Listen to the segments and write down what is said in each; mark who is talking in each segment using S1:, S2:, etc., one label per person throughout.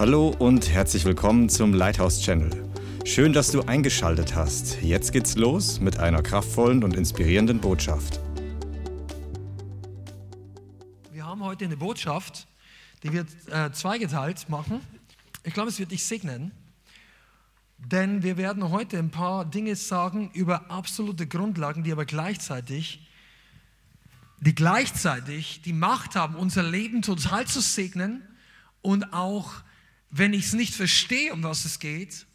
S1: Hallo und herzlich willkommen zum Lighthouse Channel. Schön, dass du eingeschaltet hast. Jetzt geht's los mit einer kraftvollen und inspirierenden Botschaft.
S2: Wir haben heute eine Botschaft, die wir äh, zweigeteilt machen. Ich glaube, es wird dich segnen, denn wir werden heute ein paar Dinge sagen über absolute Grundlagen, die aber gleichzeitig, die gleichzeitig die Macht haben, unser Leben total zu segnen und auch, wenn ich es nicht verstehe, um was es geht,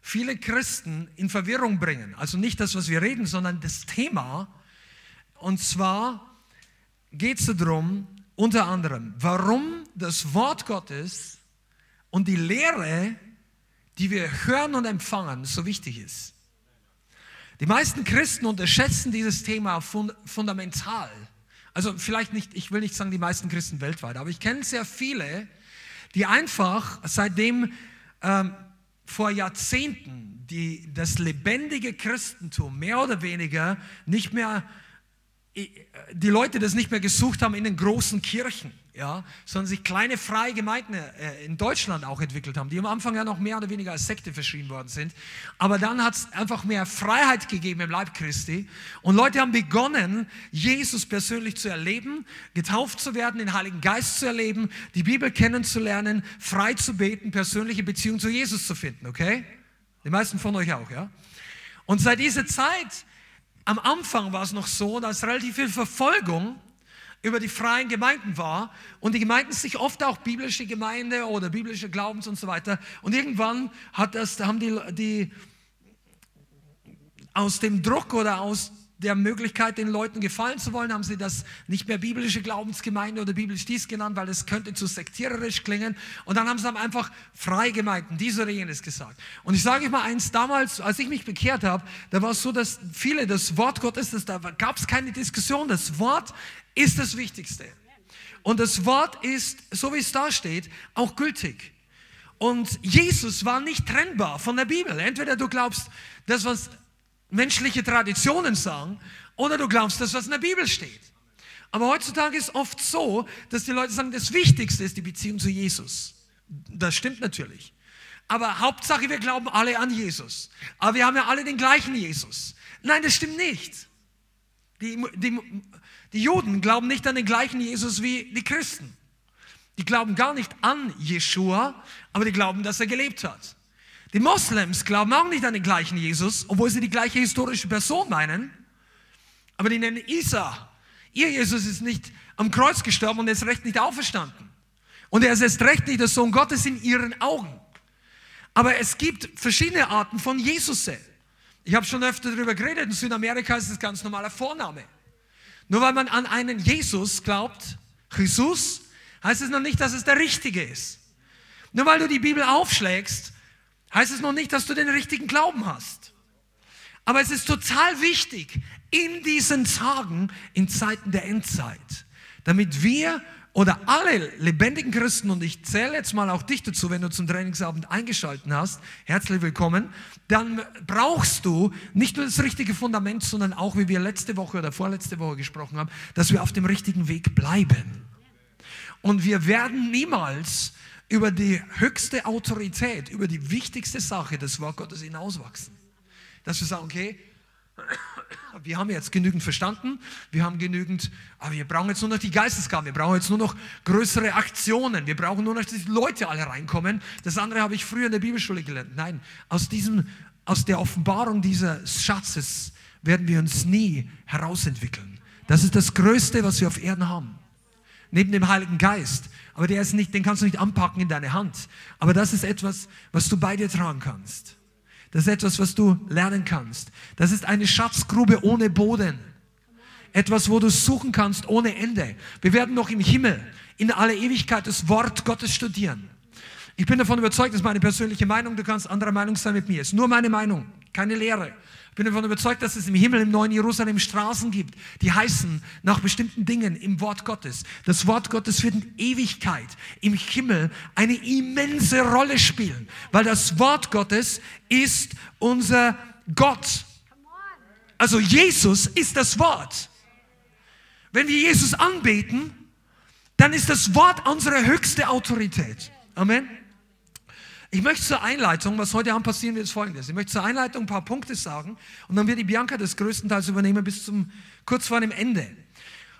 S2: viele Christen in Verwirrung bringen. Also nicht das, was wir reden, sondern das Thema. Und zwar geht es darum, unter anderem, warum das Wort Gottes und die Lehre, die wir hören und empfangen, so wichtig ist. Die meisten Christen unterschätzen dieses Thema fund fundamental. Also vielleicht nicht, ich will nicht sagen die meisten Christen weltweit, aber ich kenne sehr viele, die einfach seitdem ähm, vor Jahrzehnten die, das lebendige Christentum mehr oder weniger nicht mehr, die Leute das nicht mehr gesucht haben in den großen Kirchen ja, sondern sich kleine freie Gemeinden äh, in Deutschland auch entwickelt haben, die am Anfang ja noch mehr oder weniger als Sekte verschrien worden sind. Aber dann hat es einfach mehr Freiheit gegeben im Leib Christi und Leute haben begonnen, Jesus persönlich zu erleben, getauft zu werden, den Heiligen Geist zu erleben, die Bibel kennenzulernen, frei zu beten, persönliche Beziehung zu Jesus zu finden, okay? Die meisten von euch auch, ja? Und seit dieser Zeit, am Anfang war es noch so, dass relativ viel Verfolgung über die freien Gemeinden war. Und die Gemeinden sich oft auch biblische Gemeinde oder biblische Glaubens und so weiter. Und irgendwann hat das, haben die, die aus dem Druck oder aus der Möglichkeit, den Leuten gefallen zu wollen, haben sie das nicht mehr biblische Glaubensgemeinde oder biblisch dies genannt, weil es könnte zu sektiererisch klingen. Und dann haben sie einfach Freigemeinden, dies oder jenes gesagt. Und ich sage euch mal eins, damals, als ich mich bekehrt habe, da war es so, dass viele das Wort Gottes, das, da gab es keine Diskussion, das Wort ist das Wichtigste. Und das Wort ist, so wie es da steht, auch gültig. Und Jesus war nicht trennbar von der Bibel. Entweder du glaubst, das, was menschliche Traditionen sagen, oder du glaubst das, was in der Bibel steht. Aber heutzutage ist oft so, dass die Leute sagen, das Wichtigste ist die Beziehung zu Jesus. Das stimmt natürlich. Aber Hauptsache, wir glauben alle an Jesus. Aber wir haben ja alle den gleichen Jesus. Nein, das stimmt nicht. Die, die die Juden glauben nicht an den gleichen Jesus wie die Christen. Die glauben gar nicht an Jeshua, aber die glauben, dass er gelebt hat. Die Moslems glauben auch nicht an den gleichen Jesus, obwohl sie die gleiche historische Person meinen, aber die nennen Isa. Ihr Jesus ist nicht am Kreuz gestorben und er ist recht nicht auferstanden. Und er ist erst recht nicht der Sohn Gottes in ihren Augen. Aber es gibt verschiedene Arten von Jesus. Ich habe schon öfter darüber geredet, in Südamerika ist es ganz normaler Vorname. Nur weil man an einen Jesus glaubt, Jesus, heißt es noch nicht, dass es der Richtige ist. Nur weil du die Bibel aufschlägst, heißt es noch nicht, dass du den richtigen Glauben hast. Aber es ist total wichtig in diesen Tagen, in Zeiten der Endzeit, damit wir oder alle lebendigen Christen, und ich zähle jetzt mal auch dich dazu, wenn du zum Trainingsabend eingeschalten hast, herzlich willkommen, dann brauchst du nicht nur das richtige Fundament, sondern auch, wie wir letzte Woche oder vorletzte Woche gesprochen haben, dass wir auf dem richtigen Weg bleiben. Und wir werden niemals über die höchste Autorität, über die wichtigste Sache des Wort Gottes hinauswachsen. Dass wir sagen, okay, wir haben jetzt genügend verstanden, wir haben genügend, aber wir brauchen jetzt nur noch die Geistesgaben, wir brauchen jetzt nur noch größere Aktionen, wir brauchen nur noch, dass die Leute alle reinkommen. Das andere habe ich früher in der Bibelschule gelernt. Nein, aus, diesem, aus der Offenbarung dieses Schatzes werden wir uns nie herausentwickeln. Das ist das Größte, was wir auf Erden haben. Neben dem Heiligen Geist. Aber der ist nicht, den kannst du nicht anpacken in deine Hand. Aber das ist etwas, was du bei dir tragen kannst. Das ist etwas, was du lernen kannst. Das ist eine Schatzgrube ohne Boden. Etwas, wo du suchen kannst ohne Ende. Wir werden noch im Himmel in aller Ewigkeit das Wort Gottes studieren. Ich bin davon überzeugt, das ist meine persönliche Meinung, du kannst anderer Meinung sein mit mir. Es ist nur meine Meinung, keine Lehre bin davon überzeugt, dass es im Himmel, im neuen Jerusalem Straßen gibt, die heißen nach bestimmten Dingen im Wort Gottes. Das Wort Gottes wird in Ewigkeit im Himmel eine immense Rolle spielen, weil das Wort Gottes ist unser Gott. Also Jesus ist das Wort. Wenn wir Jesus anbeten, dann ist das Wort unsere höchste Autorität. Amen. Ich möchte zur Einleitung, was heute Abend passieren wird, ist folgendes. Ich möchte zur Einleitung ein paar Punkte sagen und dann wird die Bianca das größtenteils übernehmen bis zum kurz vor dem Ende.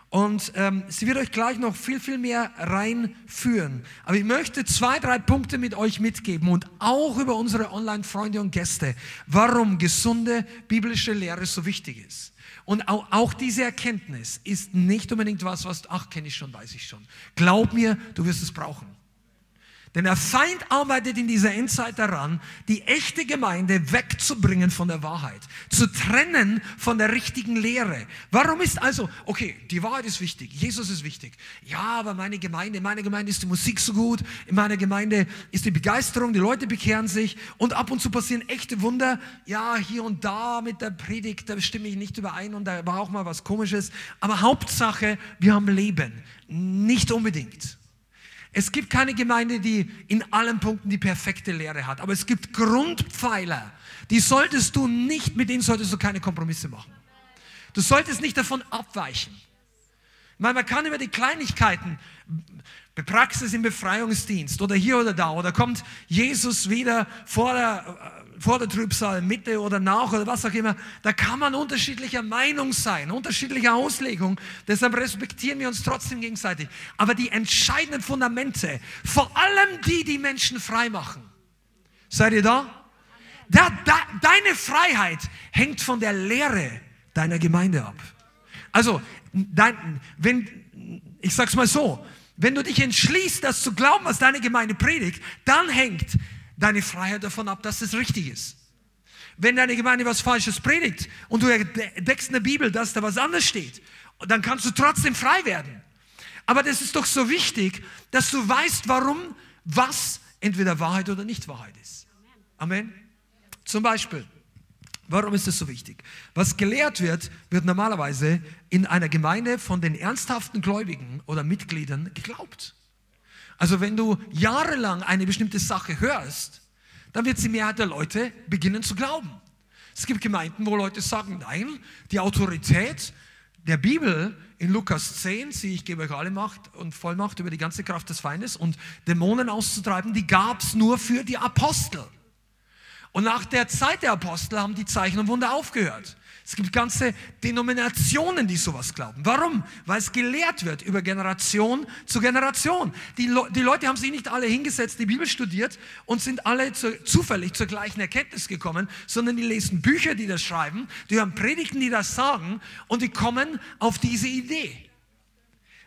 S2: Und ähm, sie wird euch gleich noch viel, viel mehr reinführen. Aber ich möchte zwei, drei Punkte mit euch mitgeben und auch über unsere Online-Freunde und Gäste, warum gesunde biblische Lehre so wichtig ist. Und auch, auch diese Erkenntnis ist nicht unbedingt was, was, ach, kenne ich schon, weiß ich schon. Glaub mir, du wirst es brauchen. Denn der Feind arbeitet in dieser Endzeit daran, die echte Gemeinde wegzubringen von der Wahrheit, zu trennen von der richtigen Lehre. Warum ist also, okay, die Wahrheit ist wichtig, Jesus ist wichtig. Ja, aber meine Gemeinde, in meiner Gemeinde ist die Musik so gut, in meiner Gemeinde ist die Begeisterung, die Leute bekehren sich und ab und zu passieren echte Wunder. Ja, hier und da mit der Predigt, da stimme ich nicht überein und da war auch mal was Komisches. Aber Hauptsache, wir haben Leben. Nicht unbedingt. Es gibt keine Gemeinde, die in allen Punkten die perfekte Lehre hat, aber es gibt Grundpfeiler, die solltest du nicht, mit denen solltest du keine Kompromisse machen. Du solltest nicht davon abweichen. Ich meine, man kann über die Kleinigkeiten, Praxis im Befreiungsdienst oder hier oder da, oder kommt Jesus wieder vor der vor der Trübsal, Mitte oder nach oder was auch immer, da kann man unterschiedlicher Meinung sein, unterschiedlicher Auslegung. Deshalb respektieren wir uns trotzdem gegenseitig. Aber die entscheidenden Fundamente, vor allem die, die Menschen frei machen, seid ihr da? da, da deine Freiheit hängt von der Lehre deiner Gemeinde ab. Also, dein, wenn, ich sag's mal so, wenn du dich entschließt, das zu glauben, was deine Gemeinde predigt, dann hängt deine Freiheit davon ab, dass es richtig ist. Wenn deine Gemeinde was Falsches predigt und du entdeckst in der Bibel, dass da was anderes steht, dann kannst du trotzdem frei werden. Aber das ist doch so wichtig, dass du weißt, warum was entweder Wahrheit oder nicht Wahrheit ist. Amen. Zum Beispiel, warum ist das so wichtig? Was gelehrt wird, wird normalerweise in einer Gemeinde von den ernsthaften Gläubigen oder Mitgliedern geglaubt. Also wenn du jahrelang eine bestimmte Sache hörst, dann wird die Mehrheit der Leute beginnen zu glauben. Es gibt Gemeinden, wo Leute sagen, nein, die Autorität der Bibel in Lukas 10, sie, ich gebe euch alle Macht und Vollmacht über die ganze Kraft des Feindes und Dämonen auszutreiben, die gab es nur für die Apostel. Und nach der Zeit der Apostel haben die Zeichen und Wunder aufgehört. Es gibt ganze Denominationen, die sowas glauben. Warum? Weil es gelehrt wird über Generation zu Generation. Die, Le die Leute haben sich nicht alle hingesetzt, die Bibel studiert und sind alle zu, zufällig zur gleichen Erkenntnis gekommen, sondern die lesen Bücher, die das schreiben, die hören Predigten, die das sagen und die kommen auf diese Idee.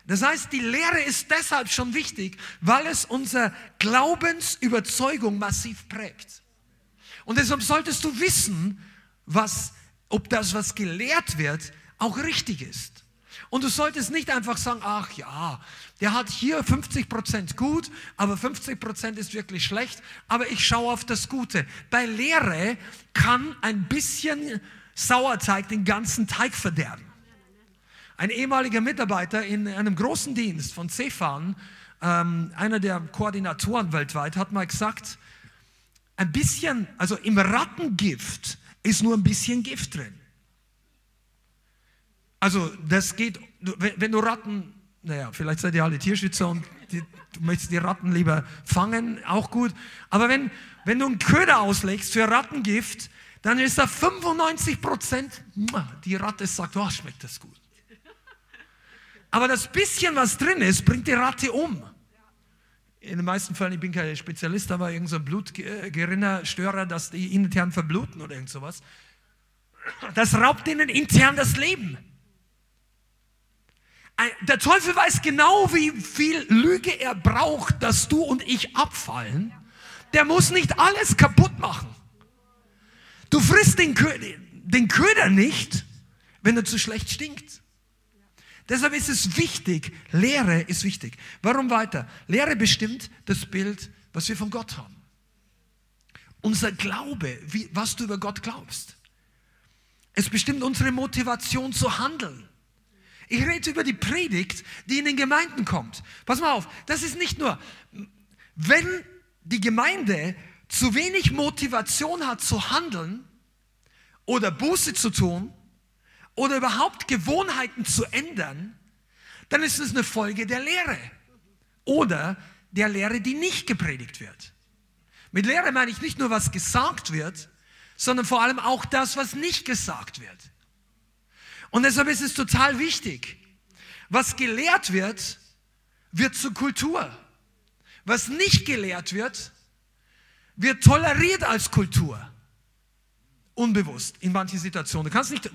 S2: Das heißt, die Lehre ist deshalb schon wichtig, weil es unsere Glaubensüberzeugung massiv prägt. Und deshalb solltest du wissen, was ob das, was gelehrt wird, auch richtig ist. Und du solltest nicht einfach sagen, ach ja, der hat hier 50 Prozent gut, aber 50 Prozent ist wirklich schlecht, aber ich schaue auf das Gute. Bei Lehre kann ein bisschen Sauerteig den ganzen Teig verderben. Ein ehemaliger Mitarbeiter in einem großen Dienst von Cefan, ähm, einer der Koordinatoren weltweit, hat mal gesagt, ein bisschen, also im Rattengift ist nur ein bisschen Gift drin. Also das geht, wenn du Ratten, naja, vielleicht seid ihr alle Tierschützer und die, du möchtest die Ratten lieber fangen, auch gut. Aber wenn, wenn du einen Köder auslegst für Rattengift, dann ist da 95 Prozent, die Ratte sagt, oh, schmeckt das gut. Aber das bisschen, was drin ist, bringt die Ratte um in den meisten Fällen, ich bin kein Spezialist, aber irgendein so Blutgerinnerstörer, dass die intern verbluten oder irgend sowas. Das raubt ihnen intern das Leben. Der Teufel weiß genau, wie viel Lüge er braucht, dass du und ich abfallen. Der muss nicht alles kaputt machen. Du frisst den Köder, den Köder nicht, wenn er zu schlecht stinkt. Deshalb ist es wichtig, Lehre ist wichtig. Warum weiter? Lehre bestimmt das Bild, was wir von Gott haben. Unser Glaube, wie, was du über Gott glaubst. Es bestimmt unsere Motivation zu handeln. Ich rede über die Predigt, die in den Gemeinden kommt. Pass mal auf, das ist nicht nur, wenn die Gemeinde zu wenig Motivation hat zu handeln oder Buße zu tun, oder überhaupt Gewohnheiten zu ändern, dann ist es eine Folge der Lehre oder der Lehre, die nicht gepredigt wird. Mit Lehre meine ich nicht nur, was gesagt wird, sondern vor allem auch das, was nicht gesagt wird. Und deshalb ist es total wichtig. Was gelehrt wird, wird zur Kultur. Was nicht gelehrt wird, wird toleriert als Kultur. Unbewusst in manchen Situationen. Du kannst nicht,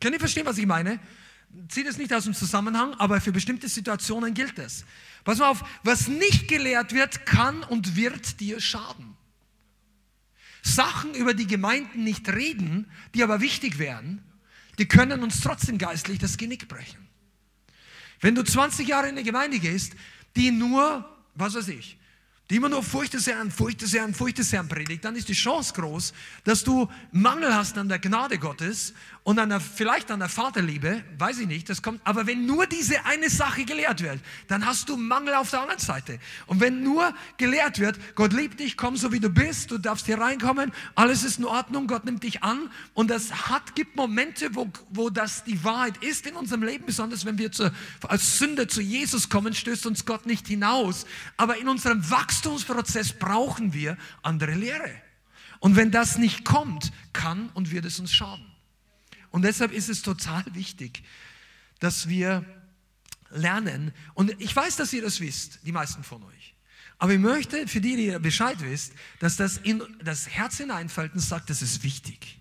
S2: könnt ihr verstehen, was ich meine? Zieht es nicht aus dem Zusammenhang, aber für bestimmte Situationen gilt es. Pass mal auf, was nicht gelehrt wird, kann und wird dir schaden. Sachen, über die Gemeinden nicht reden, die aber wichtig wären, die können uns trotzdem geistlich das Genick brechen. Wenn du 20 Jahre in eine Gemeinde gehst, die nur, was weiß ich, die immer nur Furcht des Herrn, Furcht des Herrn, Furcht des Herrn predigt, dann ist die Chance groß, dass du Mangel hast an der Gnade Gottes und an der, vielleicht an der Vaterliebe, weiß ich nicht, das kommt, aber wenn nur diese eine Sache gelehrt wird, dann hast du Mangel auf der anderen Seite. Und wenn nur gelehrt wird, Gott liebt dich, komm so wie du bist, du darfst hier reinkommen, alles ist in Ordnung, Gott nimmt dich an und das hat, gibt Momente, wo, wo das die Wahrheit ist in unserem Leben, besonders wenn wir zu, als Sünder zu Jesus kommen, stößt uns Gott nicht hinaus. Aber in unserem Wachstumsprozess brauchen wir andere Lehre. Und wenn das nicht kommt, kann und wird es uns schaden. Und deshalb ist es total wichtig, dass wir lernen. Und ich weiß, dass ihr das wisst, die meisten von euch. Aber ich möchte für die, die Bescheid wisst, dass das in das Herz hineinfällt und sagt, das ist wichtig.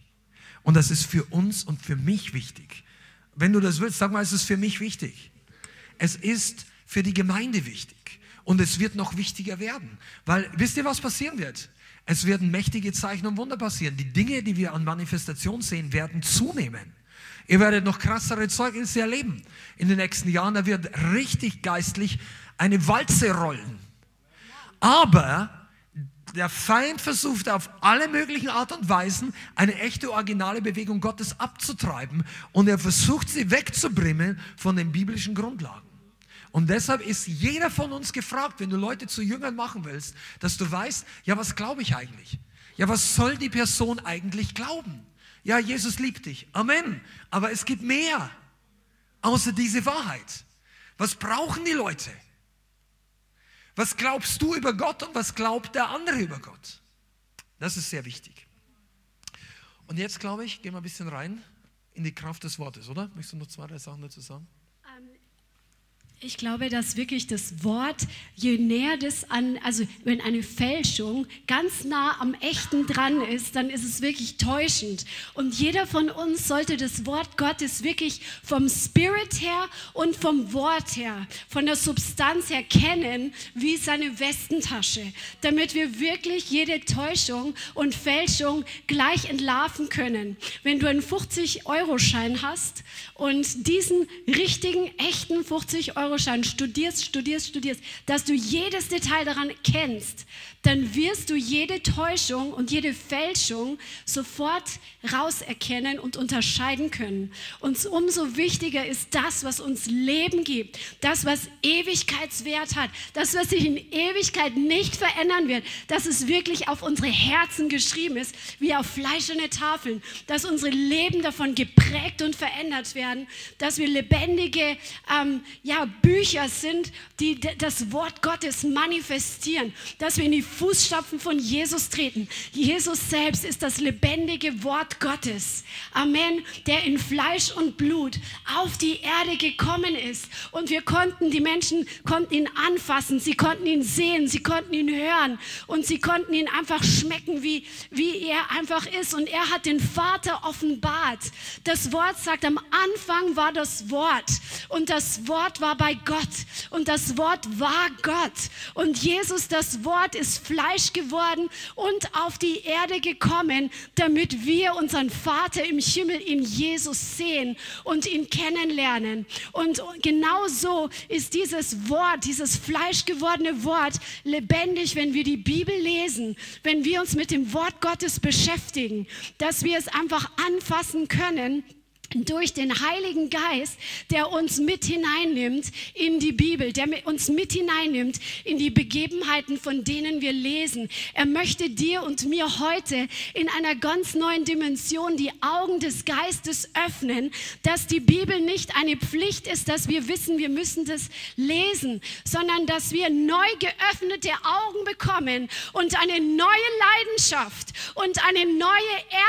S2: Und das ist für uns und für mich wichtig. Wenn du das willst, sag mal, es ist für mich wichtig. Es ist für die Gemeinde wichtig. Und es wird noch wichtiger werden. Weil, wisst ihr, was passieren wird? Es werden mächtige Zeichen und Wunder passieren. Die Dinge, die wir an Manifestation sehen, werden zunehmen. Ihr werdet noch krassere Zeugnisse erleben in den nächsten Jahren. Da wird richtig geistlich eine Walze rollen. Aber der Feind versucht auf alle möglichen Art und Weisen eine echte originale Bewegung Gottes abzutreiben und er versucht sie wegzubringen von den biblischen Grundlagen. Und deshalb ist jeder von uns gefragt, wenn du Leute zu Jüngern machen willst, dass du weißt, ja, was glaube ich eigentlich? Ja, was soll die Person eigentlich glauben? Ja, Jesus liebt dich. Amen. Aber es gibt mehr außer diese Wahrheit. Was brauchen die Leute? Was glaubst du über Gott und was glaubt der andere über Gott? Das ist sehr wichtig. Und jetzt glaube ich, gehen wir ein bisschen rein in die Kraft des Wortes, oder? Möchtest du noch zwei, drei Sachen dazu sagen?
S3: Ich glaube, dass wirklich das Wort, je näher das an, also wenn eine Fälschung ganz nah am Echten dran ist, dann ist es wirklich täuschend. Und jeder von uns sollte das Wort Gottes wirklich vom Spirit her und vom Wort her, von der Substanz her kennen, wie seine Westentasche, damit wir wirklich jede Täuschung und Fälschung gleich entlarven können. Wenn du einen 50-Euro-Schein hast und diesen richtigen, echten 50-Euro-Schein studierst, studierst, studierst, dass du jedes Detail daran kennst, dann wirst du jede Täuschung und jede Fälschung sofort rauserkennen und unterscheiden können. Und umso wichtiger ist das, was uns Leben gibt, das, was Ewigkeitswert hat, das, was sich in Ewigkeit nicht verändern wird, dass es wirklich auf unsere Herzen geschrieben ist, wie auf fleischerne Tafeln, dass unsere Leben davon geprägt und verändert werden, dass wir lebendige ähm, ja, Bücher sind, die das Wort Gottes manifestieren, dass wir in die Fußstapfen von Jesus treten. Jesus selbst ist das lebendige Wort Gottes. Amen. Der in Fleisch und Blut auf die Erde gekommen ist. Und wir konnten, die Menschen konnten ihn anfassen, sie konnten ihn sehen, sie konnten ihn hören und sie konnten ihn einfach schmecken, wie, wie er einfach ist. Und er hat den Vater offenbart. Das Wort sagt, am Anfang war das Wort und das Wort war bei Gott und das Wort war Gott. Und Jesus, das Wort ist Fleisch geworden und auf die Erde gekommen, damit wir unseren Vater im Himmel in Jesus sehen und ihn kennenlernen. Und genau so ist dieses Wort, dieses fleischgewordene Wort lebendig, wenn wir die Bibel lesen, wenn wir uns mit dem Wort Gottes beschäftigen, dass wir es einfach anfassen können durch den Heiligen Geist, der uns mit hineinnimmt in die Bibel, der uns mit hineinnimmt in die Begebenheiten, von denen wir lesen. Er möchte dir und mir heute in einer ganz neuen Dimension die Augen des Geistes öffnen, dass die Bibel nicht eine Pflicht ist, dass wir wissen, wir müssen das lesen, sondern dass wir neu geöffnete Augen bekommen und eine neue Leidenschaft und eine neue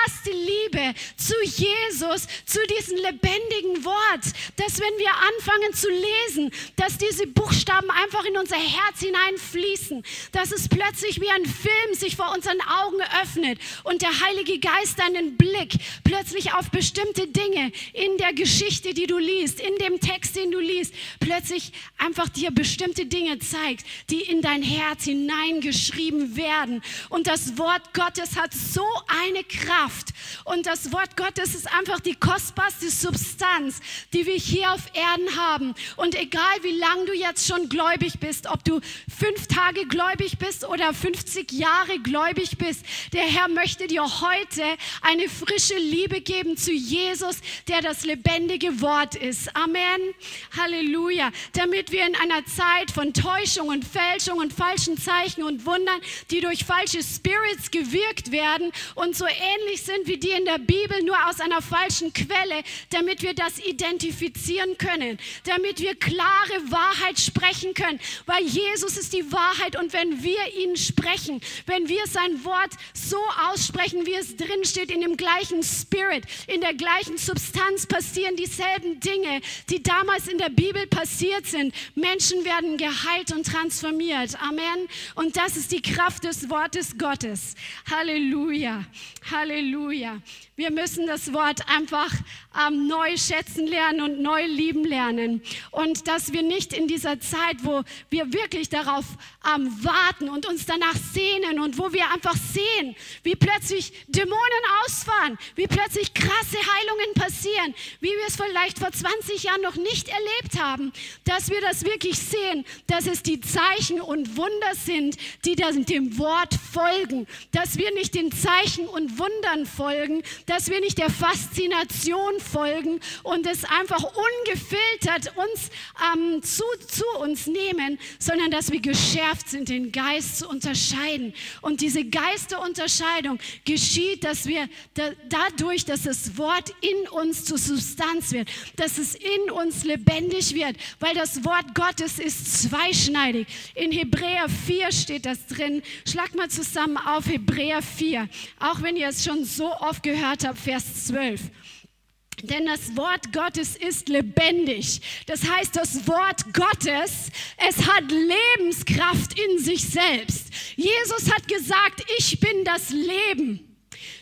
S3: erste Liebe zu Jesus, zu diesem lebendigen Wort, dass wenn wir anfangen zu lesen, dass diese Buchstaben einfach in unser Herz hineinfließen, dass es plötzlich wie ein Film sich vor unseren Augen öffnet und der Heilige Geist einen Blick plötzlich auf bestimmte Dinge in der Geschichte, die du liest, in dem Text, den du liest, plötzlich einfach dir bestimmte Dinge zeigt, die in dein Herz hineingeschrieben werden. Und das Wort Gottes hat so eine Kraft. Und das Wort Gottes ist einfach die kostbarste Substanz, die wir hier auf Erden haben. Und egal wie lange du jetzt schon gläubig bist, ob du fünf Tage gläubig bist oder 50 Jahre gläubig bist, der Herr möchte dir heute eine frische Liebe geben zu Jesus, der das lebendige Wort ist. Amen. Halleluja. Damit wir in einer Zeit von Täuschung und Fälschung und falschen Zeichen und Wundern, die durch falsche Spirits gewirkt werden und so ähnlich sind wie die in der Bibel, nur aus einer falschen Quelle, damit wir das identifizieren können, damit wir klare Wahrheit sprechen können, weil Jesus ist die Wahrheit und wenn wir ihn sprechen, wenn wir sein Wort so aussprechen, wie es drin steht, in dem gleichen Spirit, in der gleichen Substanz passieren dieselben Dinge, die damals in der Bibel passiert sind. Menschen werden geheilt und transformiert. Amen. Und das ist die Kraft des Wortes Gottes. Halleluja. Halleluja. Wir müssen das Wort einfach ähm, neu schätzen lernen und neu lieben lernen. Und dass wir nicht in dieser Zeit, wo wir wirklich darauf ähm, warten und uns danach sehnen und wo wir einfach sehen, wie plötzlich Dämonen ausfahren, wie plötzlich krasse Heilungen passieren, wie wir es vielleicht vor 20 Jahren noch nicht erlebt haben, dass wir das wirklich sehen, dass es die Zeichen und Wunder sind, die dem Wort folgen, dass wir nicht den Zeichen und Wundern folgen, dass wir nicht der Faszination folgen und es einfach ungefiltert uns ähm, zu, zu uns nehmen, sondern dass wir geschärft sind, den Geist zu unterscheiden. Und diese Geisterunterscheidung geschieht, dass wir da, dadurch, dass das Wort in uns zur Substanz wird, dass es in uns lebendig wird, weil das Wort Gottes ist zweischneidig. In Hebräer 4 steht das drin. Schlag mal zusammen auf Hebräer 4, auch wenn ihr es schon so oft gehört habt, Vers 12. Denn das Wort Gottes ist lebendig. Das heißt, das Wort Gottes, es hat Lebenskraft in sich selbst. Jesus hat gesagt, ich bin das Leben.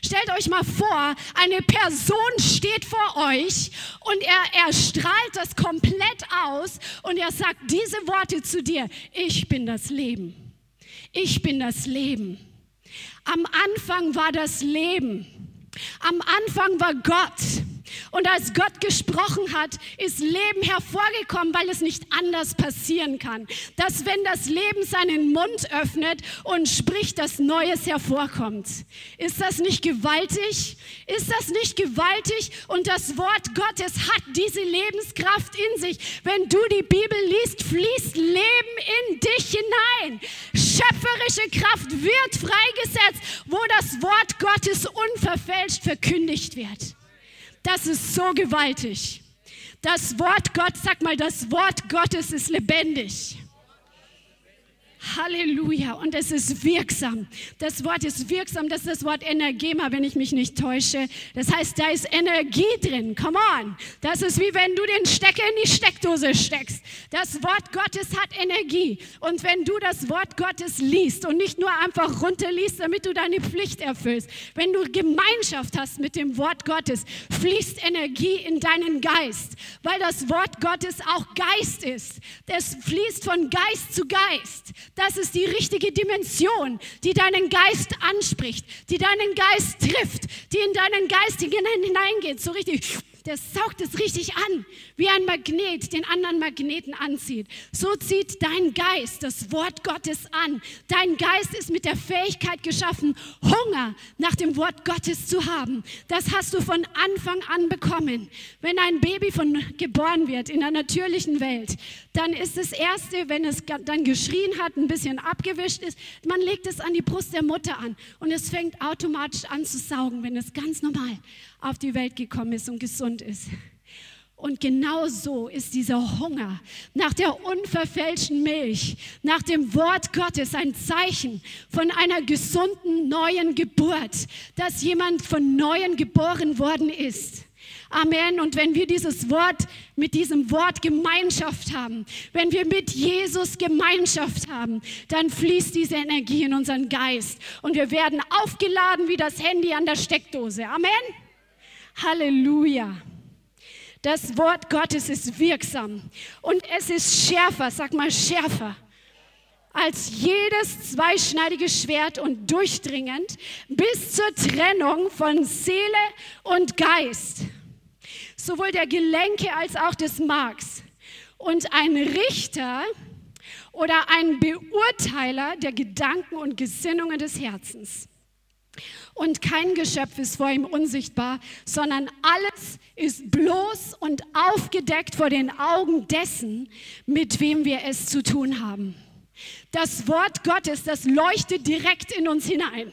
S3: Stellt euch mal vor, eine Person steht vor euch und er, er strahlt das komplett aus und er sagt diese Worte zu dir. Ich bin das Leben. Ich bin das Leben. Am Anfang war das Leben. Am Anfang war Gott. Und als Gott gesprochen hat, ist Leben hervorgekommen, weil es nicht anders passieren kann. Dass wenn das Leben seinen Mund öffnet und spricht, dass Neues hervorkommt. Ist das nicht gewaltig? Ist das nicht gewaltig? Und das Wort Gottes hat diese Lebenskraft in sich. Wenn du die Bibel liest, fließt Leben in dich hinein. Schöpferische Kraft wird freigesetzt, wo das Wort Gottes unverfälscht verkündigt wird. Das ist so gewaltig. Das Wort Gott, sag mal, das Wort Gottes ist lebendig. Halleluja. Und es ist wirksam. Das Wort ist wirksam. Das ist das Wort Energema, wenn ich mich nicht täusche. Das heißt, da ist Energie drin. Come on. Das ist wie wenn du den Stecker in die Steckdose steckst. Das Wort Gottes hat Energie. Und wenn du das Wort Gottes liest und nicht nur einfach runterliest, damit du deine Pflicht erfüllst, wenn du Gemeinschaft hast mit dem Wort Gottes, fließt Energie in deinen Geist, weil das Wort Gottes auch Geist ist. Das fließt von Geist zu Geist. Das ist die richtige Dimension, die deinen Geist anspricht, die deinen Geist trifft, die in deinen Geist hineingeht, so richtig der saugt es richtig an, wie ein Magnet den anderen Magneten anzieht. So zieht dein Geist das Wort Gottes an. Dein Geist ist mit der Fähigkeit geschaffen, Hunger nach dem Wort Gottes zu haben. Das hast du von Anfang an bekommen. Wenn ein Baby von geboren wird in der natürlichen Welt, dann ist das Erste, wenn es dann geschrien hat, ein bisschen abgewischt ist, man legt es an die Brust der Mutter an und es fängt automatisch an zu saugen, wenn es ganz normal auf die Welt gekommen ist und gesund ist. Und genau so ist dieser Hunger nach der unverfälschten Milch, nach dem Wort Gottes ein Zeichen von einer gesunden neuen Geburt, dass jemand von neuem geboren worden ist. Amen. Und wenn wir dieses Wort, mit diesem Wort Gemeinschaft haben, wenn wir mit Jesus Gemeinschaft haben, dann fließt diese Energie in unseren Geist und wir werden aufgeladen wie das Handy an der Steckdose. Amen. Halleluja. Das Wort Gottes ist wirksam und es ist schärfer, sag mal schärfer, als jedes zweischneidige Schwert und durchdringend bis zur Trennung von Seele und Geist, sowohl der Gelenke als auch des Marks. Und ein Richter oder ein Beurteiler der Gedanken und Gesinnungen des Herzens. Und kein Geschöpf ist vor ihm unsichtbar, sondern alles ist bloß und aufgedeckt vor den Augen dessen, mit wem wir es zu tun haben. Das Wort Gottes, das leuchtet direkt in uns hinein.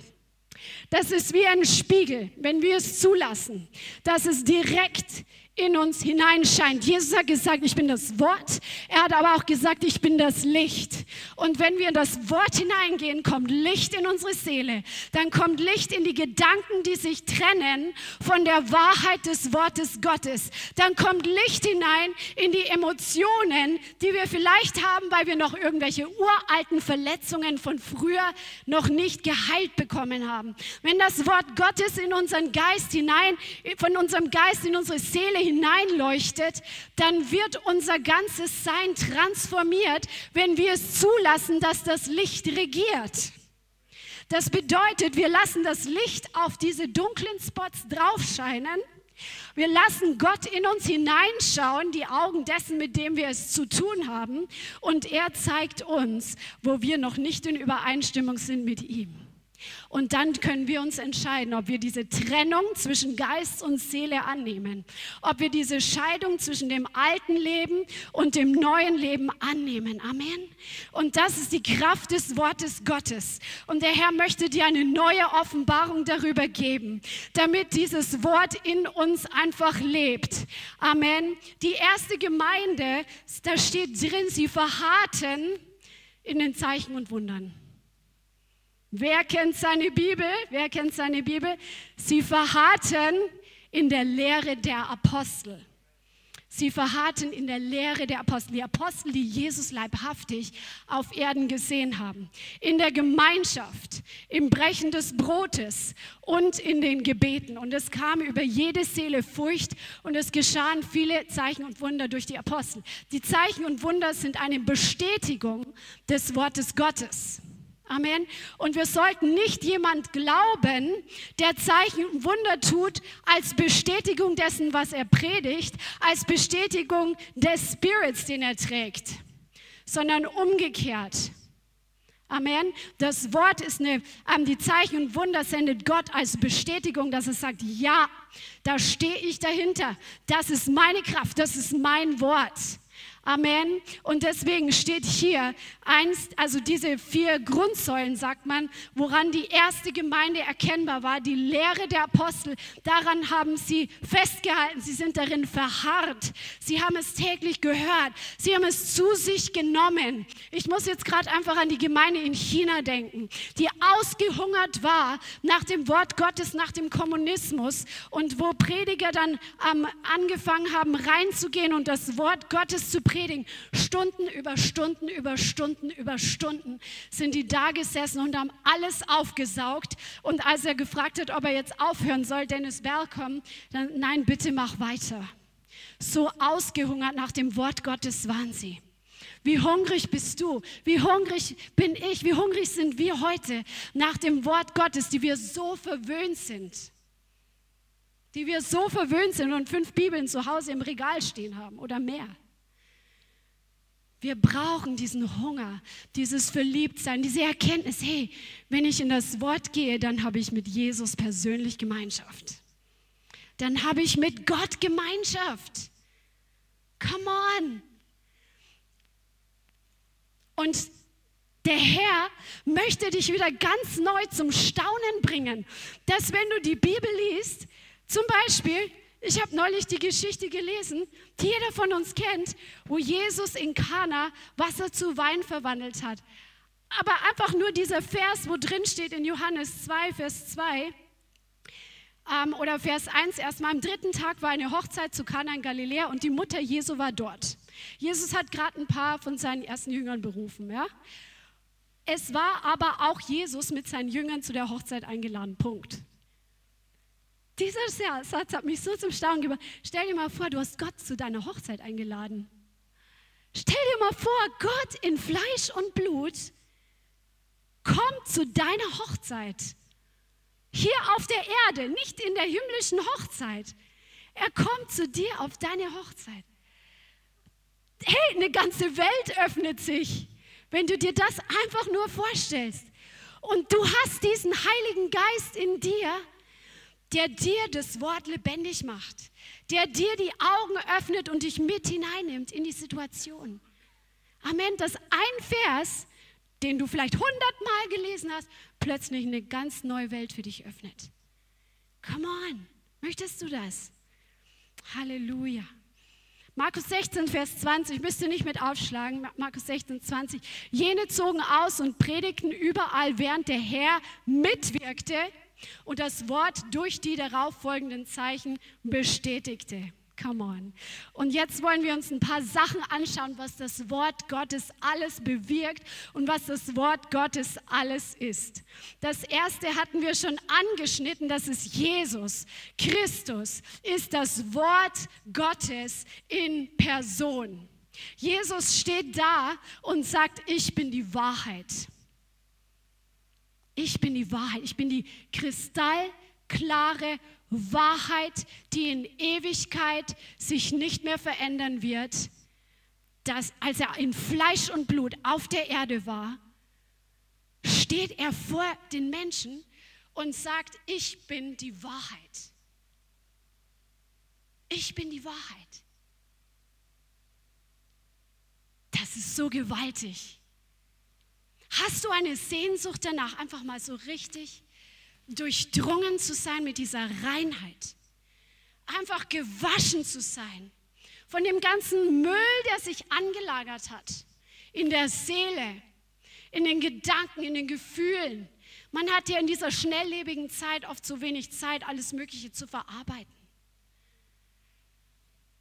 S3: Das ist wie ein Spiegel, wenn wir es zulassen, dass es direkt in uns hineinscheint. Jesus hat gesagt, ich bin das Wort. Er hat aber auch gesagt, ich bin das Licht. Und wenn wir in das Wort hineingehen, kommt Licht in unsere Seele. Dann kommt Licht in die Gedanken, die sich trennen von der Wahrheit des Wortes Gottes. Dann kommt Licht hinein in die Emotionen, die wir vielleicht haben, weil wir noch irgendwelche uralten Verletzungen von früher noch nicht geheilt bekommen haben. Wenn das Wort Gottes in unseren Geist hinein, von unserem Geist in unsere Seele hineinleuchtet, dann wird unser ganzes Sein transformiert, wenn wir es zulassen, dass das Licht regiert. Das bedeutet, wir lassen das Licht auf diese dunklen Spots draufscheinen. Wir lassen Gott in uns hineinschauen, die Augen dessen, mit dem wir es zu tun haben. Und er zeigt uns, wo wir noch nicht in Übereinstimmung sind mit ihm. Und dann können wir uns entscheiden, ob wir diese Trennung zwischen Geist und Seele annehmen, ob wir diese Scheidung zwischen dem alten Leben und dem neuen Leben annehmen. Amen. Und das ist die Kraft des Wortes Gottes. Und der Herr möchte dir eine neue Offenbarung darüber geben, damit dieses Wort in uns einfach lebt. Amen. Die erste Gemeinde, da steht drin, sie verharrten in den Zeichen und Wundern. Wer kennt seine Bibel? Wer kennt seine Bibel? Sie verharrten in der Lehre der Apostel. Sie verharrten in der Lehre der Apostel, die Apostel, die Jesus leibhaftig auf Erden gesehen haben. In der Gemeinschaft, im Brechen des Brotes und in den Gebeten. Und es kam über jede Seele Furcht und es geschahen viele Zeichen und Wunder durch die Apostel. Die Zeichen und Wunder sind eine Bestätigung des Wortes Gottes. Amen. Und wir sollten nicht jemand glauben, der Zeichen und Wunder tut, als Bestätigung dessen, was er predigt, als Bestätigung des Spirits, den er trägt, sondern umgekehrt. Amen. Das Wort ist eine, ähm, die Zeichen und Wunder sendet Gott als Bestätigung, dass er sagt, ja, da stehe ich dahinter. Das ist meine Kraft, das ist mein Wort. Amen. Und deswegen steht hier eins, also diese vier Grundsäulen, sagt man, woran die erste Gemeinde erkennbar war, die Lehre der Apostel. Daran haben sie festgehalten. Sie sind darin verharrt. Sie haben es täglich gehört. Sie haben es zu sich genommen. Ich muss jetzt gerade einfach an die Gemeinde in China denken, die ausgehungert war nach dem Wort Gottes, nach dem Kommunismus und wo Prediger dann ähm, angefangen haben, reinzugehen und das Wort Gottes zu predigen predigen. Stunden über Stunden über Stunden über Stunden sind die da gesessen und haben alles aufgesaugt. Und als er gefragt hat, ob er jetzt aufhören soll, Dennis Welcome, dann nein, bitte mach weiter. So ausgehungert nach dem Wort Gottes waren sie. Wie hungrig bist du? Wie hungrig bin ich? Wie hungrig sind wir heute nach dem Wort Gottes, die wir so verwöhnt sind? die wir so verwöhnt sind und fünf Bibeln zu Hause im Regal stehen haben oder mehr. Wir brauchen diesen Hunger, dieses Verliebtsein, diese Erkenntnis, hey, wenn ich in das Wort gehe, dann habe ich mit Jesus persönlich Gemeinschaft. Dann habe ich mit Gott Gemeinschaft. Come on. Und der Herr möchte dich wieder ganz neu zum Staunen bringen, dass wenn du die Bibel liest, zum Beispiel, ich habe neulich die Geschichte gelesen, die jeder von uns kennt, wo Jesus in Kana Wasser zu Wein verwandelt hat. Aber einfach nur dieser Vers, wo drin steht in Johannes 2, Vers 2 ähm, oder Vers 1 erstmal, am dritten Tag war eine Hochzeit zu Kana in Galiläa und die Mutter Jesu war dort. Jesus hat gerade ein paar von seinen ersten Jüngern berufen. Ja? Es war aber auch Jesus mit seinen Jüngern zu der Hochzeit eingeladen. Punkt. Dieser Satz hat mich so zum Staunen gebracht. Stell dir mal vor, du hast Gott zu deiner Hochzeit eingeladen. Stell dir mal vor, Gott in Fleisch und Blut kommt zu deiner Hochzeit. Hier auf der Erde, nicht in der himmlischen Hochzeit. Er kommt zu dir auf deine Hochzeit. Hey, eine ganze Welt öffnet sich, wenn du dir das einfach nur vorstellst. Und du hast diesen Heiligen Geist in dir, der dir das Wort lebendig macht, der dir die Augen öffnet und dich mit hineinnimmt in die Situation. Amen, dass ein Vers, den du vielleicht hundertmal gelesen hast, plötzlich eine ganz neue Welt für dich öffnet. Come on, möchtest du das? Halleluja. Markus 16, Vers 20, müsst ihr nicht mit aufschlagen, Markus 16, 20. Jene zogen aus und predigten überall, während der Herr mitwirkte und das Wort durch die darauffolgenden Zeichen bestätigte. Come on. Und jetzt wollen wir uns ein paar Sachen anschauen, was das Wort Gottes alles bewirkt und was das Wort Gottes alles ist. Das erste hatten wir schon angeschnitten, das ist Jesus. Christus ist das Wort Gottes in Person. Jesus steht da und sagt, ich bin die Wahrheit. Ich bin die Wahrheit. Ich bin die kristallklare Wahrheit, die in Ewigkeit sich nicht mehr verändern wird. Dass, als er in Fleisch und Blut auf der Erde war, steht er vor den Menschen und sagt, ich bin die Wahrheit. Ich bin die Wahrheit. Das ist so gewaltig. Hast du eine Sehnsucht danach, einfach mal so richtig durchdrungen zu sein mit dieser Reinheit? Einfach gewaschen zu sein von dem ganzen Müll, der sich angelagert hat, in der Seele, in den Gedanken, in den Gefühlen. Man hat ja in dieser schnelllebigen Zeit oft so wenig Zeit, alles Mögliche zu verarbeiten.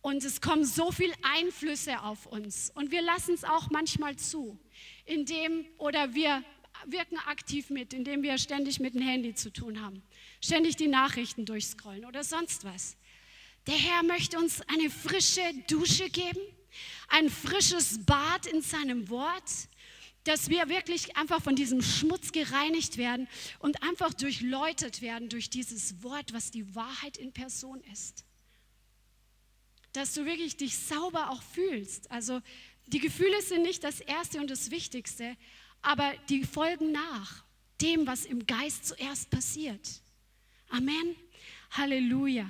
S3: Und es kommen so viele Einflüsse auf uns. Und wir lassen es auch manchmal zu, indem, oder wir wirken aktiv mit, indem wir ständig mit dem Handy zu tun haben, ständig die Nachrichten durchscrollen oder sonst was. Der Herr möchte uns eine frische Dusche geben, ein frisches Bad in seinem Wort, dass wir wirklich einfach von diesem Schmutz gereinigt werden und einfach durchläutet werden durch dieses Wort, was die Wahrheit in Person ist dass du wirklich dich sauber auch fühlst. Also die Gefühle sind nicht das Erste und das Wichtigste, aber die folgen nach dem, was im Geist zuerst passiert. Amen. Halleluja.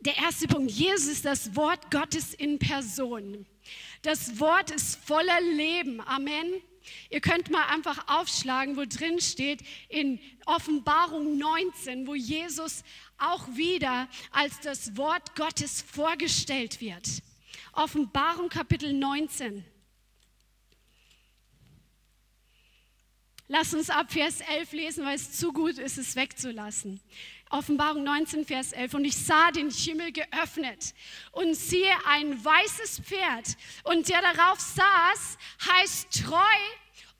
S3: Der erste Punkt, Jesus ist das Wort Gottes in Person. Das Wort ist voller Leben. Amen. Ihr könnt mal einfach aufschlagen, wo drin steht in Offenbarung 19, wo Jesus auch wieder als das Wort Gottes vorgestellt wird. Offenbarung Kapitel 19. Lass uns ab Vers 11 lesen, weil es zu gut ist, es wegzulassen. Offenbarung 19, Vers 11. Und ich sah den Himmel geöffnet und siehe ein weißes Pferd. Und der darauf saß, heißt treu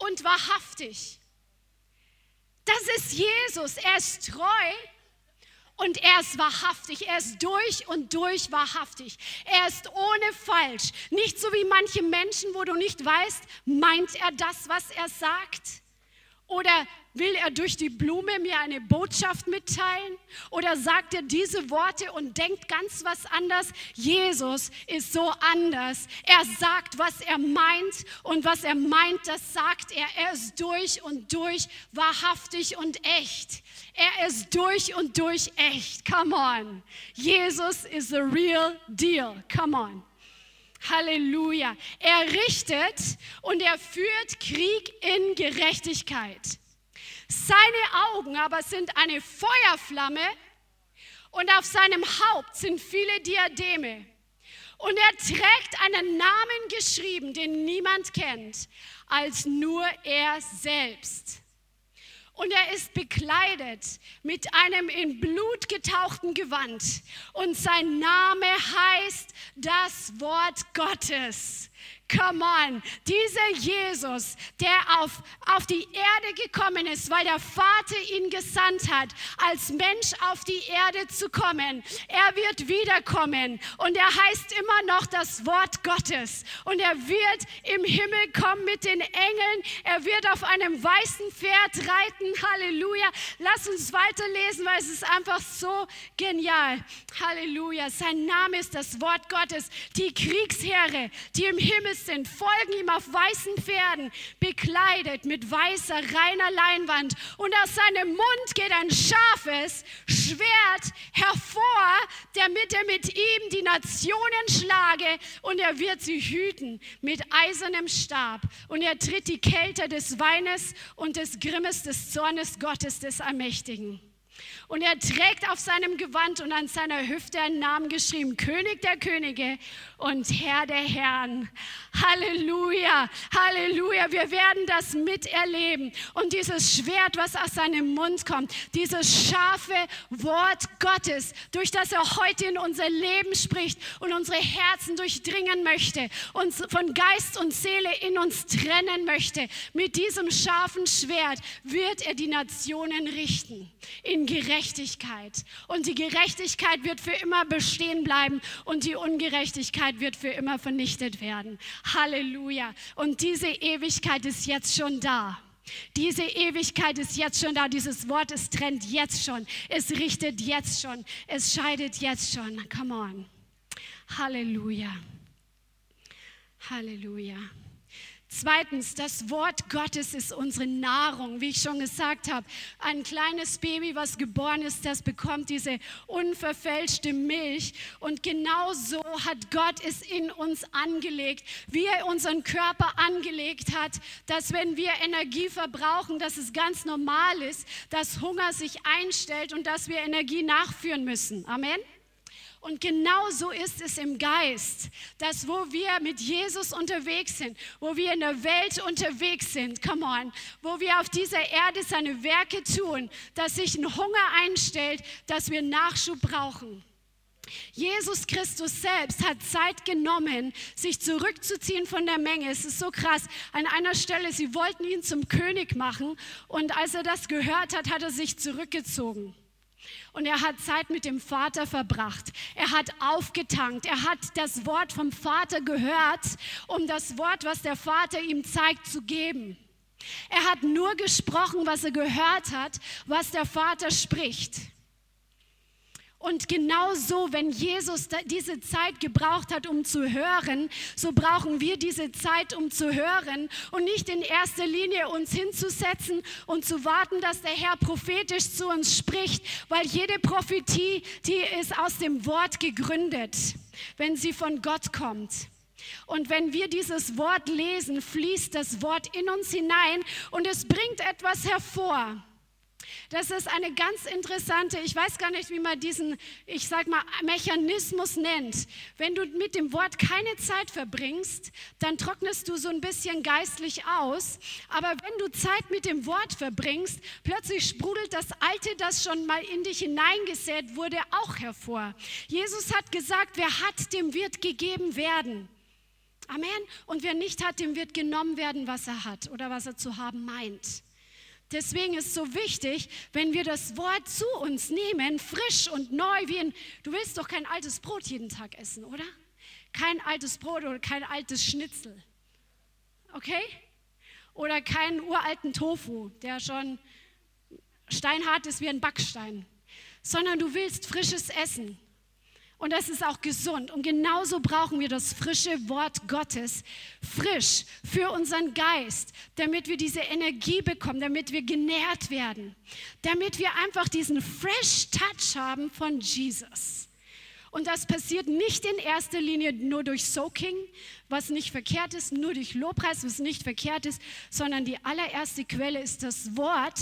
S3: und wahrhaftig. Das ist Jesus. Er ist treu und er ist wahrhaftig. Er ist durch und durch wahrhaftig. Er ist ohne falsch. Nicht so wie manche Menschen, wo du nicht weißt, meint er das, was er sagt? Oder will er durch die Blume mir eine Botschaft mitteilen? Oder sagt er diese Worte und denkt ganz was anders? Jesus ist so anders. Er sagt, was er meint und was er meint, das sagt er. Er ist durch und durch wahrhaftig und echt. Er ist durch und durch echt. Come on. Jesus is the real deal. Come on. Halleluja. Er richtet und er führt Krieg in Gerechtigkeit. Seine Augen aber sind eine Feuerflamme und auf seinem Haupt sind viele Diademe. Und er trägt einen Namen geschrieben, den niemand kennt, als nur er selbst. Und er ist bekleidet mit einem in Blut getauchten Gewand. Und sein Name heißt das Wort Gottes. Come on, dieser Jesus, der auf, auf die Erde gekommen ist, weil der Vater ihn gesandt hat, als Mensch auf die Erde zu kommen. Er wird wiederkommen und er heißt immer noch das Wort Gottes. Und er wird im Himmel kommen mit den Engeln. Er wird auf einem weißen Pferd reiten. Halleluja. Lass uns weiterlesen, weil es ist einfach so genial. Halleluja. Sein Name ist das Wort Gottes. Die Kriegsheere, die im Himmel sind, folgen ihm auf weißen Pferden, bekleidet mit weißer, reiner Leinwand. Und aus seinem Mund geht ein scharfes Schwert hervor, damit er mit ihm die Nationen schlage und er wird sie hüten mit eisernem Stab. Und er tritt die Kälte des Weines und des Grimmes des Zornes Gottes des Allmächtigen. Und er trägt auf seinem Gewand und an seiner Hüfte einen Namen geschrieben, König der Könige und Herr der Herren. Halleluja, Halleluja. Wir werden das miterleben. Und dieses Schwert, was aus seinem Mund kommt, dieses scharfe Wort Gottes, durch das er heute in unser Leben spricht und unsere Herzen durchdringen möchte, uns von Geist und Seele in uns trennen möchte, mit diesem scharfen Schwert wird er die Nationen richten in Gerechtigkeit. Und die Gerechtigkeit wird für immer bestehen bleiben und die Ungerechtigkeit wird für immer vernichtet werden. Halleluja. Und diese Ewigkeit ist jetzt schon da. Diese Ewigkeit ist jetzt schon da. Dieses Wort, es trennt jetzt schon. Es richtet jetzt schon. Es scheidet jetzt schon. Come on. Halleluja. Halleluja. Zweitens, das Wort Gottes ist unsere Nahrung. Wie ich schon gesagt habe, ein kleines Baby, was geboren ist, das bekommt diese unverfälschte Milch. Und genau so hat Gott es in uns angelegt, wie er unseren Körper angelegt hat, dass wenn wir Energie verbrauchen, dass es ganz normal ist, dass Hunger sich einstellt und dass wir Energie nachführen müssen. Amen. Und genau so ist es im Geist, dass wo wir mit Jesus unterwegs sind, wo wir in der Welt unterwegs sind, come on, wo wir auf dieser Erde seine Werke tun, dass sich ein Hunger einstellt, dass wir Nachschub brauchen. Jesus Christus selbst hat Zeit genommen, sich zurückzuziehen von der Menge. Es ist so krass. An einer Stelle, sie wollten ihn zum König machen und als er das gehört hat, hat er sich zurückgezogen. Und er hat Zeit mit dem Vater verbracht. Er hat aufgetankt. Er hat das Wort vom Vater gehört, um das Wort, was der Vater ihm zeigt, zu geben. Er hat nur gesprochen, was er gehört hat, was der Vater spricht. Und genau so, wenn Jesus diese Zeit gebraucht hat, um zu hören, so brauchen wir diese Zeit, um zu hören und nicht in erster Linie uns hinzusetzen und zu warten, dass der Herr prophetisch zu uns spricht, weil jede Prophetie, die ist aus dem Wort gegründet, wenn sie von Gott kommt. Und wenn wir dieses Wort lesen, fließt das Wort in uns hinein und es bringt etwas hervor. Das ist eine ganz interessante, ich weiß gar nicht, wie man diesen, ich sag mal, Mechanismus nennt. Wenn du mit dem Wort keine Zeit verbringst, dann trocknest du so ein bisschen geistlich aus. Aber wenn du Zeit mit dem Wort verbringst, plötzlich sprudelt das Alte, das schon mal in dich hineingesät wurde, auch hervor. Jesus hat gesagt, wer hat, dem wird gegeben werden. Amen. Und wer nicht hat, dem wird genommen werden, was er hat oder was er zu haben meint. Deswegen ist so wichtig, wenn wir das Wort zu uns nehmen, frisch und neu, wie ein, du willst doch kein altes Brot jeden Tag essen, oder? Kein altes Brot oder kein altes Schnitzel. Okay? oder keinen uralten Tofu, der schon steinhart ist wie ein Backstein, sondern du willst frisches Essen. Und das ist auch gesund. Und genauso brauchen wir das frische Wort Gottes, frisch für unseren Geist, damit wir diese Energie bekommen, damit wir genährt werden, damit wir einfach diesen fresh Touch haben von Jesus. Und das passiert nicht in erster Linie nur durch Soaking, was nicht verkehrt ist, nur durch Lobpreis, was nicht verkehrt ist, sondern die allererste Quelle ist das Wort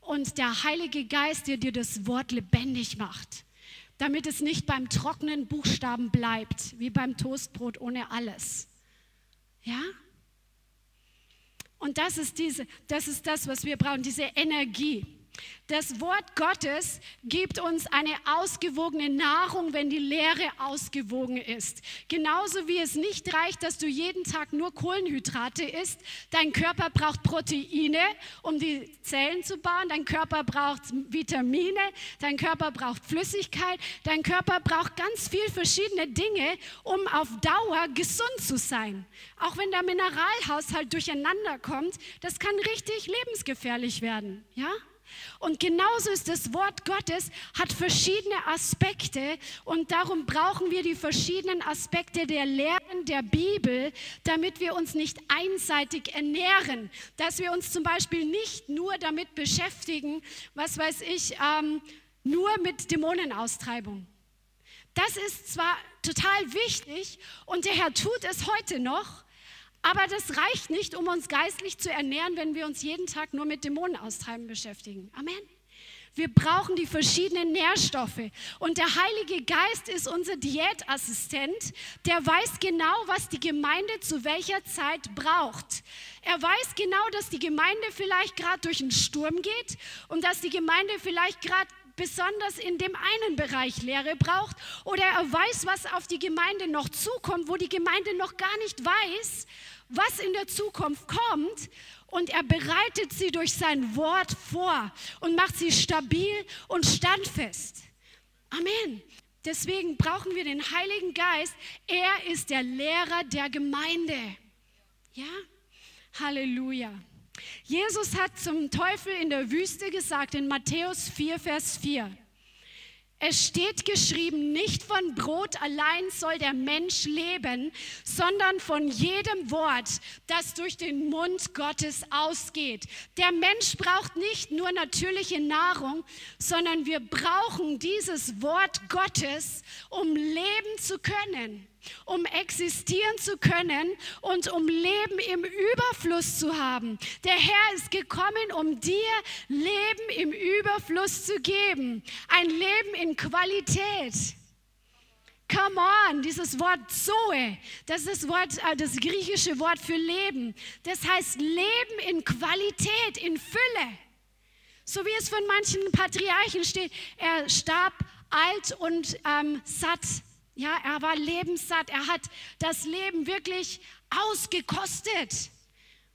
S3: und der Heilige Geist, der dir das Wort lebendig macht damit es nicht beim trockenen Buchstaben bleibt, wie beim Toastbrot ohne alles. Ja? Und das ist, diese, das ist das, was wir brauchen, diese Energie. Das Wort Gottes gibt uns eine ausgewogene Nahrung, wenn die Lehre ausgewogen ist. Genauso wie es nicht reicht, dass du jeden Tag nur Kohlenhydrate isst. Dein Körper braucht Proteine, um die Zellen zu bauen. Dein Körper braucht Vitamine. Dein Körper braucht Flüssigkeit. Dein Körper braucht ganz viel verschiedene Dinge, um auf Dauer gesund zu sein. Auch wenn der Mineralhaushalt durcheinander kommt, das kann richtig lebensgefährlich werden. Ja? Und genauso ist das Wort Gottes, hat verschiedene Aspekte und darum brauchen wir die verschiedenen Aspekte der Lehren der Bibel, damit wir uns nicht einseitig ernähren, dass wir uns zum Beispiel nicht nur damit beschäftigen, was weiß ich, ähm, nur mit Dämonenaustreibung. Das ist zwar total wichtig und der Herr tut es heute noch, aber das reicht nicht, um uns geistlich zu ernähren, wenn wir uns jeden Tag nur mit Dämonen austreiben beschäftigen. Amen. Wir brauchen die verschiedenen Nährstoffe. Und der Heilige Geist ist unser Diätassistent, der weiß genau, was die Gemeinde zu welcher Zeit braucht. Er weiß genau, dass die Gemeinde vielleicht gerade durch einen Sturm geht und dass die Gemeinde vielleicht gerade besonders in dem einen Bereich Lehre braucht oder er weiß, was auf die Gemeinde noch zukommt, wo die Gemeinde noch gar nicht weiß, was in der Zukunft kommt. Und er bereitet sie durch sein Wort vor und macht sie stabil und standfest. Amen. Deswegen brauchen wir den Heiligen Geist. Er ist der Lehrer der Gemeinde. Ja? Halleluja. Jesus hat zum Teufel in der Wüste gesagt in Matthäus 4, Vers 4, es steht geschrieben, nicht von Brot allein soll der Mensch leben, sondern von jedem Wort, das durch den Mund Gottes ausgeht. Der Mensch braucht nicht nur natürliche Nahrung, sondern wir brauchen dieses Wort Gottes, um leben zu können um existieren zu können und um Leben im Überfluss zu haben. Der Herr ist gekommen, um dir Leben im Überfluss zu geben. Ein Leben in Qualität. Come on, dieses Wort Zoe, das ist das, Wort, äh, das griechische Wort für Leben. Das heißt Leben in Qualität, in Fülle. So wie es von manchen Patriarchen steht, er starb alt und ähm, satt ja, er war lebenssatt. Er hat das Leben wirklich ausgekostet,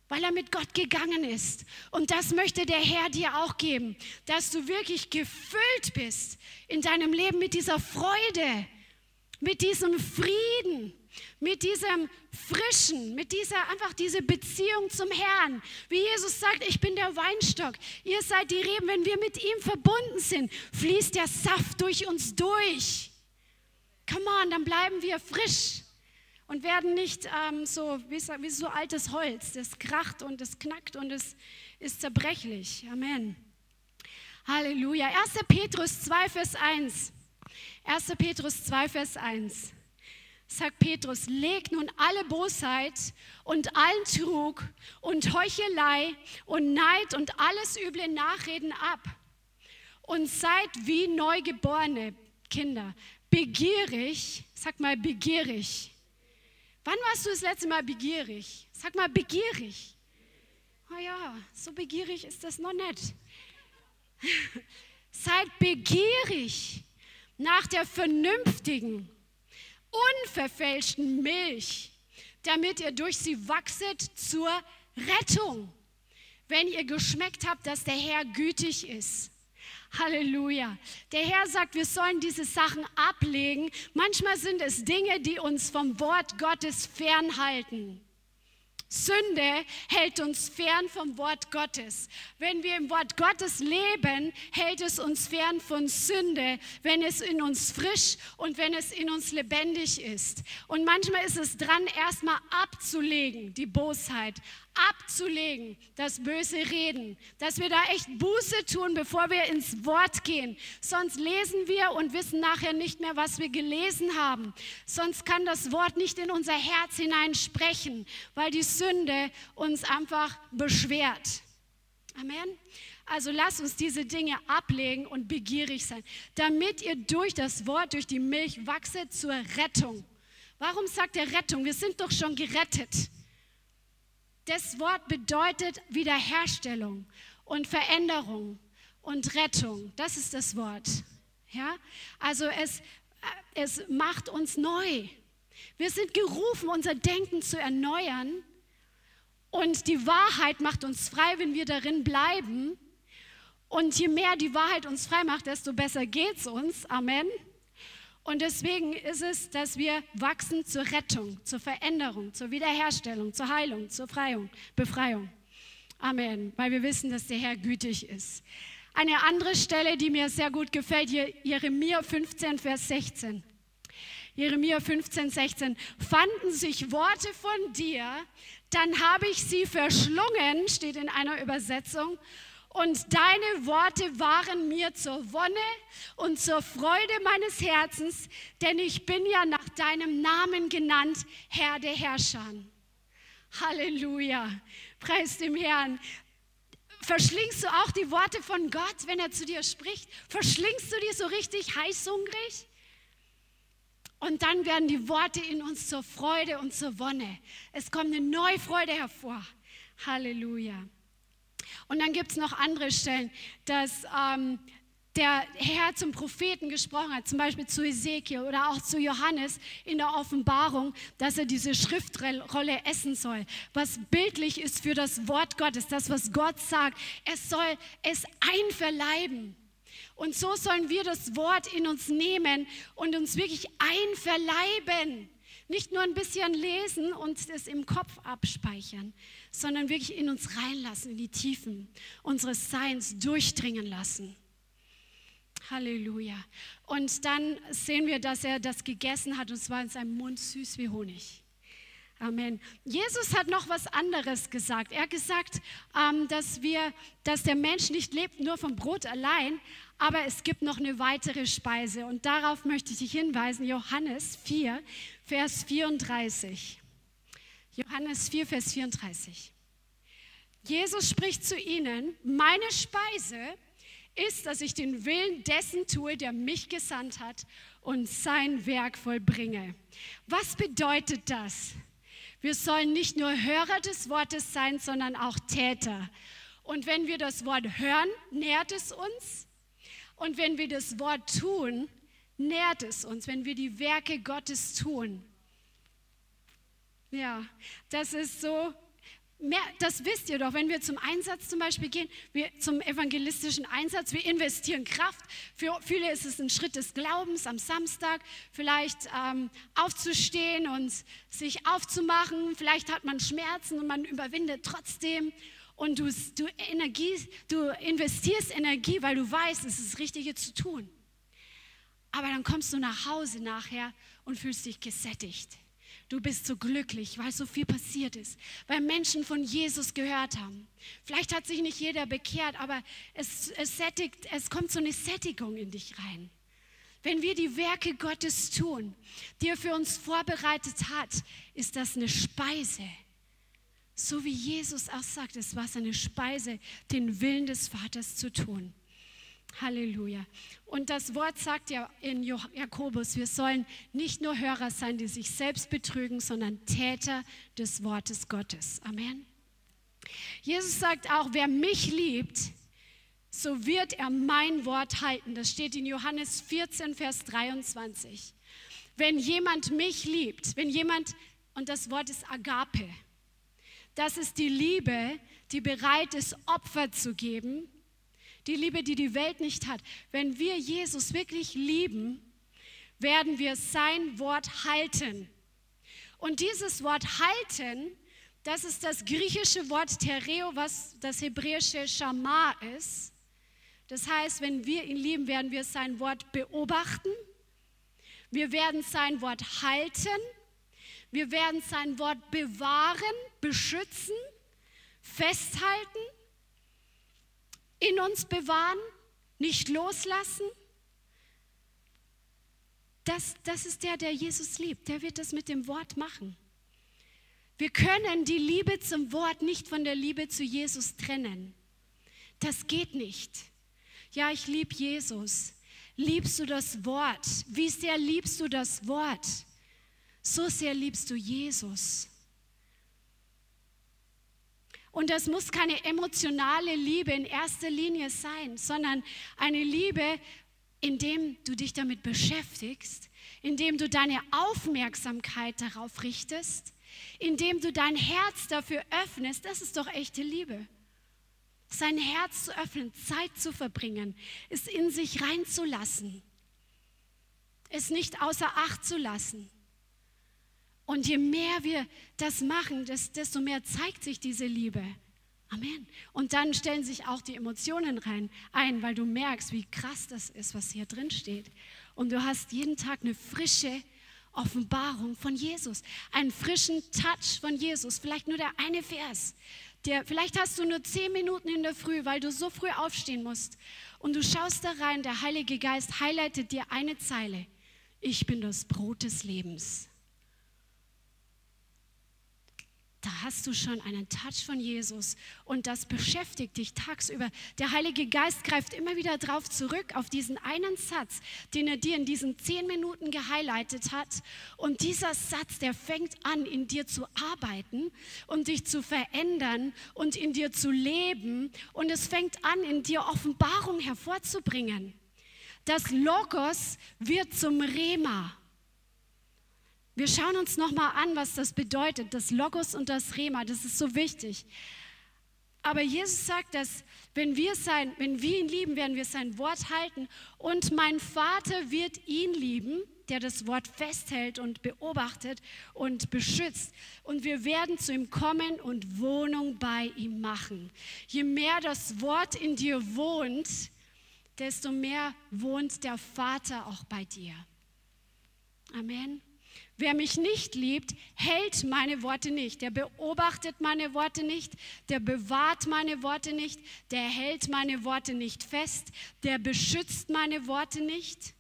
S3: weil er mit Gott gegangen ist. Und das möchte der Herr dir auch geben, dass du wirklich gefüllt bist in deinem Leben mit dieser Freude, mit diesem Frieden, mit diesem Frischen, mit dieser einfach diese Beziehung zum Herrn. Wie Jesus sagt, ich bin der Weinstock, ihr seid die Reben. Wenn wir mit ihm verbunden sind, fließt der Saft durch uns durch. Come on, dann bleiben wir frisch und werden nicht ähm, so wie, wie so altes Holz. Das kracht und es knackt und es ist zerbrechlich. Amen. Halleluja. 1. Petrus 2, Vers 1. 1. Petrus 2, Vers 1. Sagt Petrus, legt nun alle Bosheit und allen Trug und Heuchelei und Neid und alles üble Nachreden ab und seid wie neugeborene Kinder begierig. Sag mal begierig. Wann warst du das letzte Mal begierig? Sag mal begierig. Oh ja, so begierig ist das noch nicht. Seid begierig nach der vernünftigen, unverfälschten Milch, damit ihr durch sie wachset zur Rettung, wenn ihr geschmeckt habt, dass der Herr gütig ist. Halleluja. Der Herr sagt, wir sollen diese Sachen ablegen. Manchmal sind es Dinge, die uns vom Wort Gottes fernhalten. Sünde hält uns fern vom Wort Gottes. Wenn wir im Wort Gottes leben, hält es uns fern von Sünde, wenn es in uns frisch und wenn es in uns lebendig ist. Und manchmal ist es dran, erstmal abzulegen, die Bosheit, abzulegen, das böse Reden, dass wir da echt Buße tun, bevor wir ins Wort gehen. Sonst lesen wir und wissen nachher nicht mehr, was wir gelesen haben. Sonst kann das Wort nicht in unser Herz hinein sprechen, weil die Sünde uns einfach beschwert. Amen. Also lasst uns diese Dinge ablegen und begierig sein, damit ihr durch das Wort, durch die Milch wachset zur Rettung. Warum sagt er Rettung? Wir sind doch schon gerettet. Das Wort bedeutet Wiederherstellung und Veränderung und Rettung. Das ist das Wort. Ja? Also es, es macht uns neu. Wir sind gerufen, unser Denken zu erneuern. Und die Wahrheit macht uns frei, wenn wir darin bleiben. Und je mehr die Wahrheit uns frei macht, desto besser geht es uns. Amen. Und deswegen ist es, dass wir wachsen zur Rettung, zur Veränderung, zur Wiederherstellung, zur Heilung, zur Freiung, Befreiung. Amen. Weil wir wissen, dass der Herr gütig ist. Eine andere Stelle, die mir sehr gut gefällt, Jeremia 15, Vers 16. Jeremia 15, 16. Fanden sich Worte von dir, dann habe ich sie verschlungen, steht in einer Übersetzung, und deine Worte waren mir zur Wonne und zur Freude meines Herzens, denn ich bin ja nach deinem Namen genannt, Herr der Herrscher. Halleluja. Preis dem Herrn. Verschlingst du auch die Worte von Gott, wenn er zu dir spricht? Verschlingst du die so richtig heißhungrig? Und dann werden die Worte in uns zur Freude und zur Wonne. Es kommt eine neue Freude hervor. Halleluja. Und dann gibt es noch andere Stellen, dass ähm, der Herr zum Propheten gesprochen hat, zum Beispiel zu Ezekiel oder auch zu Johannes in der Offenbarung, dass er diese Schriftrolle essen soll, was bildlich ist für das Wort Gottes, das, was Gott sagt. Es soll es einverleiben. Und so sollen wir das Wort in uns nehmen und uns wirklich einverleiben. Nicht nur ein bisschen lesen und es im Kopf abspeichern, sondern wirklich in uns reinlassen, in die Tiefen unseres Seins durchdringen lassen. Halleluja. Und dann sehen wir, dass er das gegessen hat und es war in seinem Mund süß wie Honig. Amen. Jesus hat noch was anderes gesagt. Er hat gesagt, ähm, dass, wir, dass der Mensch nicht lebt nur vom Brot allein, aber es gibt noch eine weitere Speise. Und darauf möchte ich dich hinweisen, Johannes 4, Vers 34. Johannes 4, Vers 34. Jesus spricht zu ihnen, meine Speise ist, dass ich den Willen dessen tue, der mich gesandt hat und sein Werk vollbringe. Was bedeutet das? Wir sollen nicht nur Hörer des Wortes sein, sondern auch Täter. Und wenn wir das Wort hören, nährt es uns. Und wenn wir das Wort tun, nährt es uns, wenn wir die Werke Gottes tun. Ja, das ist so Mehr, das wisst ihr doch, wenn wir zum Einsatz zum Beispiel gehen, wir zum evangelistischen Einsatz, wir investieren Kraft. Für viele ist es ein Schritt des Glaubens am Samstag, vielleicht ähm, aufzustehen und sich aufzumachen. Vielleicht hat man Schmerzen und man überwindet trotzdem. Und du, du, Energie, du investierst Energie, weil du weißt, es ist das Richtige zu tun. Aber dann kommst du nach Hause nachher und fühlst dich gesättigt Du bist so glücklich, weil so viel passiert ist, weil Menschen von Jesus gehört haben. Vielleicht hat sich nicht jeder bekehrt, aber es, es, sättigt, es kommt so eine Sättigung in dich rein. Wenn wir die Werke Gottes tun, die er für uns vorbereitet hat, ist das eine Speise. So wie Jesus auch sagt, es war seine Speise, den Willen des Vaters zu tun. Halleluja. Und das Wort sagt ja in Jakobus, wir sollen nicht nur Hörer sein, die sich selbst betrügen, sondern Täter des Wortes Gottes. Amen. Jesus sagt auch, wer mich liebt, so wird er mein Wort halten. Das steht in Johannes 14, Vers 23. Wenn jemand mich liebt, wenn jemand, und das Wort ist Agape, das ist die Liebe, die bereit ist, Opfer zu geben, die Liebe, die die Welt nicht hat. Wenn wir Jesus wirklich lieben, werden wir sein Wort halten. Und dieses Wort halten, Das ist das griechische Wort Tereo, was das hebräische Shama ist. Das heißt, wenn wir ihn lieben, werden wir sein Wort beobachten. Wir werden sein Wort halten. Wir werden sein Wort bewahren, beschützen, festhalten, in uns bewahren, nicht loslassen. Das, das ist der, der Jesus liebt. Der wird das mit dem Wort machen. Wir können die Liebe zum Wort nicht von der Liebe zu Jesus trennen. Das geht nicht. Ja, ich liebe Jesus. Liebst du das Wort? Wie sehr liebst du das Wort? So sehr liebst du Jesus. Und das muss keine emotionale Liebe in erster Linie sein, sondern eine Liebe, indem du dich damit beschäftigst, indem du deine Aufmerksamkeit darauf richtest, indem du dein Herz dafür öffnest. Das ist doch echte Liebe. Sein Herz zu öffnen, Zeit zu verbringen, es in sich reinzulassen, es nicht außer Acht zu lassen. Und je mehr wir das machen, desto mehr zeigt sich diese Liebe. Amen. Und dann stellen sich auch die Emotionen rein ein, weil du merkst, wie krass das ist, was hier drin steht. Und du hast jeden Tag eine frische Offenbarung von Jesus, einen frischen Touch von Jesus. Vielleicht nur der eine Vers. Der, vielleicht hast du nur zehn Minuten in der Früh, weil du so früh aufstehen musst. Und du schaust da rein, der Heilige Geist highlightet dir eine Zeile. Ich bin das Brot des Lebens. Da hast du schon einen Touch von Jesus und das beschäftigt dich tagsüber. Der Heilige Geist greift immer wieder darauf zurück, auf diesen einen Satz, den er dir in diesen zehn Minuten gehighlightet hat. Und dieser Satz, der fängt an, in dir zu arbeiten und dich zu verändern und in dir zu leben. Und es fängt an, in dir Offenbarung hervorzubringen. Das Logos wird zum Rema. Wir schauen uns nochmal an, was das bedeutet, das Logos und das Rema, das ist so wichtig. Aber Jesus sagt, dass wenn wir, sein, wenn wir ihn lieben, werden wir sein Wort halten und mein Vater wird ihn lieben, der das Wort festhält und beobachtet und beschützt. Und wir werden zu ihm kommen und Wohnung bei ihm machen. Je mehr das Wort in dir wohnt, desto mehr wohnt der Vater auch bei dir. Amen. Wer mich nicht liebt, hält meine Worte nicht. Der beobachtet meine Worte nicht. Der bewahrt meine Worte nicht. Der hält meine Worte nicht fest. Der beschützt meine Worte nicht.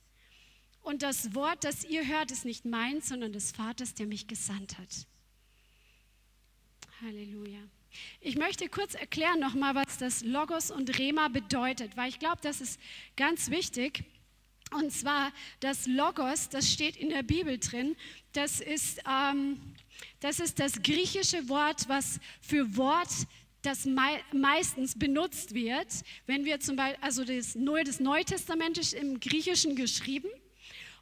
S3: Und das Wort, das ihr hört, ist nicht meins, sondern des Vaters, der mich gesandt hat. Halleluja. Ich möchte kurz erklären nochmal, was das Logos und Rema bedeutet, weil ich glaube, das ist ganz wichtig. Und zwar das Logos, das steht in der Bibel drin, das ist, ähm, das ist das griechische Wort, was für Wort das mei meistens benutzt wird. Wenn wir zum Beispiel, also das, Neue, das Neue Testament ist im Griechischen geschrieben.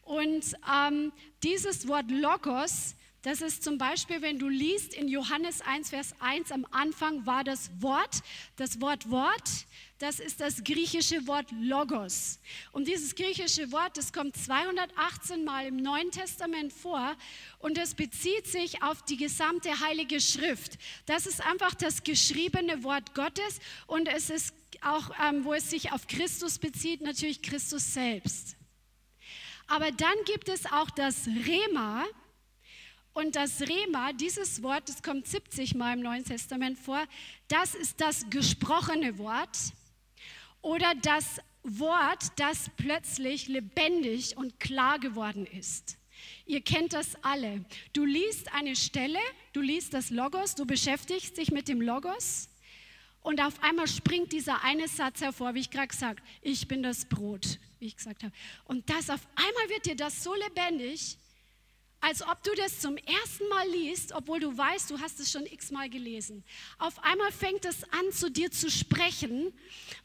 S3: Und ähm, dieses Wort Logos, das ist zum Beispiel, wenn du liest in Johannes 1, Vers 1, am Anfang war das Wort, das Wort Wort, das ist das griechische Wort Logos. Und dieses griechische Wort, das kommt 218 Mal im Neuen Testament vor und es bezieht sich auf die gesamte Heilige Schrift. Das ist einfach das geschriebene Wort Gottes und es ist auch, ähm, wo es sich auf Christus bezieht, natürlich Christus selbst. Aber dann gibt es auch das Rema, und das Rema, dieses Wort, das kommt 70 Mal im Neuen Testament vor, das ist das gesprochene Wort oder das Wort, das plötzlich lebendig und klar geworden ist. Ihr kennt das alle. Du liest eine Stelle, du liest das Logos, du beschäftigst dich mit dem Logos und auf einmal springt dieser eine Satz hervor, wie ich gerade gesagt, ich bin das Brot, wie ich gesagt habe. Und das auf einmal wird dir das so lebendig, als ob du das zum ersten Mal liest, obwohl du weißt, du hast es schon x-mal gelesen. Auf einmal fängt es an, zu dir zu sprechen,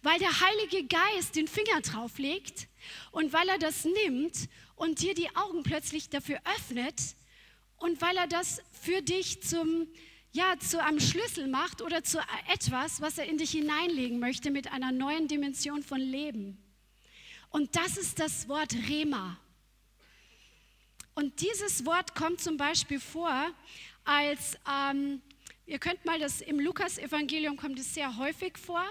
S3: weil der Heilige Geist den Finger drauf legt und weil er das nimmt und dir die Augen plötzlich dafür öffnet und weil er das für dich zum, ja, zu einem Schlüssel macht oder zu etwas, was er in dich hineinlegen möchte mit einer neuen Dimension von Leben. Und das ist das Wort Rema. Und dieses Wort kommt zum Beispiel vor, als ähm, Ihr könnt mal das im Lukas-Evangelium kommt es sehr häufig vor,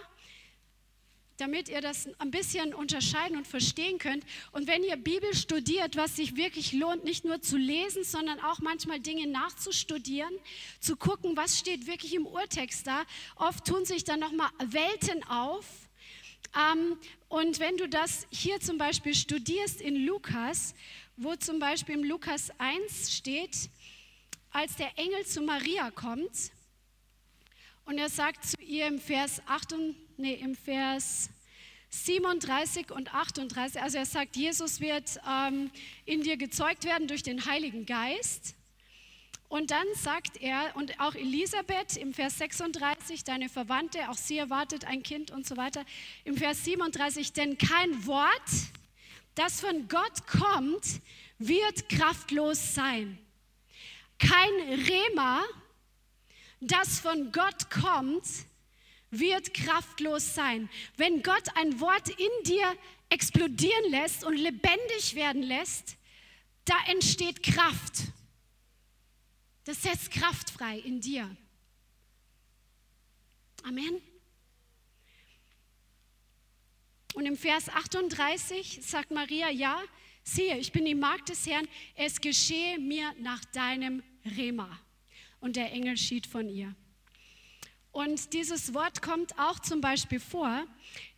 S3: damit ihr das ein bisschen unterscheiden und verstehen könnt. Und wenn ihr Bibel studiert, was sich wirklich lohnt, nicht nur zu lesen, sondern auch manchmal Dinge nachzustudieren, zu gucken, was steht wirklich im Urtext da. Oft tun sich dann nochmal Welten auf. Ähm, und wenn du das hier zum Beispiel studierst in Lukas, wo zum Beispiel im Lukas 1 steht, als der Engel zu Maria kommt und er sagt zu ihr im Vers 8, nee, im Vers 37 und 38, also er sagt, Jesus wird ähm, in dir gezeugt werden durch den Heiligen Geist. Und dann sagt er, und auch Elisabeth im Vers 36, deine Verwandte, auch sie erwartet ein Kind und so weiter. Im Vers 37, denn kein Wort, das von Gott kommt, wird kraftlos sein. Kein Rema, das von Gott kommt, wird kraftlos sein. Wenn Gott ein Wort in dir explodieren lässt und lebendig werden lässt, da entsteht Kraft. Das setzt Kraft frei in dir. Amen. Und im Vers 38 sagt Maria, ja, siehe, ich bin die Magd des Herrn, es geschehe mir nach deinem Rema. Und der Engel schied von ihr. Und dieses Wort kommt auch zum Beispiel vor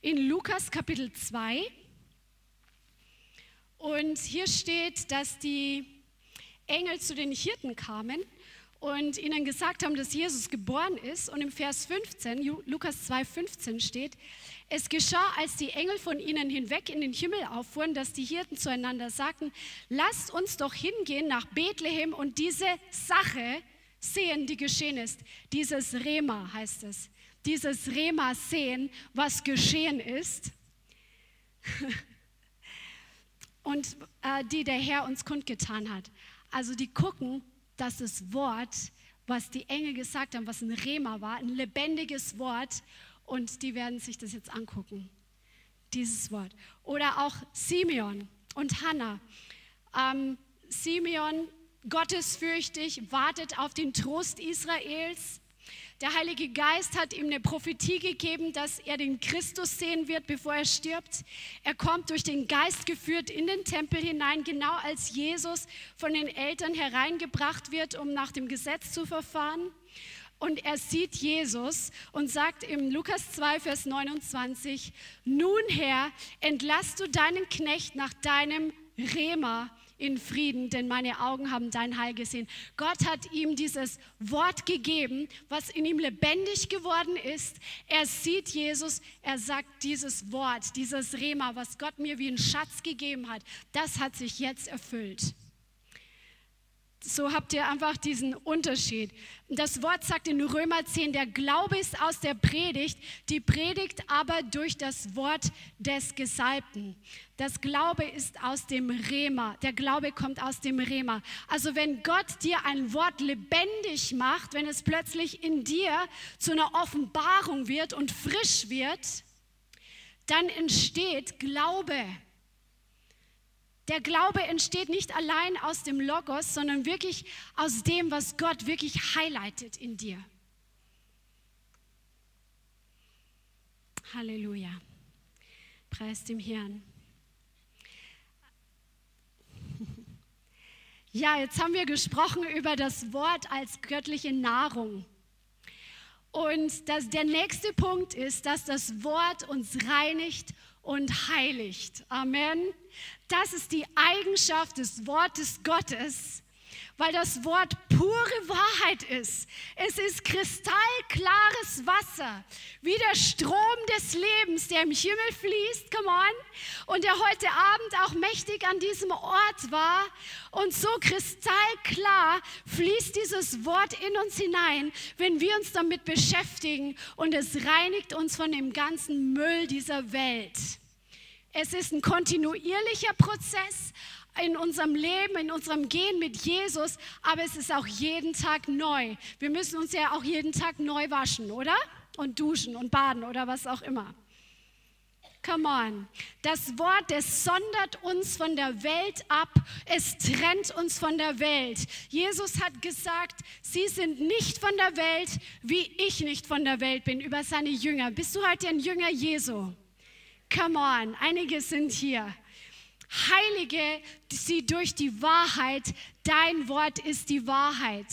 S3: in Lukas Kapitel 2. Und hier steht, dass die Engel zu den Hirten kamen und ihnen gesagt haben, dass Jesus geboren ist. Und im Vers 15, Lukas 2, 15 steht, es geschah, als die Engel von ihnen hinweg in den Himmel auffuhren, dass die Hirten zueinander sagten, lasst uns doch hingehen nach Bethlehem und diese Sache sehen, die geschehen ist. Dieses Rema heißt es. Dieses Rema sehen, was geschehen ist. und äh, die der Herr uns kundgetan hat. Also die gucken, dass das Wort, was die Engel gesagt haben, was ein Rema war, ein lebendiges Wort, und die werden sich das jetzt angucken. Dieses Wort. Oder auch Simeon und Hannah. Ähm, Simeon gottesfürchtig, wartet auf den Trost Israels. Der Heilige Geist hat ihm eine Prophetie gegeben, dass er den Christus sehen wird, bevor er stirbt. Er kommt durch den Geist geführt in den Tempel hinein, genau als Jesus von den Eltern hereingebracht wird, um nach dem Gesetz zu verfahren. Und er sieht Jesus und sagt im Lukas 2, Vers 29, nun Herr, entlass du deinen Knecht nach deinem Rema in Frieden, denn meine Augen haben dein Heil gesehen. Gott hat ihm dieses Wort gegeben, was in ihm lebendig geworden ist. Er sieht Jesus, er sagt dieses Wort, dieses Rema, was Gott mir wie ein Schatz gegeben hat, das hat sich jetzt erfüllt. So habt ihr einfach diesen Unterschied. Das Wort sagt in Römer 10, der Glaube ist aus der Predigt, die Predigt aber durch das Wort des Gesalbten. Das Glaube ist aus dem Rema. Der Glaube kommt aus dem Rema. Also wenn Gott dir ein Wort lebendig macht, wenn es plötzlich in dir zu einer Offenbarung wird und frisch wird, dann entsteht Glaube. Der Glaube entsteht nicht allein aus dem Logos, sondern wirklich aus dem, was Gott wirklich highlightet in dir. Halleluja. Preis dem Herrn. Ja, jetzt haben wir gesprochen über das Wort als göttliche Nahrung. Und das, der nächste Punkt ist, dass das Wort uns reinigt und heiligt. Amen. Das ist die Eigenschaft des Wortes Gottes, weil das Wort pure Wahrheit ist. Es ist kristallklares Wasser, wie der Strom des Lebens, der im Himmel fließt, come on, und der heute Abend auch mächtig an diesem Ort war. Und so kristallklar fließt dieses Wort in uns hinein, wenn wir uns damit beschäftigen und es reinigt uns von dem ganzen Müll dieser Welt. Es ist ein kontinuierlicher Prozess in unserem Leben, in unserem Gehen mit Jesus, aber es ist auch jeden Tag neu. Wir müssen uns ja auch jeden Tag neu waschen, oder? Und duschen und baden oder was auch immer. Come on. Das Wort, es sondert uns von der Welt ab. Es trennt uns von der Welt. Jesus hat gesagt, sie sind nicht von der Welt, wie ich nicht von der Welt bin, über seine Jünger. Bist du heute ein Jünger Jesu? Come on. Einige sind hier. Heilige sie durch die Wahrheit. Dein Wort ist die Wahrheit.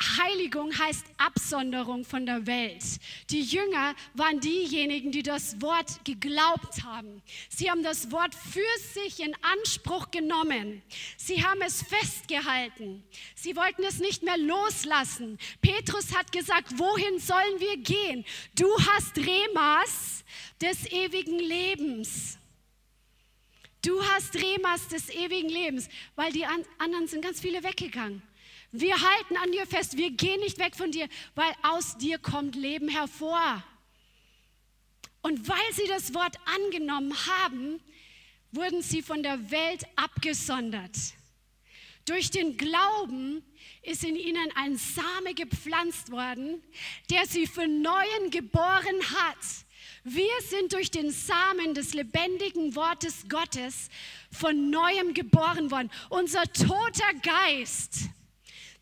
S3: Heiligung heißt Absonderung von der Welt. Die Jünger waren diejenigen, die das Wort geglaubt haben. Sie haben das Wort für sich in Anspruch genommen. Sie haben es festgehalten. Sie wollten es nicht mehr loslassen. Petrus hat gesagt, wohin sollen wir gehen? Du hast Remas des ewigen Lebens. Du hast Remas des ewigen Lebens, weil die anderen sind ganz viele weggegangen. Wir halten an dir fest, wir gehen nicht weg von dir, weil aus dir kommt Leben hervor. Und weil sie das Wort angenommen haben, wurden sie von der Welt abgesondert. Durch den Glauben ist in ihnen ein Same gepflanzt worden, der sie für Neuen geboren hat. Wir sind durch den Samen des lebendigen Wortes Gottes von Neuem geboren worden. Unser toter Geist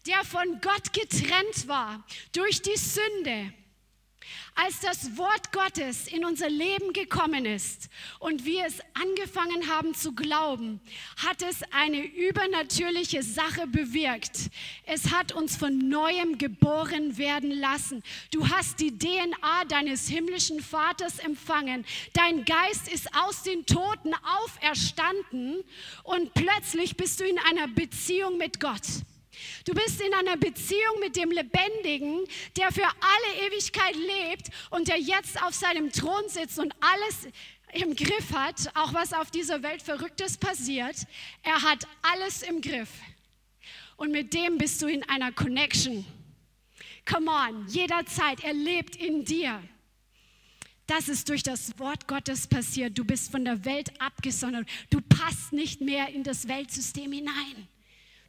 S3: der von Gott getrennt war durch die Sünde, als das Wort Gottes in unser Leben gekommen ist und wir es angefangen haben zu glauben, hat es eine übernatürliche Sache bewirkt. Es hat uns von neuem geboren werden lassen. Du hast die DNA deines himmlischen Vaters empfangen. Dein Geist ist aus den Toten auferstanden und plötzlich bist du in einer Beziehung mit Gott. Du bist in einer Beziehung mit dem Lebendigen, der für alle Ewigkeit lebt und der jetzt auf seinem Thron sitzt und alles im Griff hat, auch was auf dieser Welt Verrücktes passiert. Er hat alles im Griff. Und mit dem bist du in einer Connection. Come on, jederzeit, er lebt in dir. Das ist durch das Wort Gottes passiert. Du bist von der Welt abgesondert. Du passt nicht mehr in das Weltsystem hinein.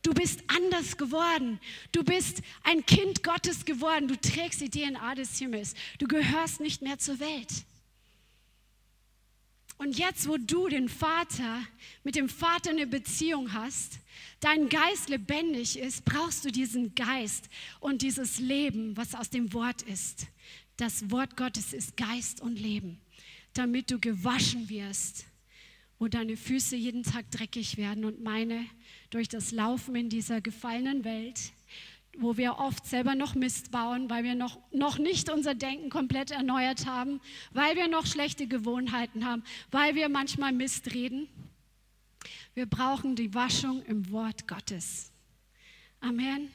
S3: Du bist anders geworden. Du bist ein Kind Gottes geworden. Du trägst die DNA des Himmels. Du gehörst nicht mehr zur Welt. Und jetzt, wo du den Vater, mit dem Vater eine Beziehung hast, dein Geist lebendig ist, brauchst du diesen Geist und dieses Leben, was aus dem Wort ist. Das Wort Gottes ist Geist und Leben, damit du gewaschen wirst, wo deine Füße jeden Tag dreckig werden und meine durch das Laufen in dieser gefallenen Welt, wo wir oft selber noch Mist bauen, weil wir noch, noch nicht unser Denken komplett erneuert haben, weil wir noch schlechte Gewohnheiten haben, weil wir manchmal Mist reden. Wir brauchen die Waschung im Wort Gottes. Amen.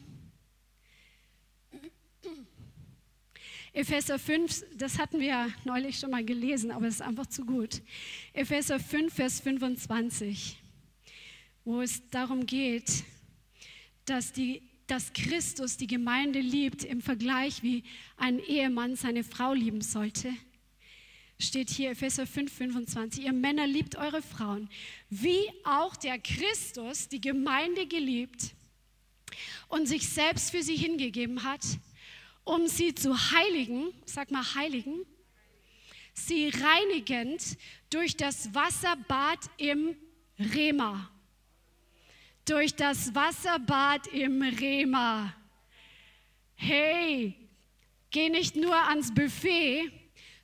S3: Epheser 5, das hatten wir neulich schon mal gelesen, aber es ist einfach zu gut. Epheser 5, Vers 25 wo es darum geht, dass, die, dass Christus die Gemeinde liebt im Vergleich, wie ein Ehemann seine Frau lieben sollte. Steht hier Epheser 5, 25. Ihr Männer liebt eure Frauen, wie auch der Christus die Gemeinde geliebt und sich selbst für sie hingegeben hat, um sie zu heiligen, sag mal heiligen, sie reinigend durch das Wasserbad im Rema durch das Wasserbad im Rema. Hey, geh nicht nur ans Buffet,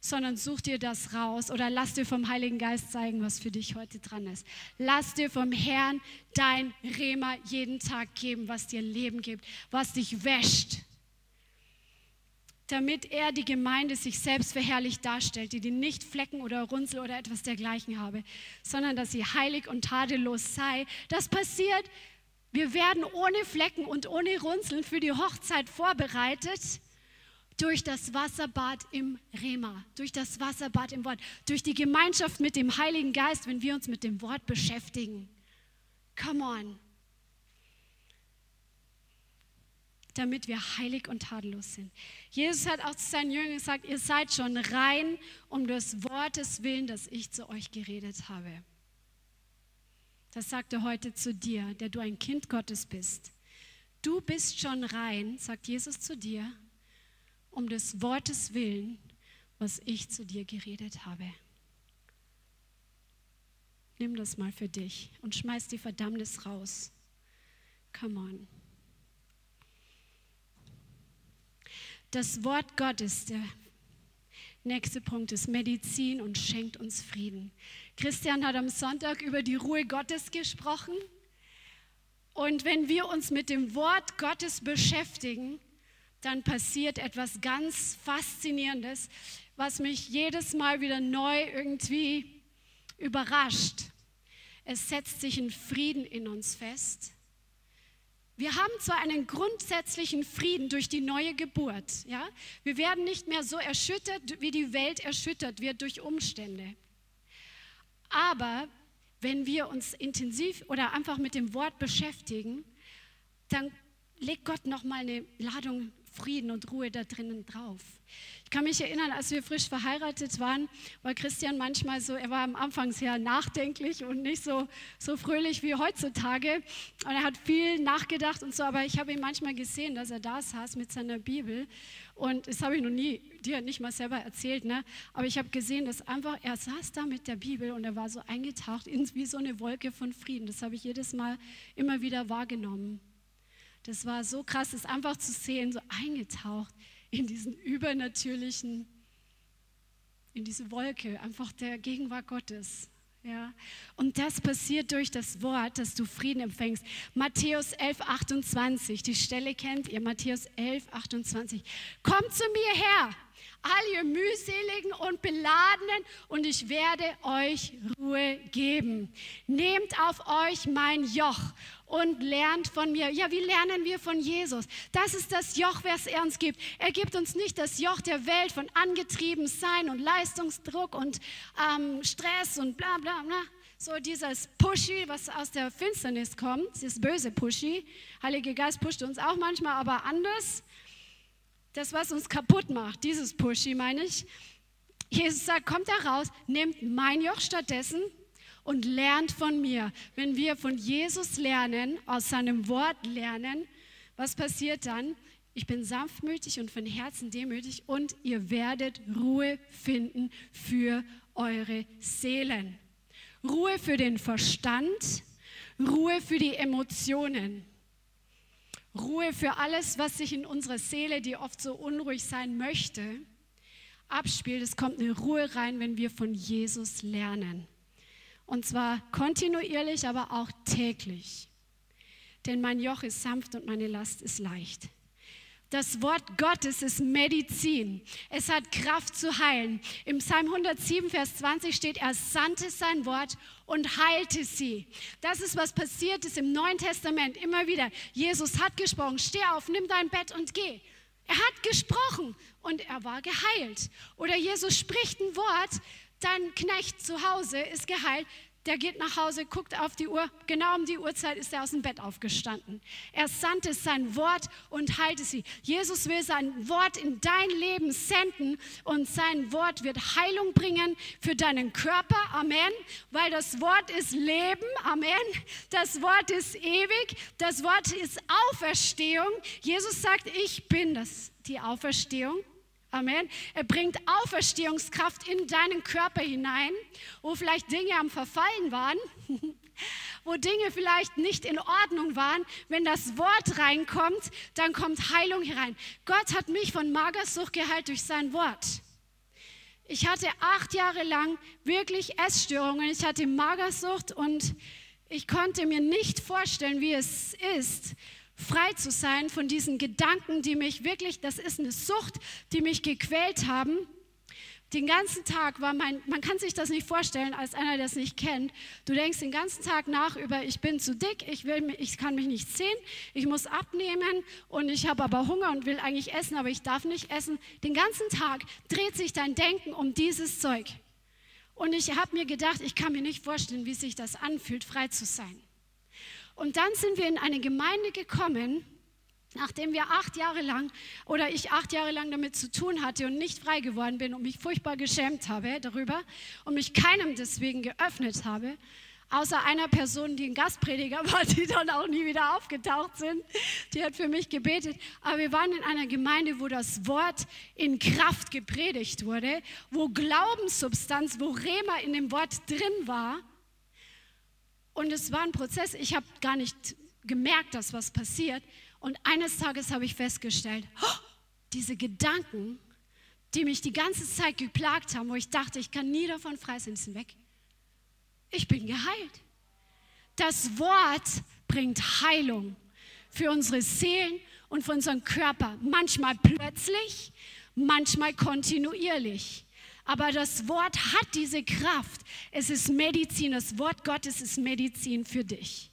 S3: sondern such dir das raus oder lass dir vom Heiligen Geist zeigen, was für dich heute dran ist. Lass dir vom Herrn dein Rema jeden Tag geben, was dir Leben gibt, was dich wäscht damit er die Gemeinde sich selbst verherrlicht darstellt, die die nicht Flecken oder Runzel oder etwas dergleichen habe, sondern dass sie heilig und tadellos sei. Das passiert, wir werden ohne Flecken und ohne Runzeln für die Hochzeit vorbereitet durch das Wasserbad im Rema, durch das Wasserbad im Wort, durch die Gemeinschaft mit dem Heiligen Geist, wenn wir uns mit dem Wort beschäftigen. Come on. Damit wir heilig und tadellos sind. Jesus hat auch zu seinen Jüngern gesagt, ihr seid schon rein um des Wortes willen, das ich zu euch geredet habe. Das sagt er heute zu dir, der du ein Kind Gottes bist. Du bist schon rein, sagt Jesus zu dir, um des Wortes willen, was ich zu dir geredet habe. Nimm das mal für dich und schmeiß die Verdammnis raus. Come on. Das Wort Gottes, der nächste Punkt ist Medizin und schenkt uns Frieden. Christian hat am Sonntag über die Ruhe Gottes gesprochen. Und wenn wir uns mit dem Wort Gottes beschäftigen, dann passiert etwas ganz Faszinierendes, was mich jedes Mal wieder neu irgendwie überrascht. Es setzt sich ein Frieden in uns fest. Wir haben zwar einen grundsätzlichen Frieden durch die neue Geburt. Ja? Wir werden nicht mehr so erschüttert, wie die Welt erschüttert wird durch Umstände. Aber wenn wir uns intensiv oder einfach mit dem Wort beschäftigen, dann legt Gott noch mal eine Ladung Frieden und Ruhe da drinnen drauf. Ich kann mich erinnern, als wir frisch verheiratet waren, war Christian manchmal so, er war am Anfang sehr nachdenklich und nicht so, so fröhlich wie heutzutage. Und er hat viel nachgedacht und so, aber ich habe ihn manchmal gesehen, dass er da saß mit seiner Bibel. Und das habe ich noch nie, dir nicht mal selber erzählt, ne? aber ich habe gesehen, dass einfach, er saß da mit der Bibel und er war so eingetaucht in wie so eine Wolke von Frieden. Das habe ich jedes Mal immer wieder wahrgenommen. Das war so krass, das einfach zu sehen, so eingetaucht in diesen übernatürlichen, in diese Wolke, einfach der Gegenwart Gottes. Ja, und das passiert durch das Wort, dass du Frieden empfängst. Matthäus 11, 28, die Stelle kennt ihr, Matthäus 11, 28. Kommt zu mir her, all ihr mühseligen und beladenen, und ich werde euch Ruhe geben. Nehmt auf euch mein Joch und lernt von mir. Ja, wie lernen wir von Jesus? Das ist das Joch, was er uns gibt. Er gibt uns nicht das Joch der Welt von angetrieben sein und Leistungsdruck und ähm, Stress und bla bla bla. So dieses Pushy, was aus der Finsternis kommt, das böse Pushy. Heilige Geist pusht uns auch manchmal, aber anders das, was uns kaputt macht, dieses Pushy meine ich. Jesus sagt, kommt da raus, nehmt mein Joch stattdessen und lernt von mir. Wenn wir von Jesus lernen, aus seinem Wort lernen, was passiert dann? Ich bin sanftmütig und von Herzen demütig und ihr werdet Ruhe finden für eure Seelen. Ruhe für den Verstand, Ruhe für die Emotionen. Ruhe für alles, was sich in unserer Seele, die oft so unruhig sein möchte, abspielt. Es kommt eine Ruhe rein, wenn wir von Jesus lernen. Und zwar kontinuierlich, aber auch täglich. Denn mein Joch ist sanft und meine Last ist leicht. Das Wort Gottes ist Medizin. Es hat Kraft zu heilen. Im Psalm 107, Vers 20 steht, er sandte sein Wort und heilte sie. Das ist, was passiert ist im Neuen Testament immer wieder. Jesus hat gesprochen, steh auf, nimm dein Bett und geh. Er hat gesprochen und er war geheilt. Oder Jesus spricht ein Wort, dein Knecht zu Hause ist geheilt, der geht nach Hause, guckt auf die Uhr. Genau um die Uhrzeit ist er aus dem Bett aufgestanden. Er sandte sein Wort und heilte sie. Jesus will sein Wort in dein Leben senden und sein Wort wird Heilung bringen für deinen Körper. Amen. Weil das Wort ist Leben. Amen. Das Wort ist ewig. Das Wort ist Auferstehung. Jesus sagt, ich bin das, die Auferstehung Amen. Er bringt Auferstehungskraft in deinen Körper hinein, wo vielleicht Dinge am Verfallen waren, wo Dinge vielleicht nicht in Ordnung waren. Wenn das Wort reinkommt, dann kommt Heilung herein. Gott hat mich von Magersucht geheilt durch sein Wort. Ich hatte acht Jahre lang wirklich Essstörungen. Ich hatte Magersucht und ich konnte mir nicht vorstellen, wie es ist, frei zu sein von diesen Gedanken, die mich wirklich, das ist eine Sucht, die mich gequält haben. Den ganzen Tag war mein, man kann sich das nicht vorstellen, als einer, der es nicht kennt. Du denkst den ganzen Tag nach über, ich bin zu dick, ich, will, ich kann mich nicht sehen, ich muss abnehmen und ich habe aber Hunger und will eigentlich essen, aber ich darf nicht essen. Den ganzen Tag dreht sich dein Denken um dieses Zeug. Und ich habe mir gedacht, ich kann mir nicht vorstellen, wie sich das anfühlt, frei zu sein. Und dann sind wir in eine Gemeinde gekommen, nachdem wir acht Jahre lang oder ich acht Jahre lang damit zu tun hatte und nicht frei geworden bin und mich furchtbar geschämt habe darüber und mich keinem deswegen geöffnet habe. außer einer Person, die ein Gastprediger war, die dann auch nie wieder aufgetaucht sind. Die hat für mich gebetet. Aber wir waren in einer Gemeinde, wo das Wort in Kraft gepredigt wurde, wo Glaubenssubstanz, wo Rema in dem Wort drin war. Und es war ein Prozess. Ich habe gar nicht gemerkt, dass was passiert. Und eines Tages habe ich festgestellt, oh, diese Gedanken, die mich die ganze Zeit geplagt haben, wo ich dachte, ich kann nie davon frei sein, sind weg. Ich bin geheilt. Das Wort bringt Heilung für unsere Seelen und für unseren Körper. Manchmal plötzlich, manchmal kontinuierlich. Aber das Wort hat diese Kraft. Es ist Medizin. Das Wort Gottes ist Medizin für dich.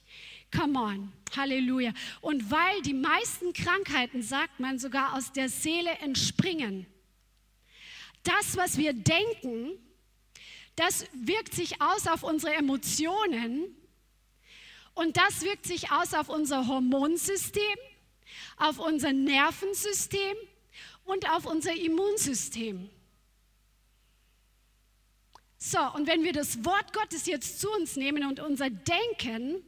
S3: Come on. Halleluja. Und weil die meisten Krankheiten, sagt man, sogar aus der Seele entspringen. Das, was wir denken, das wirkt sich aus auf unsere Emotionen und das wirkt sich aus auf unser Hormonsystem, auf unser Nervensystem und auf unser Immunsystem. So, und wenn wir das Wort Gottes jetzt zu uns nehmen und unser Denken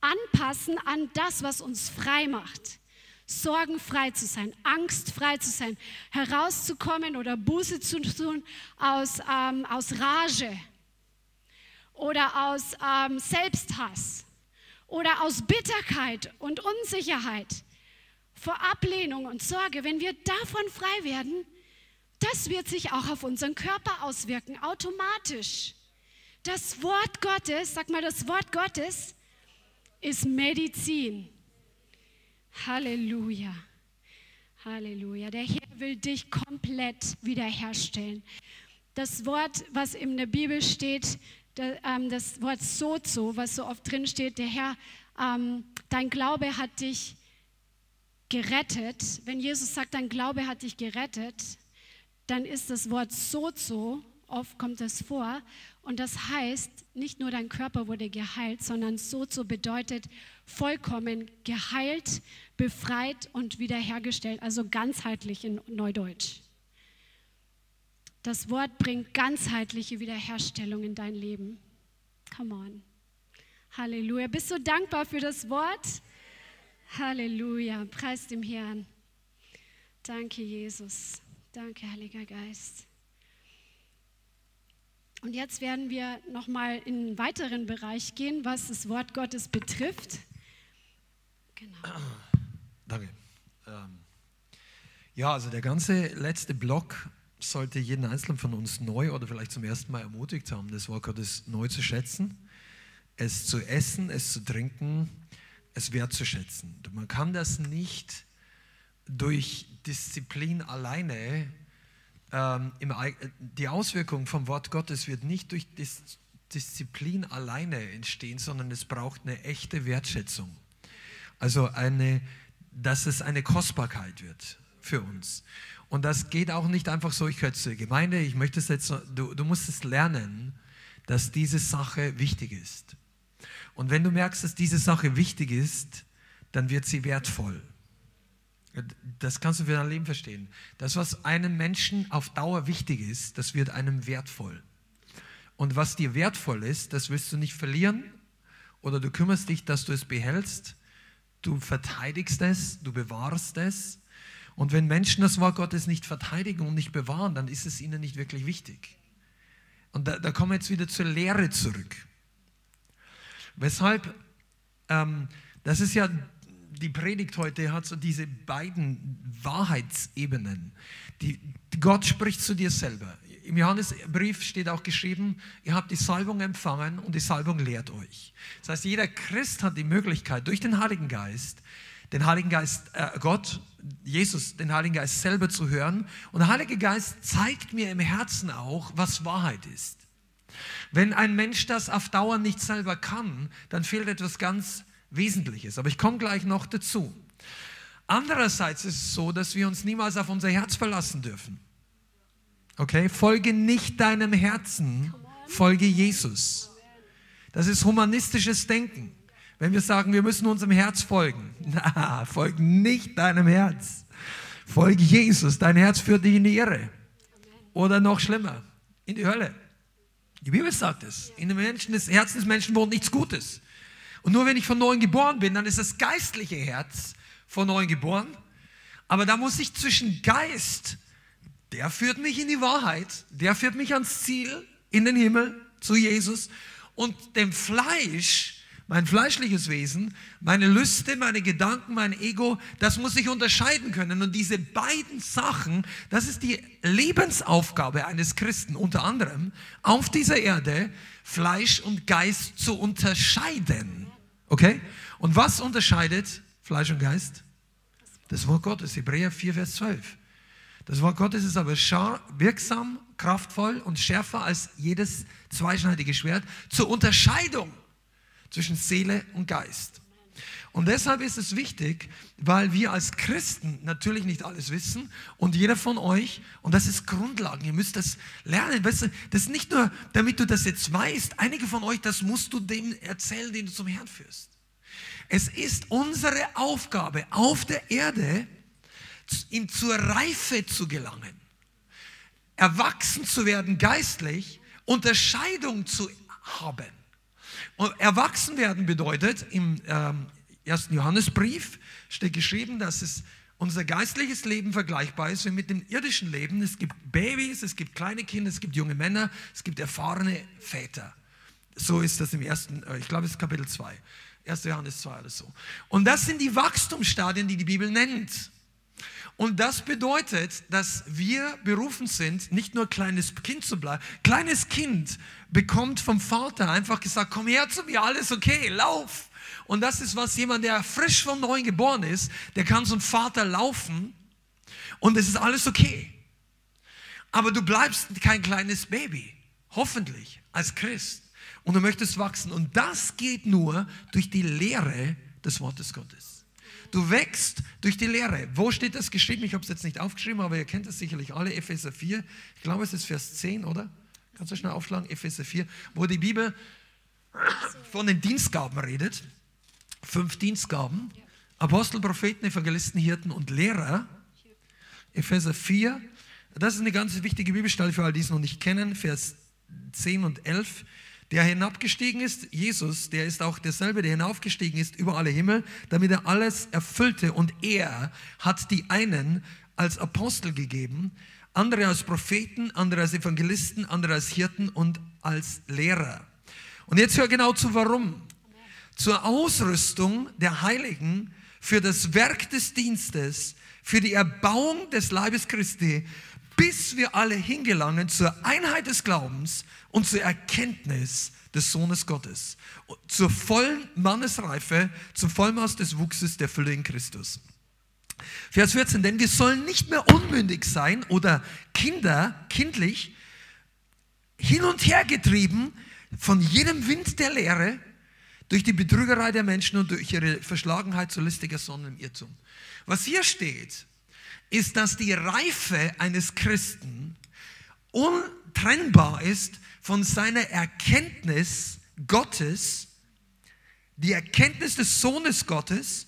S3: anpassen an das, was uns frei macht, sorgenfrei zu sein, angstfrei zu sein, herauszukommen oder Buße zu tun aus, ähm, aus Rage oder aus ähm, Selbsthass oder aus Bitterkeit und Unsicherheit, vor Ablehnung und Sorge. Wenn wir davon frei werden, das wird sich auch auf unseren Körper auswirken, automatisch. Das Wort Gottes, sag mal, das Wort Gottes ist Medizin. Halleluja. Halleluja. Der Herr will dich komplett wiederherstellen. Das Wort, was in der Bibel steht, ähm, das Wort Sozo, was so oft drin steht, der Herr, ähm, dein Glaube hat dich gerettet. Wenn Jesus sagt, dein Glaube hat dich gerettet, dann ist das Wort Sozo, oft kommt das vor, und das heißt, nicht nur dein Körper wurde geheilt, sondern Sozo bedeutet vollkommen geheilt, befreit und wiederhergestellt, also ganzheitlich in Neudeutsch. Das Wort bringt ganzheitliche Wiederherstellung in dein Leben. Come on. Halleluja. Bist du dankbar für das Wort? Halleluja. Preis dem Herrn. Danke, Jesus. Danke, Heiliger Geist. Und jetzt werden wir nochmal in einen weiteren Bereich gehen, was das Wort Gottes betrifft.
S2: Genau. Danke. Ähm, ja, also der ganze letzte Block sollte jeden Einzelnen von uns neu oder vielleicht zum ersten Mal ermutigt haben, das Wort Gottes neu zu schätzen, es zu essen, es zu trinken, es wertzuschätzen. Man kann das nicht durch Disziplin alleine, ähm, im, die Auswirkung vom Wort Gottes wird nicht durch Dis Disziplin alleine entstehen, sondern es braucht eine echte Wertschätzung. Also eine, dass es eine Kostbarkeit wird für uns. Und das geht auch nicht einfach so, ich gehöre zur Gemeinde, ich möchte es jetzt, du, du musst es lernen, dass diese Sache wichtig ist. Und wenn du merkst, dass diese Sache wichtig ist, dann wird sie wertvoll. Das kannst du für dein Leben verstehen. Das, was einem Menschen auf Dauer wichtig ist, das wird einem wertvoll. Und was dir wertvoll ist, das wirst du nicht verlieren oder du kümmerst dich, dass du es behältst, du verteidigst es, du bewahrst es. Und wenn Menschen das Wort Gottes nicht verteidigen und nicht bewahren, dann ist es ihnen nicht wirklich wichtig. Und da, da kommen wir jetzt wieder zur Lehre zurück. Weshalb, ähm, das ist ja, die Predigt heute hat so diese beiden Wahrheitsebenen. Die, Gott spricht zu dir selber. Im Johannesbrief steht auch geschrieben, ihr habt die Salbung empfangen und die Salbung lehrt euch. Das heißt, jeder Christ hat die Möglichkeit, durch den Heiligen Geist, den Heiligen Geist, äh, Gott, Jesus, den Heiligen Geist selber zu hören. Und der Heilige Geist zeigt mir im Herzen auch, was Wahrheit ist. Wenn ein Mensch das auf Dauer nicht selber kann, dann fehlt etwas ganz Wesentliches. Aber ich komme gleich noch dazu. Andererseits ist es so, dass wir uns niemals auf unser Herz verlassen dürfen. Okay, folge nicht deinem Herzen, folge Jesus. Das ist humanistisches Denken. Wenn wir sagen, wir müssen unserem Herz folgen, na, folge nicht deinem Herz. Folge Jesus. Dein Herz führt dich in die Irre. Oder noch schlimmer, in die Hölle. Die Bibel sagt es. In dem Herzen des Menschen wohnt nichts Gutes. Und nur wenn ich von neuem geboren bin, dann ist das geistliche Herz von neuem geboren. Aber da muss ich zwischen Geist, der führt mich in die Wahrheit, der führt mich ans Ziel, in den Himmel, zu Jesus, und dem Fleisch, mein fleischliches Wesen, meine Lüste, meine Gedanken, mein Ego, das muss ich unterscheiden können. Und diese beiden Sachen, das ist die Lebensaufgabe eines Christen, unter anderem auf dieser Erde, Fleisch und Geist zu unterscheiden. Okay? Und was unterscheidet Fleisch und Geist? Das Wort Gottes, Hebräer 4, Vers 12. Das Wort Gottes ist aber wirksam, kraftvoll und schärfer als jedes zweischneidige Schwert zur Unterscheidung zwischen Seele und Geist. Und deshalb ist es wichtig, weil wir als Christen natürlich nicht alles wissen und jeder von euch, und das ist Grundlagen, ihr müsst das lernen. Weißt du, das ist nicht nur, damit du das jetzt weißt, einige von euch, das musst du dem erzählen, den du zum Herrn führst. Es ist unsere Aufgabe auf der Erde, in zur Reife zu gelangen, erwachsen zu werden geistlich, Unterscheidung zu haben. Und erwachsen werden bedeutet, im ähm, ersten Johannesbrief steht geschrieben, dass es unser geistliches Leben vergleichbar ist wie mit dem irdischen Leben. Es gibt Babys, es gibt kleine Kinder, es gibt junge Männer, es gibt erfahrene Väter. So ist das im ersten, äh, ich glaube, es ist Kapitel 2. 1. Johannes 2 oder so. Und das sind die Wachstumsstadien, die die Bibel nennt. Und das bedeutet, dass wir berufen sind, nicht nur kleines Kind zu bleiben. Kleines Kind bekommt vom Vater einfach gesagt, komm her zu mir, alles okay, lauf. Und das ist was jemand, der frisch von neuem geboren ist, der kann zum Vater laufen und es ist alles okay. Aber du bleibst kein kleines Baby, hoffentlich, als Christ. Und du möchtest wachsen. Und das geht nur durch die Lehre des Wortes Gottes. Du wächst durch die Lehre. Wo steht das geschrieben? Ich habe es jetzt nicht aufgeschrieben, aber ihr kennt es sicherlich alle. Epheser 4. Ich glaube, es ist Vers 10, oder? Kannst du schnell aufschlagen? Epheser 4, wo die Bibel von den Dienstgaben redet. Fünf Dienstgaben. Apostel, Propheten, Evangelisten, Hirten und Lehrer. Epheser 4. Das ist eine ganz wichtige Bibelstelle für all die, es noch nicht kennen. Vers 10 und 11 der hinabgestiegen ist, Jesus, der ist auch derselbe, der hinaufgestiegen ist über alle Himmel, damit er alles erfüllte. Und er hat die einen als Apostel gegeben, andere als Propheten, andere als Evangelisten, andere als Hirten und als Lehrer. Und jetzt hör genau zu, warum. Zur Ausrüstung der Heiligen für das Werk des Dienstes, für die Erbauung des Leibes Christi, bis wir alle hingelangen zur Einheit des Glaubens und zur Erkenntnis des Sohnes Gottes, zur vollen Mannesreife, zum Vollmaß des Wuchses der Fülle in Christus. Vers 14, denn wir sollen nicht mehr unmündig sein oder Kinder, kindlich, hin und her getrieben von jedem Wind der Lehre, durch die Betrügerei der Menschen und durch ihre Verschlagenheit zu listiger Sonne im Irrtum. Was hier steht, ist, dass die Reife eines Christen untrennbar ist von seiner Erkenntnis Gottes, die Erkenntnis des Sohnes Gottes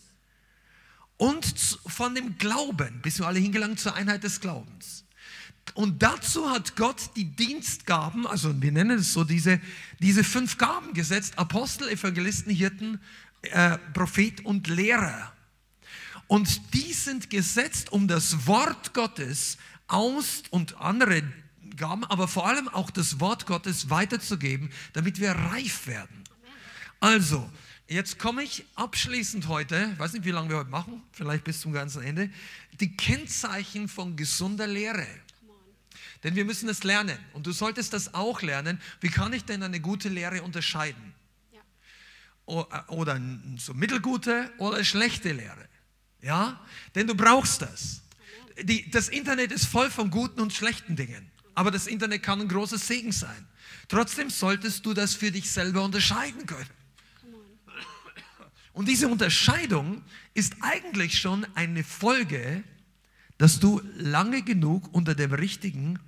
S2: und von dem Glauben, bis wir alle hingelangt zur Einheit des Glaubens. Und dazu hat Gott die Dienstgaben, also wir nennen es so, diese, diese fünf Gaben gesetzt, Apostel, Evangelisten, Hirten, äh, Prophet und Lehrer. Und die sind gesetzt, um das Wort Gottes aus und andere Gaben, aber vor allem auch das Wort Gottes weiterzugeben, damit wir reif werden. Also, jetzt komme ich abschließend heute, ich weiß nicht, wie lange wir heute machen, vielleicht bis zum ganzen Ende, die Kennzeichen von gesunder Lehre. Denn wir müssen es lernen und du solltest das auch lernen. Wie kann ich denn eine gute Lehre unterscheiden? Ja. Oder so mittelgute oder schlechte Lehre? Ja, denn du brauchst das. Die, das Internet ist voll von guten und schlechten Dingen. Aber das Internet kann ein großes Segen sein. Trotzdem solltest du das für dich selber unterscheiden können. Und diese Unterscheidung ist eigentlich schon eine Folge, dass du lange genug unter dem richtigen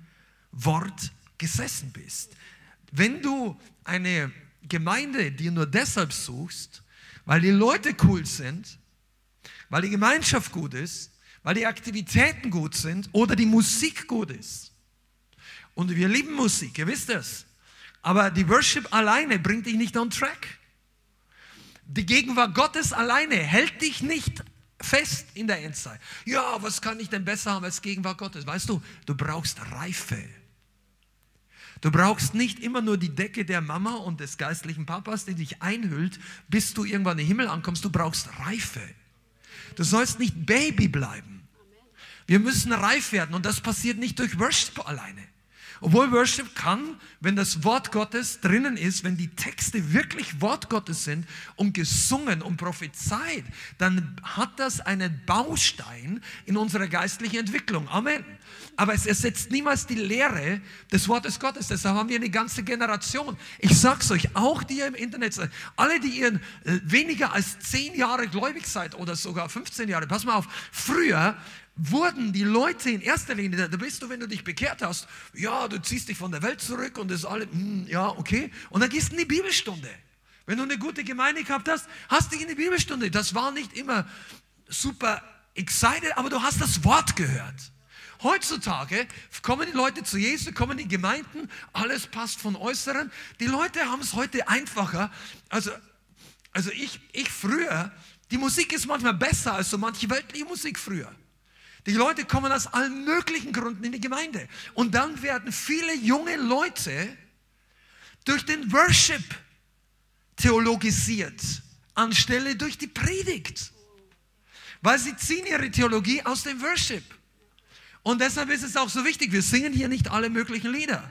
S2: Wort gesessen bist. Wenn du eine Gemeinde dir nur deshalb suchst, weil die Leute cool sind, weil die Gemeinschaft gut ist, weil die Aktivitäten gut sind oder die Musik gut ist. Und wir lieben Musik, ihr wisst das. Aber die Worship alleine bringt dich nicht on track. Die Gegenwart Gottes alleine hält dich nicht fest in der Endzeit. Ja, was kann ich denn besser haben als Gegenwart Gottes? Weißt du, du brauchst Reife. Du brauchst nicht immer nur die Decke der Mama und des geistlichen Papas, die dich einhüllt, bis du irgendwann im Himmel ankommst. Du brauchst Reife. Du sollst nicht Baby bleiben. Wir müssen reif werden und das passiert nicht durch Worship alleine. Obwohl Worship kann, wenn das Wort Gottes drinnen ist, wenn die Texte wirklich Wort Gottes sind und gesungen und prophezeit, dann hat das einen Baustein in unserer geistlichen Entwicklung. Amen. Aber es ersetzt niemals die Lehre des Wortes Gottes. Deshalb haben wir eine ganze Generation. Ich sag's euch, auch die ihr im Internet seid, alle, die ihr äh, weniger als zehn Jahre gläubig seid oder sogar 15 Jahre, pass mal auf, früher wurden die Leute in erster Linie, da bist du, wenn du dich bekehrt hast, ja, du ziehst dich von der Welt zurück und das ist alles, mm, ja, okay. Und dann gehst du in die Bibelstunde. Wenn du eine gute Gemeinde gehabt hast, hast du dich in die Bibelstunde. Das war nicht immer super excited, aber du hast das Wort gehört. Heutzutage kommen die Leute zu Jesus, kommen die Gemeinden, alles passt von Äußeren. Die Leute haben es heute einfacher. Also, also ich, ich früher, die Musik ist manchmal besser als so manche weltliche Musik früher. Die Leute kommen aus allen möglichen Gründen in die Gemeinde. Und dann werden viele junge Leute durch den Worship theologisiert, anstelle durch die Predigt. Weil sie ziehen ihre Theologie aus dem Worship. Und deshalb ist es auch so wichtig, wir singen hier nicht alle möglichen Lieder.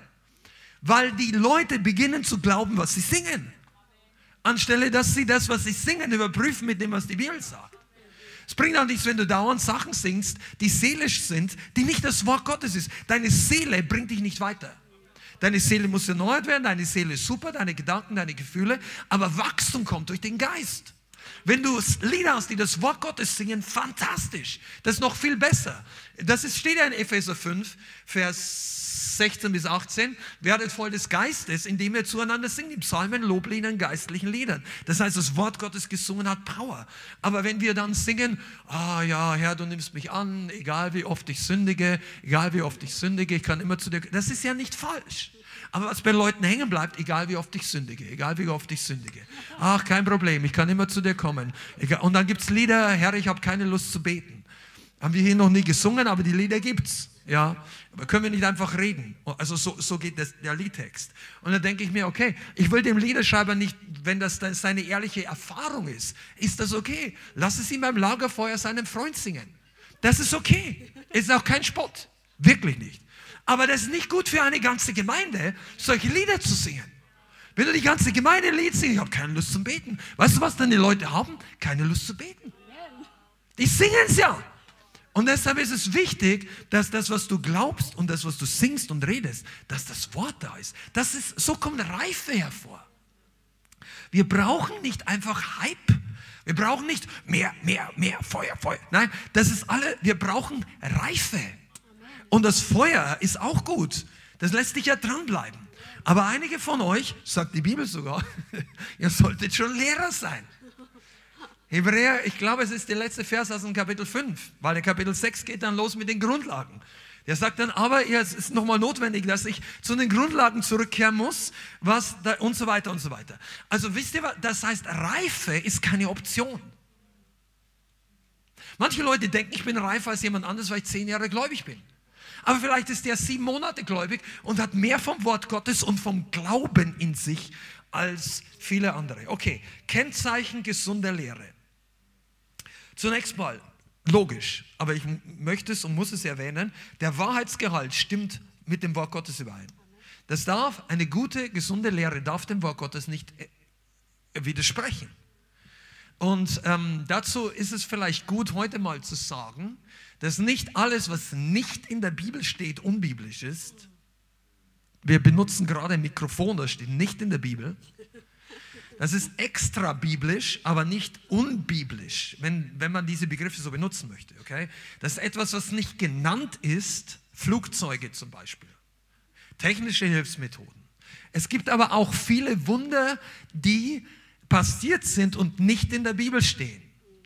S2: Weil die Leute beginnen zu glauben, was sie singen. Anstelle, dass sie das, was sie singen, überprüfen mit dem, was die Bibel sagt. Es bringt auch nichts, wenn du dauernd Sachen singst, die seelisch sind, die nicht das Wort Gottes ist. Deine Seele bringt dich nicht weiter. Deine Seele muss erneuert werden, deine Seele ist super, deine Gedanken, deine Gefühle, aber Wachstum kommt durch den Geist. Wenn du Lieder hast, die das Wort Gottes singen, fantastisch. Das ist noch viel besser. Das ist, steht ja in Epheser 5, Vers 16 bis 18, werdet voll des Geistes, indem ihr zueinander singt, in Psalmen, Lobliedern, geistlichen Liedern. Das heißt, das Wort Gottes gesungen hat Power. Aber wenn wir dann singen, ah ja, Herr, du nimmst mich an, egal wie oft ich sündige, egal wie oft ich sündige, ich kann immer zu dir, das ist ja nicht falsch. Aber was bei Leuten hängen bleibt, egal wie oft ich sündige, egal wie oft ich sündige. Ach, kein Problem, ich kann immer zu dir kommen. Und dann gibt es Lieder, Herr, ich habe keine Lust zu beten. Haben wir hier noch nie gesungen, aber die Lieder gibt's. Ja, aber können wir nicht einfach reden? Also so, so geht das, der Liedtext. Und dann denke ich mir, okay, ich will dem Liederschreiber nicht, wenn das seine ehrliche Erfahrung ist, ist das okay. Lass es ihm beim Lagerfeuer seinem Freund singen. Das ist okay. Ist auch kein Spott. Wirklich nicht. Aber das ist nicht gut für eine ganze Gemeinde, solche Lieder zu singen. Wenn du die ganze Gemeinde ein Lied singst, ich habe keine Lust zum Beten. Weißt du, was dann die Leute haben? Keine Lust zu beten. Die singen es ja. Und deshalb ist es wichtig, dass das, was du glaubst und das, was du singst und redest, dass das Wort da ist. Das ist so kommt Reife hervor. Wir brauchen nicht einfach Hype. Wir brauchen nicht mehr, mehr, mehr Feuer, Feuer. Nein, das ist alle, wir brauchen Reife. Und das Feuer ist auch gut. Das lässt dich ja dranbleiben. Aber einige von euch, sagt die Bibel sogar, ihr solltet schon Lehrer sein. Hebräer, ich glaube, es ist der letzte Vers aus dem Kapitel 5, weil der Kapitel 6 geht dann los mit den Grundlagen. Der sagt dann, aber es ist nochmal notwendig, dass ich zu den Grundlagen zurückkehren muss, was da, und so weiter und so weiter. Also wisst ihr das heißt, Reife ist keine Option. Manche Leute denken, ich bin reifer als jemand anderes, weil ich zehn Jahre gläubig bin. Aber vielleicht ist der sieben Monate gläubig und hat mehr vom Wort Gottes und vom Glauben in sich als viele andere. Okay, Kennzeichen gesunder Lehre. Zunächst mal, logisch, aber ich möchte es und muss es erwähnen, der Wahrheitsgehalt stimmt mit dem Wort Gottes überein. Das darf, eine gute, gesunde Lehre darf dem Wort Gottes nicht äh, widersprechen. Und ähm, dazu ist es vielleicht gut, heute mal zu sagen, dass nicht alles, was nicht in der Bibel steht, unbiblisch ist. Wir benutzen gerade ein Mikrofon, das steht nicht in der Bibel. Das ist extra biblisch, aber nicht unbiblisch, wenn, wenn man diese Begriffe so benutzen möchte. Okay? Das ist etwas, was nicht genannt ist, Flugzeuge zum Beispiel, technische Hilfsmethoden. Es gibt aber auch viele Wunder, die passiert sind und nicht in der Bibel stehen.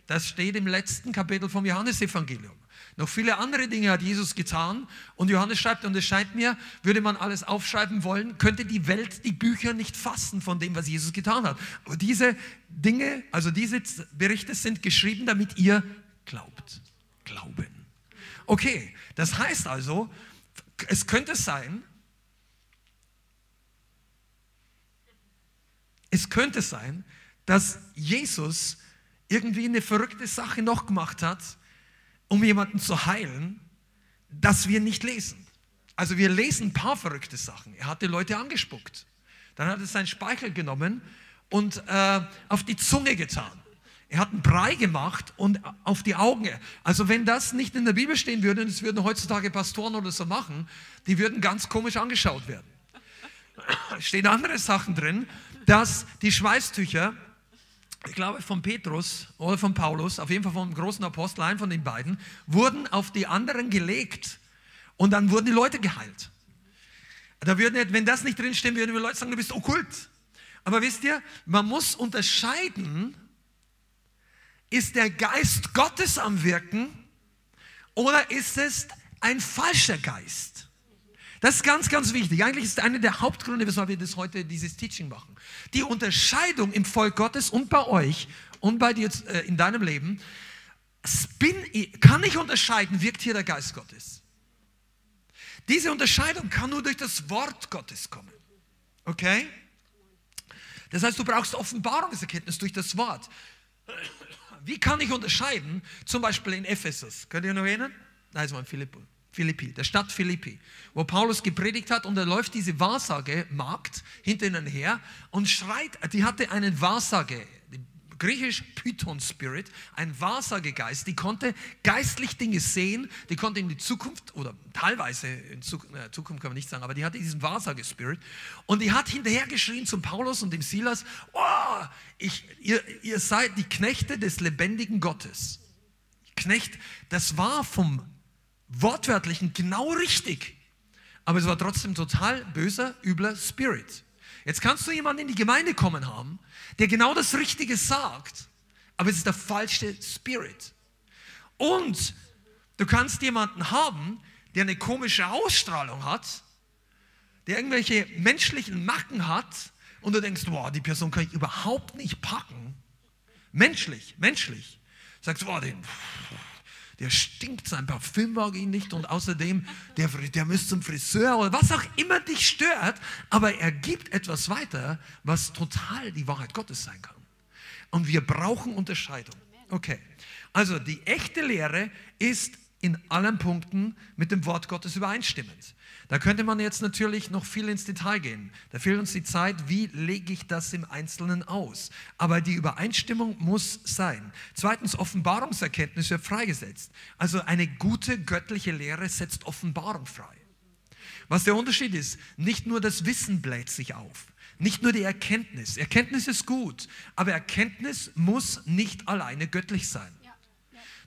S2: Das steht im letzten Kapitel vom Johannesevangelium. Noch viele andere Dinge hat Jesus getan. Und Johannes schreibt, und es scheint mir, würde man alles aufschreiben wollen, könnte die Welt die Bücher nicht fassen von dem, was Jesus getan hat. Aber diese Dinge, also diese Berichte sind geschrieben, damit ihr glaubt. Glauben. Okay, das heißt also, es könnte sein, es könnte sein, dass Jesus irgendwie eine verrückte Sache noch gemacht hat, um jemanden zu heilen, dass wir nicht lesen. Also wir lesen ein paar verrückte Sachen. Er hat die Leute angespuckt. Dann hat er seinen Speichel genommen und äh, auf die Zunge getan. Er hat einen Brei gemacht und auf die Augen. Also wenn das nicht in der Bibel stehen würde, und es würden heutzutage Pastoren oder so machen, die würden ganz komisch angeschaut werden. Stehen andere Sachen drin, dass die Schweißtücher ich glaube von Petrus oder von Paulus, auf jeden Fall vom großen Apostel, ein von den beiden, wurden auf die anderen gelegt und dann wurden die Leute geheilt. Da würden, wenn das nicht drinstehen, würden wir Leute sagen, du bist okkult. Aber wisst ihr, man muss unterscheiden, ist der Geist Gottes am Wirken oder ist es ein falscher Geist? Das ist ganz, ganz wichtig. Eigentlich ist einer der Hauptgründe, weshalb wir das heute, dieses Teaching machen. Die Unterscheidung im Volk Gottes und bei euch und bei dir äh, in deinem Leben, bin, kann ich unterscheiden, wirkt hier der Geist Gottes. Diese Unterscheidung kann nur durch das Wort Gottes kommen. Okay? Das heißt, du brauchst Offenbarungserkenntnis durch das Wort. Wie kann ich unterscheiden? Zum Beispiel in Ephesus. Könnt ihr noch erinnern? Nein, es war Philippus. Philippi, der Stadt Philippi, wo Paulus gepredigt hat und da läuft diese Wahrsagemagd hinter ihnen her und schreit, die hatte einen Wahrsage, griechisch Python Spirit, ein Wahrsagegeist, die konnte geistlich Dinge sehen, die konnte in die Zukunft oder teilweise in Zukunft kann man nicht sagen, aber die hatte diesen Wahrsagespirit und die hat hinterher geschrien zum Paulus und dem Silas, oh, ich, ihr, ihr seid die Knechte des lebendigen Gottes. Knecht, das war vom wortwörtlichen genau richtig. Aber es war trotzdem total böser, übler Spirit. Jetzt kannst du jemanden in die Gemeinde kommen haben, der genau das Richtige sagt, aber es ist der falsche Spirit. Und du kannst jemanden haben, der eine komische Ausstrahlung hat, der irgendwelche menschlichen Macken hat und du denkst, wow, die Person kann ich überhaupt nicht packen. Menschlich, menschlich. Sagst du, wow, den, der stinkt, sein Parfüm mag ihn nicht und außerdem, der, der müsste zum Friseur oder was auch immer dich stört, aber er gibt etwas weiter, was total die Wahrheit Gottes sein kann. Und wir brauchen Unterscheidung. Okay, also die echte Lehre ist in allen Punkten mit dem Wort Gottes übereinstimmend. Da könnte man jetzt natürlich noch viel ins Detail gehen. Da fehlt uns die Zeit, wie lege ich das im Einzelnen aus. Aber die Übereinstimmung muss sein. Zweitens, Offenbarungserkenntnis wird freigesetzt. Also eine gute göttliche Lehre setzt Offenbarung frei. Was der Unterschied ist, nicht nur das Wissen bläht sich auf, nicht nur die Erkenntnis. Erkenntnis ist gut, aber Erkenntnis muss nicht alleine göttlich sein.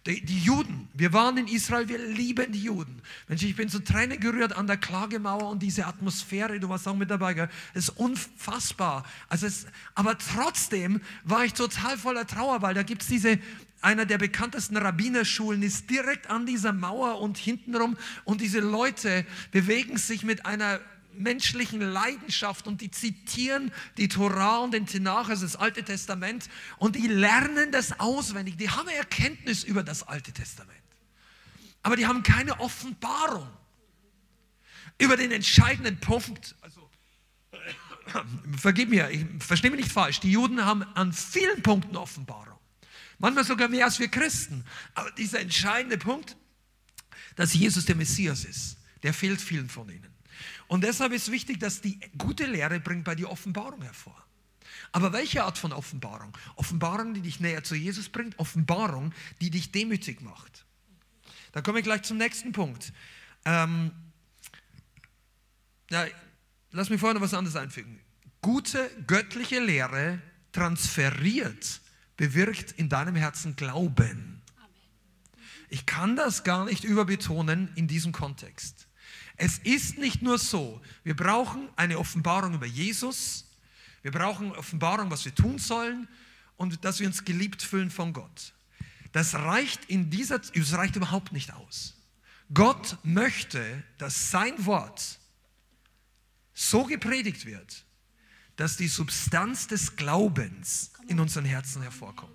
S2: Die, die, Juden, wir waren in Israel, wir lieben die Juden. Mensch, ich bin so Tränen gerührt an der Klagemauer und diese Atmosphäre, du warst auch mit dabei, gell? Ist unfassbar. Also es, aber trotzdem war ich total voller Trauer, weil da gibt es diese, einer der bekanntesten Rabbinerschulen ist direkt an dieser Mauer und hintenrum und diese Leute bewegen sich mit einer menschlichen Leidenschaft und die zitieren die Torah und den Tenach, also das Alte Testament, und die lernen das auswendig. Die haben Erkenntnis über das Alte Testament. Aber die haben keine Offenbarung über den entscheidenden Punkt. Also, vergib mir, ich verstehe mich nicht falsch. Die Juden haben an vielen Punkten Offenbarung. Manchmal sogar mehr als wir Christen. Aber dieser entscheidende Punkt, dass Jesus der Messias ist, der fehlt vielen von ihnen. Und deshalb ist wichtig, dass die gute Lehre bringt bei dir Offenbarung hervor. Aber welche Art von Offenbarung? Offenbarung, die dich näher zu Jesus bringt, Offenbarung, die dich demütig macht. Da komme ich gleich zum nächsten Punkt. Ähm, na, lass mich vorher noch was anderes einfügen. Gute göttliche Lehre transferiert, bewirkt in deinem Herzen Glauben. Ich kann das gar nicht überbetonen in diesem Kontext. Es ist nicht nur so, wir brauchen eine Offenbarung über Jesus, wir brauchen Offenbarung, was wir tun sollen und dass wir uns geliebt fühlen von Gott. Das reicht in dieser, es reicht überhaupt nicht aus. Gott möchte, dass sein Wort so gepredigt wird, dass die Substanz des Glaubens in unseren Herzen hervorkommt.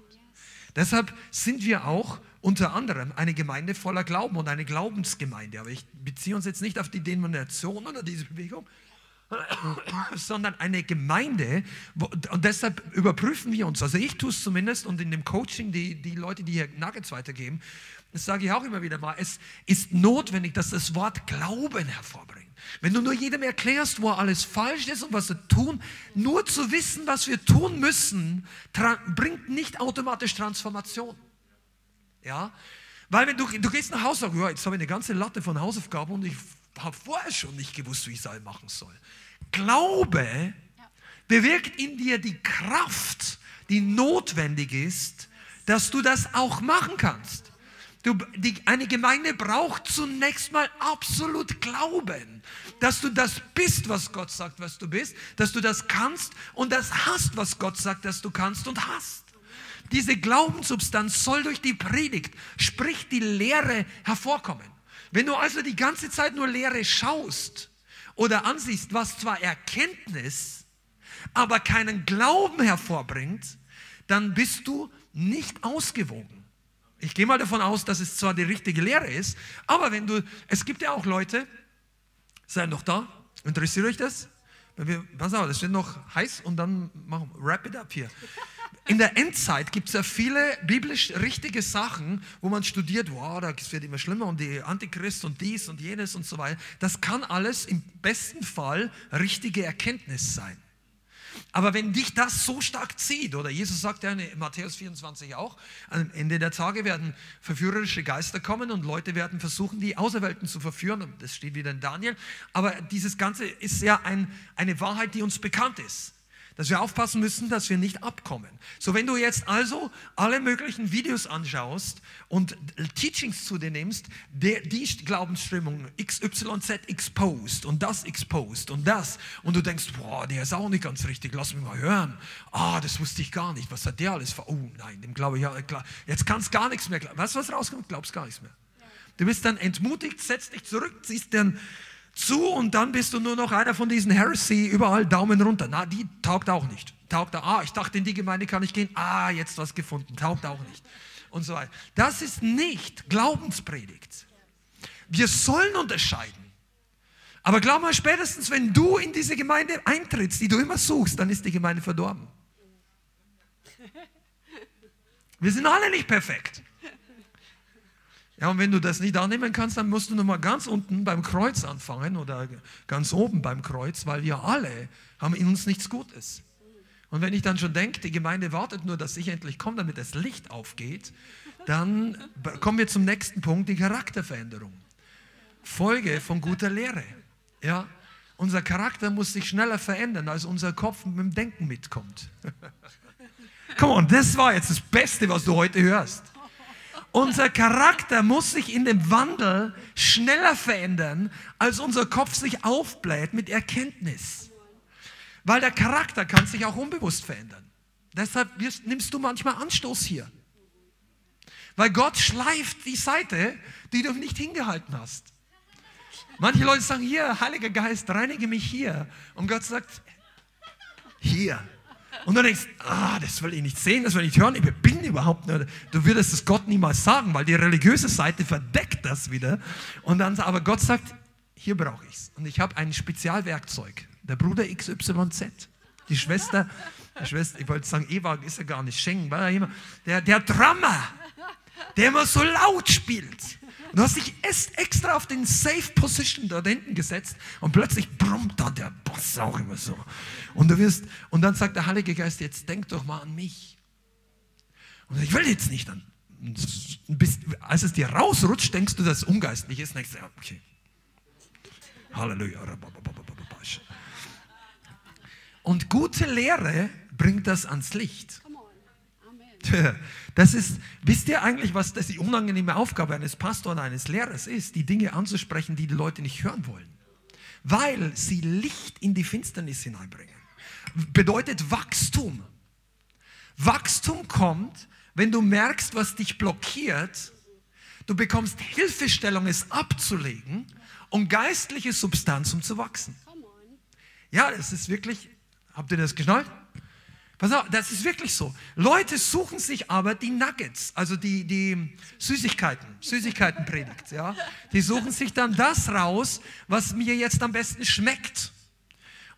S2: Deshalb sind wir auch unter anderem eine Gemeinde voller Glauben und eine Glaubensgemeinde. Aber ich beziehe uns jetzt nicht auf die Denomination oder diese Bewegung, sondern eine Gemeinde. Und deshalb überprüfen wir uns. Also ich tue es zumindest und in dem Coaching, die, die Leute, die hier Nuggets weitergeben, das sage ich auch immer wieder mal, es ist notwendig, dass das Wort Glauben hervorbringt. Wenn du nur jedem erklärst, wo alles falsch ist und was sie tun, nur zu wissen, was wir tun müssen, bringt nicht automatisch Transformation. Ja? Weil wenn du, du gehst nach Hause und sagst, ja, jetzt habe ich eine ganze Latte von Hausaufgaben und ich habe vorher schon nicht gewusst, wie ich es machen soll. Glaube bewirkt in dir die Kraft, die notwendig ist, dass du das auch machen kannst. Du, die, eine Gemeinde braucht zunächst mal absolut Glauben, dass du das bist, was Gott sagt, was du bist, dass du das kannst und das hast, was Gott sagt, dass du kannst und hast. Diese Glaubenssubstanz soll durch die Predigt, sprich die Lehre, hervorkommen. Wenn du also die ganze Zeit nur Lehre schaust oder ansiehst, was zwar Erkenntnis, aber keinen Glauben hervorbringt, dann bist du nicht ausgewogen. Ich gehe mal davon aus, dass es zwar die richtige Lehre ist, aber wenn du, es gibt ja auch Leute, seid noch da, interessiert euch das? Wir, pass auf, das wird noch heiß und dann machen wir, wrap it up hier. In der Endzeit gibt es ja viele biblisch richtige Sachen, wo man studiert, wow, das wird immer schlimmer und die Antichrist und dies und jenes und so weiter. Das kann alles im besten Fall richtige Erkenntnis sein. Aber wenn dich das so stark zieht, oder Jesus sagt ja in Matthäus 24 auch, am Ende der Tage werden verführerische Geister kommen und Leute werden versuchen, die Auserwählten zu verführen. Das steht wieder in Daniel. Aber dieses Ganze ist ja ein, eine Wahrheit, die uns bekannt ist dass wir aufpassen müssen, dass wir nicht abkommen. So, wenn du jetzt also alle möglichen Videos anschaust und Teachings zu dir nimmst, der, die Glaubensströmung XYZ exposed und das exposed und das und du denkst, boah, der ist auch nicht ganz richtig, lass mich mal hören. Ah, das wusste ich gar nicht, was hat der alles vor? Oh nein, dem glaube ich ja, klar. Jetzt kannst gar nichts mehr glauben. Weißt du, was rauskommt? Glaubst gar nichts mehr. Du bist dann entmutigt, setzt dich zurück, ziehst dann zu und dann bist du nur noch einer von diesen Heresy, überall Daumen runter. Na, die taugt auch nicht. Taugt. Ah, ich dachte, in die Gemeinde kann ich gehen. Ah, jetzt was gefunden. Taugt auch nicht. Und so weiter. Das ist nicht Glaubenspredigt. Wir sollen unterscheiden. Aber glaub mal, spätestens wenn du in diese Gemeinde eintrittst, die du immer suchst, dann ist die Gemeinde verdorben. Wir sind alle nicht perfekt. Ja, und wenn du das nicht annehmen kannst, dann musst du nochmal ganz unten beim Kreuz anfangen oder ganz oben beim Kreuz, weil wir alle haben in uns nichts Gutes. Und wenn ich dann schon denke, die Gemeinde wartet nur, dass ich endlich komme, damit das Licht aufgeht, dann kommen wir zum nächsten Punkt, die Charakterveränderung. Folge von guter Lehre. Ja, unser Charakter muss sich schneller verändern, als unser Kopf mit dem Denken mitkommt. Come on, das war jetzt das Beste, was du heute hörst. Unser Charakter muss sich in dem Wandel schneller verändern, als unser Kopf sich aufbläht mit Erkenntnis. Weil der Charakter kann sich auch unbewusst verändern. Deshalb nimmst du manchmal Anstoß hier. Weil Gott schleift die Seite, die du nicht hingehalten hast. Manche Leute sagen, hier, Heiliger Geist, reinige mich hier. Und Gott sagt, hier. Und du denkst, ah, das will ich nicht sehen, das will ich nicht hören, ich bin überhaupt nicht. Du würdest es Gott niemals sagen, weil die religiöse Seite verdeckt das wieder. Und dann, aber Gott sagt, hier brauche ich es. Und ich habe ein Spezialwerkzeug. Der Bruder XYZ, die Schwester, die Schwester, ich wollte sagen, Eva ist ja gar nicht Schengen, war ja immer, der, der Drummer, der immer so laut spielt. Und du hast dich extra auf den Safe Position dort hinten gesetzt und plötzlich brummt da der Boss auch immer so. Und du wirst, und dann sagt der Heilige Geist, jetzt denk doch mal an mich. Und ich will jetzt nicht an. Bis, als es dir rausrutscht, denkst du, dass es ungeistlich ist. Denkst du, ja, okay. Halleluja. Und gute Lehre bringt das ans Licht. Das ist, wisst ihr eigentlich, was das die unangenehme Aufgabe eines Pastors, eines Lehrers ist, die Dinge anzusprechen, die die Leute nicht hören wollen? Weil sie Licht in die Finsternis hineinbringen. Bedeutet Wachstum. Wachstum kommt, wenn du merkst, was dich blockiert, du bekommst Hilfestellung, es abzulegen und geistliche Substanz, um zu wachsen. Ja, das ist wirklich, habt ihr das geschnallt? Pass auf, das ist wirklich so. Leute suchen sich aber die Nuggets, also die, die Süßigkeiten, Süßigkeitenpredigt, ja. Die suchen sich dann das raus, was mir jetzt am besten schmeckt.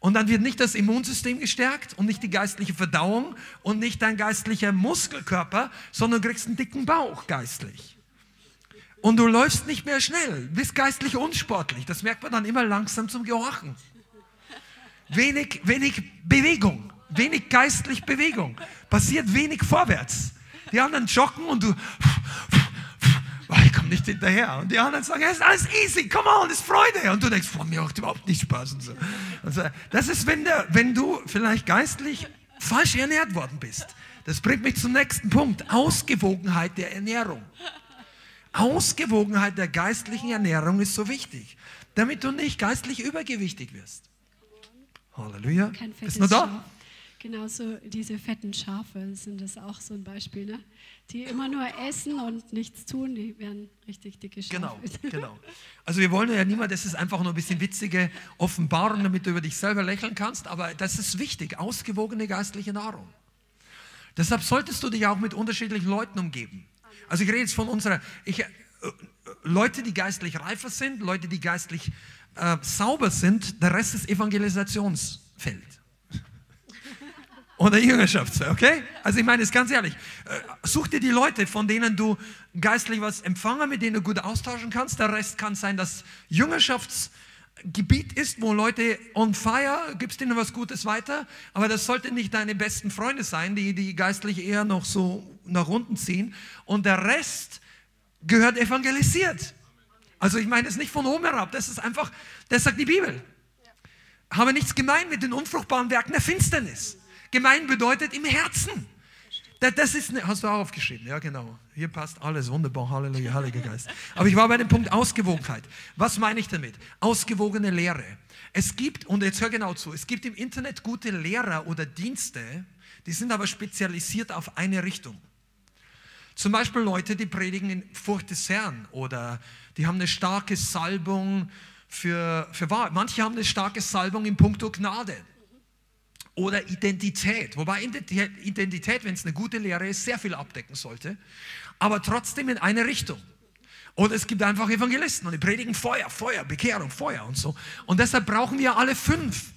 S2: Und dann wird nicht das Immunsystem gestärkt und nicht die geistliche Verdauung und nicht dein geistlicher Muskelkörper, sondern du kriegst einen dicken Bauch geistlich. Und du läufst nicht mehr schnell, bist geistlich unsportlich. Das merkt man dann immer langsam zum Gehorchen. Wenig, wenig Bewegung wenig geistlich Bewegung, passiert wenig vorwärts. Die anderen joggen und du, oh, ich komme nicht hinterher. Und die anderen sagen, es ist alles easy, come on, es ist Freude. Und du denkst, boah, mir macht überhaupt nicht Spaß. Und so. Und so. Das ist, wenn, der, wenn du vielleicht geistlich falsch ernährt worden bist. Das bringt mich zum nächsten Punkt. Ausgewogenheit der Ernährung. Ausgewogenheit der geistlichen Ernährung ist so wichtig, damit du nicht geistlich übergewichtig wirst. Halleluja. Ist nur da?
S3: Genauso diese fetten Schafe sind das auch so ein Beispiel, ne? die immer nur essen und nichts tun, die werden richtig dicke Schafe.
S2: Genau, genau. Also wir wollen ja niemand, das ist einfach nur ein bisschen witzige Offenbarung, damit du über dich selber lächeln kannst, aber das ist wichtig, ausgewogene geistliche Nahrung. Deshalb solltest du dich auch mit unterschiedlichen Leuten umgeben. Also ich rede jetzt von unserer, ich, äh, Leute, die geistlich reifer sind, Leute, die geistlich äh, sauber sind, der Rest ist Evangelisationsfeld. Oder Jüngerschaftsfeld, okay? Also ich meine es ganz ehrlich. Äh, such dir die Leute, von denen du geistlich was empfangen, mit denen du gut austauschen kannst. Der Rest kann sein, dass Jüngerschaftsgebiet ist, wo Leute on fire, gibst ihnen was Gutes weiter, aber das sollte nicht deine besten Freunde sein, die, die geistlich eher noch so nach unten ziehen. Und der Rest gehört evangelisiert. Also ich meine es nicht von oben herab, das ist einfach, das sagt die Bibel. Habe nichts gemein mit den unfruchtbaren Werken der Finsternis. Gemein bedeutet im Herzen. Das ist, eine, hast du auch aufgeschrieben, ja genau. Hier passt alles wunderbar, Halleluja, Heiliger Geist. Aber ich war bei dem Punkt Ausgewogenheit. Was meine ich damit? Ausgewogene Lehre. Es gibt, und jetzt hör genau zu, es gibt im Internet gute Lehrer oder Dienste, die sind aber spezialisiert auf eine Richtung. Zum Beispiel Leute, die predigen in Furcht des Herrn oder die haben eine starke Salbung für, für Wahrheit. Manche haben eine starke Salbung in puncto Gnade oder Identität. Wobei Identität, wenn es eine gute Lehre ist, sehr viel abdecken sollte, aber trotzdem in eine Richtung. Oder es gibt einfach Evangelisten und die predigen Feuer, Feuer, Bekehrung, Feuer und so. Und deshalb brauchen wir alle fünf,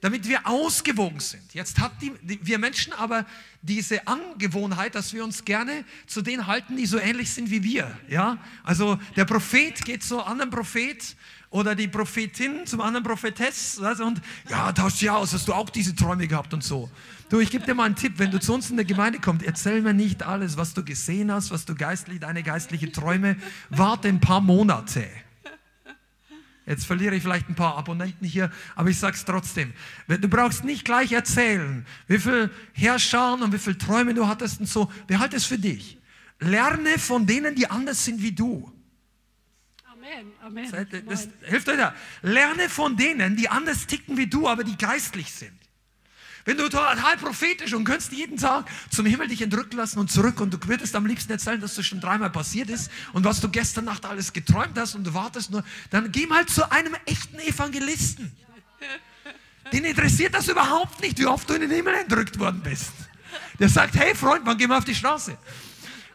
S2: damit wir ausgewogen sind. Jetzt hat die, die, wir Menschen aber diese Angewohnheit, dass wir uns gerne zu denen halten, die so ähnlich sind wie wir. Ja? Also der Prophet geht zu einem anderen Prophet oder die Prophetin zum anderen Prophetess und ja, tausch dich aus, hast du auch diese Träume gehabt und so. Du, ich gebe dir mal einen Tipp, wenn du zu uns in der Gemeinde kommst, erzähl mir nicht alles, was du gesehen hast, was du geistlich, deine geistlichen Träume, warte ein paar Monate. Jetzt verliere ich vielleicht ein paar Abonnenten hier, aber ich sage es trotzdem. Du brauchst nicht gleich erzählen, wie viel Herrscher und wie viele Träume du hattest und so. Behalte es für dich. Lerne von denen, die anders sind wie du. Amen. Amen. Das, hilft euch da. Lerne von denen, die anders ticken wie du, aber die geistlich sind. Wenn du total prophetisch und könntest jeden Tag zum Himmel dich entrücken lassen und zurück und du würdest am liebsten erzählen, dass das schon dreimal passiert ist und was du gestern Nacht alles geträumt hast und du wartest nur, dann geh mal zu einem echten Evangelisten. Den interessiert das überhaupt nicht, wie oft du in den Himmel entrückt worden bist. Der sagt, hey Freund, wann gehen wir auf die Straße?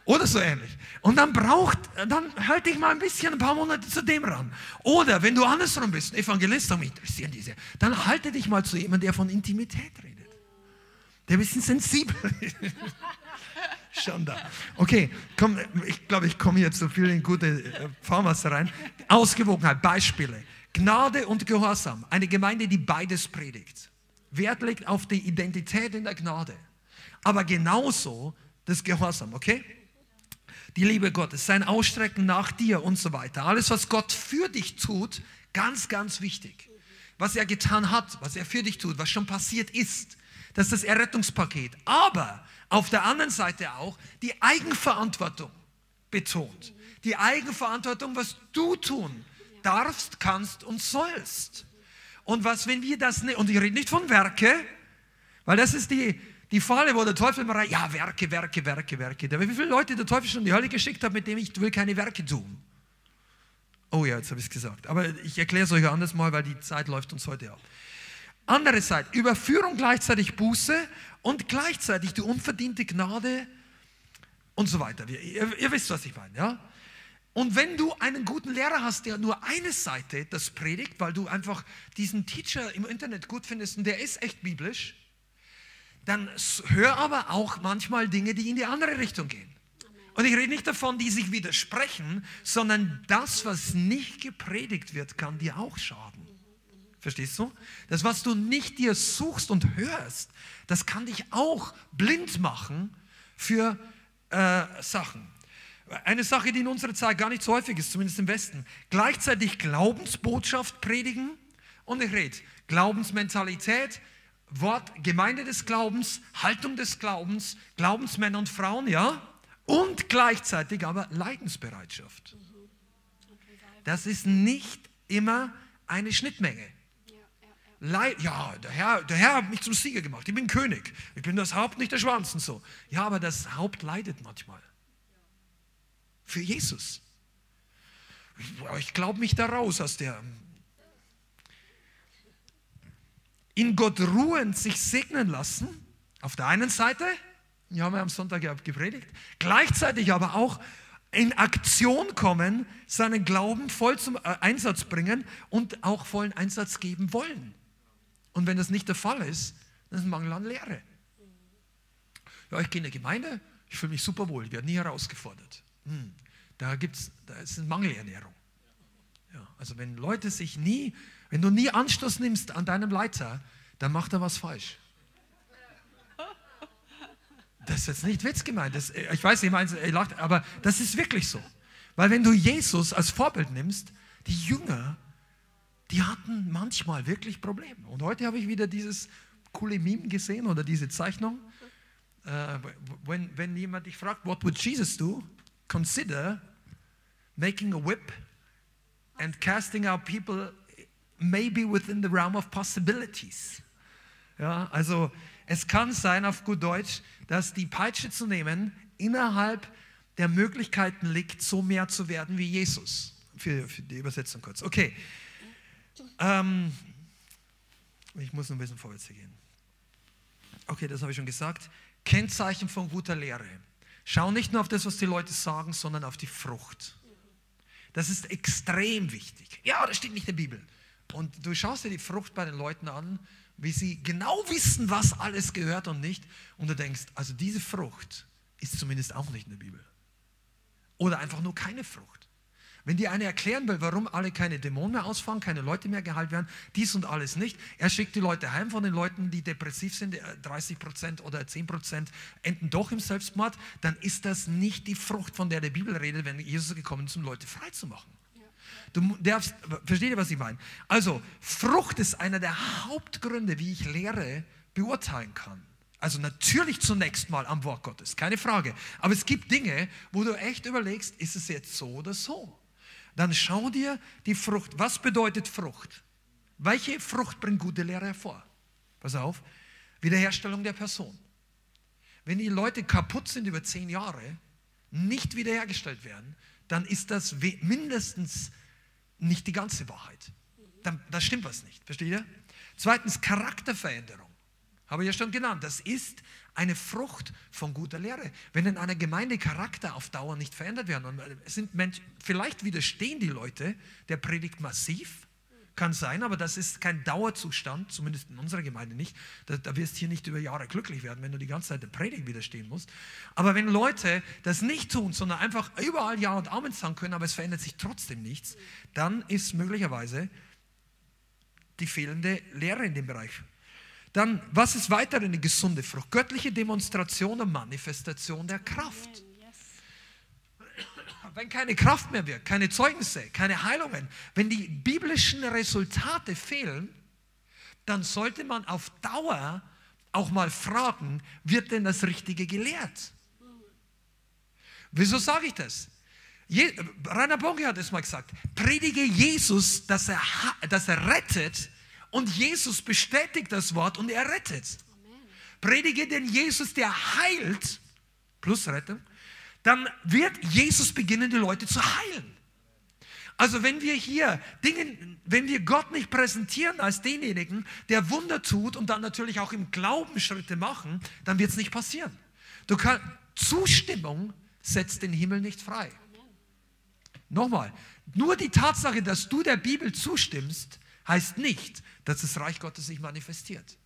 S2: Oder so ähnlich. Und dann braucht, dann halt dich mal ein bisschen, ein paar Monate zu dem ran. Oder wenn du andersrum bist, Evangelist, mich interessieren diese, dann halte dich mal zu jemandem, der von Intimität redet. Der ein bisschen sensibel ist. Schon da. Okay, komm, ich glaube, ich komme jetzt so viel in gute äh, Fahrmasse rein. Ausgewogenheit, Beispiele. Gnade und Gehorsam. Eine Gemeinde, die beides predigt. Wert legt auf die Identität in der Gnade. Aber genauso das Gehorsam, okay? Die Liebe Gottes, sein Ausstrecken nach dir und so weiter. Alles, was Gott für dich tut, ganz, ganz wichtig. Was er getan hat, was er für dich tut, was schon passiert ist, das ist das Errettungspaket. Aber auf der anderen Seite auch die Eigenverantwortung betont. Die Eigenverantwortung, was du tun darfst, kannst und sollst. Und was, wenn wir das nicht, und ich rede nicht von Werke, weil das ist die, die Falle, wo der Teufel immer rein, ja, Werke, Werke, Werke, Werke. Wie viele Leute der Teufel schon in die Hölle geschickt hat, mit dem ich will keine Werke tun. Oh ja, jetzt habe ich es gesagt. Aber ich erkläre es euch anders mal, weil die Zeit läuft uns heute ab. Andere Seite, Überführung gleichzeitig Buße und gleichzeitig die unverdiente Gnade und so weiter. Ihr, ihr wisst, was ich meine, ja? Und wenn du einen guten Lehrer hast, der nur eine Seite das predigt, weil du einfach diesen Teacher im Internet gut findest und der ist echt biblisch, dann hör aber auch manchmal Dinge, die in die andere Richtung gehen. Und ich rede nicht davon, die sich widersprechen, sondern das, was nicht gepredigt wird, kann dir auch schaden. Verstehst du? Das, was du nicht dir suchst und hörst, das kann dich auch blind machen für äh, Sachen. Eine Sache, die in unserer Zeit gar nicht so häufig ist, zumindest im Westen. Gleichzeitig Glaubensbotschaft predigen und ich rede Glaubensmentalität, Wort Gemeinde des Glaubens, Haltung des Glaubens, Glaubensmänner und Frauen, ja, und gleichzeitig aber Leidensbereitschaft. Das ist nicht immer eine Schnittmenge. Leid, ja, der Herr, der Herr hat mich zum Sieger gemacht. Ich bin König. Ich bin das Haupt, nicht der Schwanz und so. Ja, aber das Haupt leidet manchmal für Jesus. Ich glaube mich da raus aus der. In Gott ruhen, sich segnen lassen, auf der einen Seite, ja, haben wir am Sonntag ja gepredigt, gleichzeitig aber auch in Aktion kommen, seinen Glauben voll zum äh, Einsatz bringen und auch vollen Einsatz geben wollen. Und wenn das nicht der Fall ist, dann ist ein Mangel an Lehre. Ja, ich gehe in eine Gemeinde, ich fühle mich super wohl, ich werde nie herausgefordert. Hm, da gibt's, da ist eine Mangelernährung. Ja, also wenn Leute sich nie, wenn du nie Anstoß nimmst an deinem Leiter, dann macht er was falsch. Das ist jetzt nicht Witz gemeint. Das, ich weiß, ich meine, er lacht, aber das ist wirklich so. Weil wenn du Jesus als Vorbild nimmst, die Jünger, die hatten manchmal wirklich Probleme. Und heute habe ich wieder dieses coole Meme gesehen oder diese Zeichnung. Uh, wenn, wenn jemand dich fragt, what would Jesus do? consider making a whip and casting out people maybe within the realm of possibilities. Ja, also es kann sein, auf gut Deutsch, dass die Peitsche zu nehmen innerhalb der Möglichkeiten liegt, so mehr zu werden wie Jesus. Für, für die Übersetzung kurz. Okay. Ähm, ich muss noch ein bisschen vorwärts gehen. Okay, das habe ich schon gesagt. Kennzeichen von guter Lehre. Schau nicht nur auf das, was die Leute sagen, sondern auf die Frucht. Das ist extrem wichtig. Ja, das steht nicht in der Bibel. Und du schaust dir die Frucht bei den Leuten an, wie sie genau wissen, was alles gehört und nicht. Und du denkst, also diese Frucht ist zumindest auch nicht in der Bibel. Oder einfach nur keine Frucht. Wenn dir einer erklären will, warum alle keine Dämonen mehr ausfahren, keine Leute mehr geheilt werden, dies und alles nicht, er schickt die Leute heim von den Leuten, die depressiv sind, 30 Prozent oder 10 Prozent enden doch im Selbstmord, dann ist das nicht die Frucht, von der der Bibel redet, wenn Jesus gekommen ist, um Leute frei zu machen. Du darfst, versteht ihr, was ich meine? Also, Frucht ist einer der Hauptgründe, wie ich Lehre beurteilen kann. Also natürlich zunächst mal am Wort Gottes, keine Frage. Aber es gibt Dinge, wo du echt überlegst, ist es jetzt so oder so? dann schau dir die Frucht. Was bedeutet Frucht? Welche Frucht bringt gute Lehre hervor? Pass auf, Wiederherstellung der Person. Wenn die Leute kaputt sind über zehn Jahre, nicht wiederhergestellt werden, dann ist das mindestens nicht die ganze Wahrheit. Dann, da stimmt was nicht, versteht ihr? Zweitens Charakterveränderung. Habe ich ja schon genannt. Das ist eine Frucht von guter Lehre. Wenn in einer Gemeinde Charakter auf Dauer nicht verändert werden, und sind Menschen, vielleicht widerstehen die Leute der Predigt massiv, kann sein, aber das ist kein Dauerzustand, zumindest in unserer Gemeinde nicht. Da, da wirst du hier nicht über Jahre glücklich werden, wenn du die ganze Zeit der Predigt widerstehen musst. Aber wenn Leute das nicht tun, sondern einfach überall Ja und Amen sagen können, aber es verändert sich trotzdem nichts, dann ist möglicherweise die fehlende Lehre in dem Bereich dann, was ist weiter eine gesunde Frucht? Göttliche Demonstration und Manifestation der Kraft. Wenn keine Kraft mehr wird, keine Zeugnisse, keine Heilungen, wenn die biblischen Resultate fehlen, dann sollte man auf Dauer auch mal fragen, wird denn das Richtige gelehrt? Wieso sage ich das? Je, Rainer Bonke hat es mal gesagt, predige Jesus, dass er, dass er rettet und Jesus bestätigt das Wort und er rettet. predige den Jesus, der heilt, plus Rettung, dann wird Jesus beginnen, die Leute zu heilen. Also wenn wir hier Dinge, wenn wir Gott nicht präsentieren als denjenigen, der Wunder tut und dann natürlich auch im Glauben Schritte machen, dann wird es nicht passieren. Du kann, Zustimmung setzt den Himmel nicht frei. Nochmal, nur die Tatsache, dass du der Bibel zustimmst, heißt nicht, dass das Reich Gottes sich manifestiert.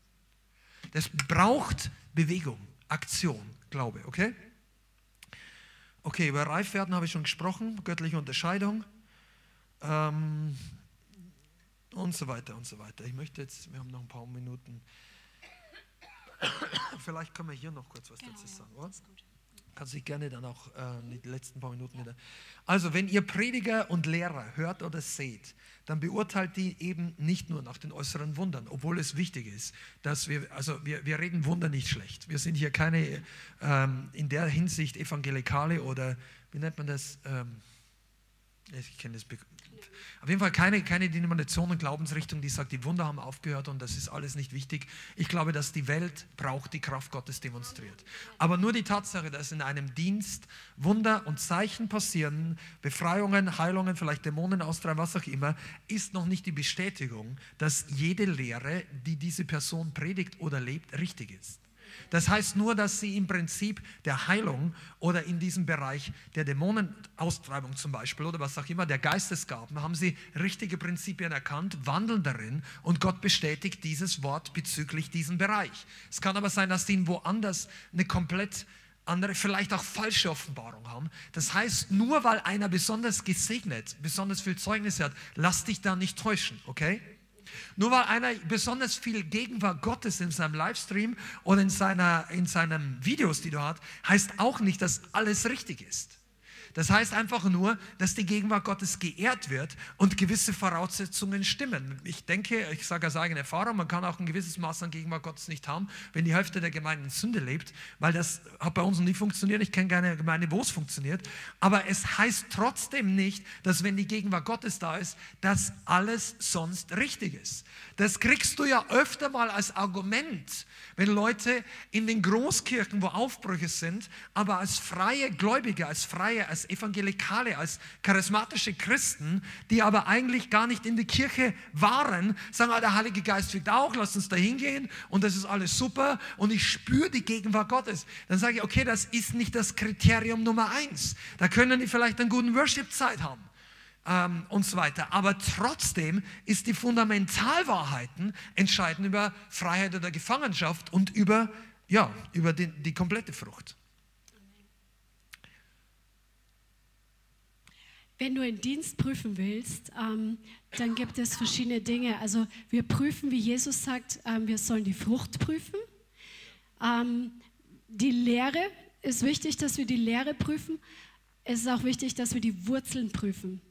S2: Das braucht Bewegung, Aktion, Glaube, okay? Okay, über Reifwerden habe ich schon gesprochen, göttliche Unterscheidung ähm, und so weiter und so weiter. Ich möchte jetzt, wir haben noch ein paar Minuten. Vielleicht können wir hier noch kurz was genau, dazu sagen, oder? Kannst dich gerne dann auch äh, die letzten paar Minuten wieder. Also, wenn ihr Prediger und Lehrer hört oder seht, dann beurteilt die eben nicht nur nach den äußeren Wundern, obwohl es wichtig ist, dass wir, also wir, wir reden Wunder nicht schlecht. Wir sind hier keine ähm, in der Hinsicht Evangelikale oder wie nennt man das? Ähm, ich kenne das auf jeden Fall keine, keine Denomination und Glaubensrichtung, die sagt, die Wunder haben aufgehört und das ist alles nicht wichtig. Ich glaube, dass die Welt braucht, die Kraft Gottes demonstriert. Aber nur die Tatsache, dass in einem Dienst Wunder und Zeichen passieren, Befreiungen, Heilungen, vielleicht Dämonen austreiben, was auch immer, ist noch nicht die Bestätigung, dass jede Lehre, die diese Person predigt oder lebt, richtig ist. Das heißt nur, dass sie im Prinzip der Heilung oder in diesem Bereich der Dämonenaustreibung zum Beispiel oder was auch immer, der Geistesgaben, haben sie richtige Prinzipien erkannt, wandeln darin und Gott bestätigt dieses Wort bezüglich diesem Bereich. Es kann aber sein, dass sie woanders eine komplett andere vielleicht auch falsche Offenbarung haben. Das heißt, nur weil einer besonders gesegnet, besonders viel Zeugnis hat, lass dich da nicht täuschen, okay? Nur weil einer besonders viel Gegenwart Gottes in seinem Livestream oder in, seiner, in seinen Videos, die du hast, heißt auch nicht, dass alles richtig ist. Das heißt einfach nur, dass die Gegenwart Gottes geehrt wird und gewisse Voraussetzungen stimmen. Ich denke, ich sage aus eigener Erfahrung, man kann auch ein gewisses Maß an Gegenwart Gottes nicht haben, wenn die Hälfte der Gemeinde in Sünde lebt, weil das hat bei uns noch nie funktioniert. Ich kenne keine Gemeinde, wo es funktioniert. Aber es heißt trotzdem nicht, dass wenn die Gegenwart Gottes da ist, dass alles sonst richtig ist. Das kriegst du ja öfter mal als Argument, wenn Leute in den Großkirchen, wo Aufbrüche sind, aber als freie Gläubige, als freie, als Evangelikale, als charismatische Christen, die aber eigentlich gar nicht in der Kirche waren, sagen, ah, der Heilige Geist wirkt auch, lass uns da hingehen und das ist alles super und ich spüre die Gegenwart Gottes. Dann sage ich, okay, das ist nicht das Kriterium Nummer eins. Da können die vielleicht einen guten Worship-Zeit haben. Ähm, und so weiter. Aber trotzdem ist die Fundamentalwahrheiten entscheidend über Freiheit oder Gefangenschaft und über, ja, über die, die komplette Frucht.
S3: Wenn du einen Dienst prüfen willst, ähm, dann gibt es verschiedene Dinge. Also wir prüfen, wie Jesus sagt, ähm, wir sollen die Frucht prüfen. Ähm, die Lehre ist wichtig, dass wir die Lehre prüfen. Es ist auch wichtig, dass wir die Wurzeln prüfen.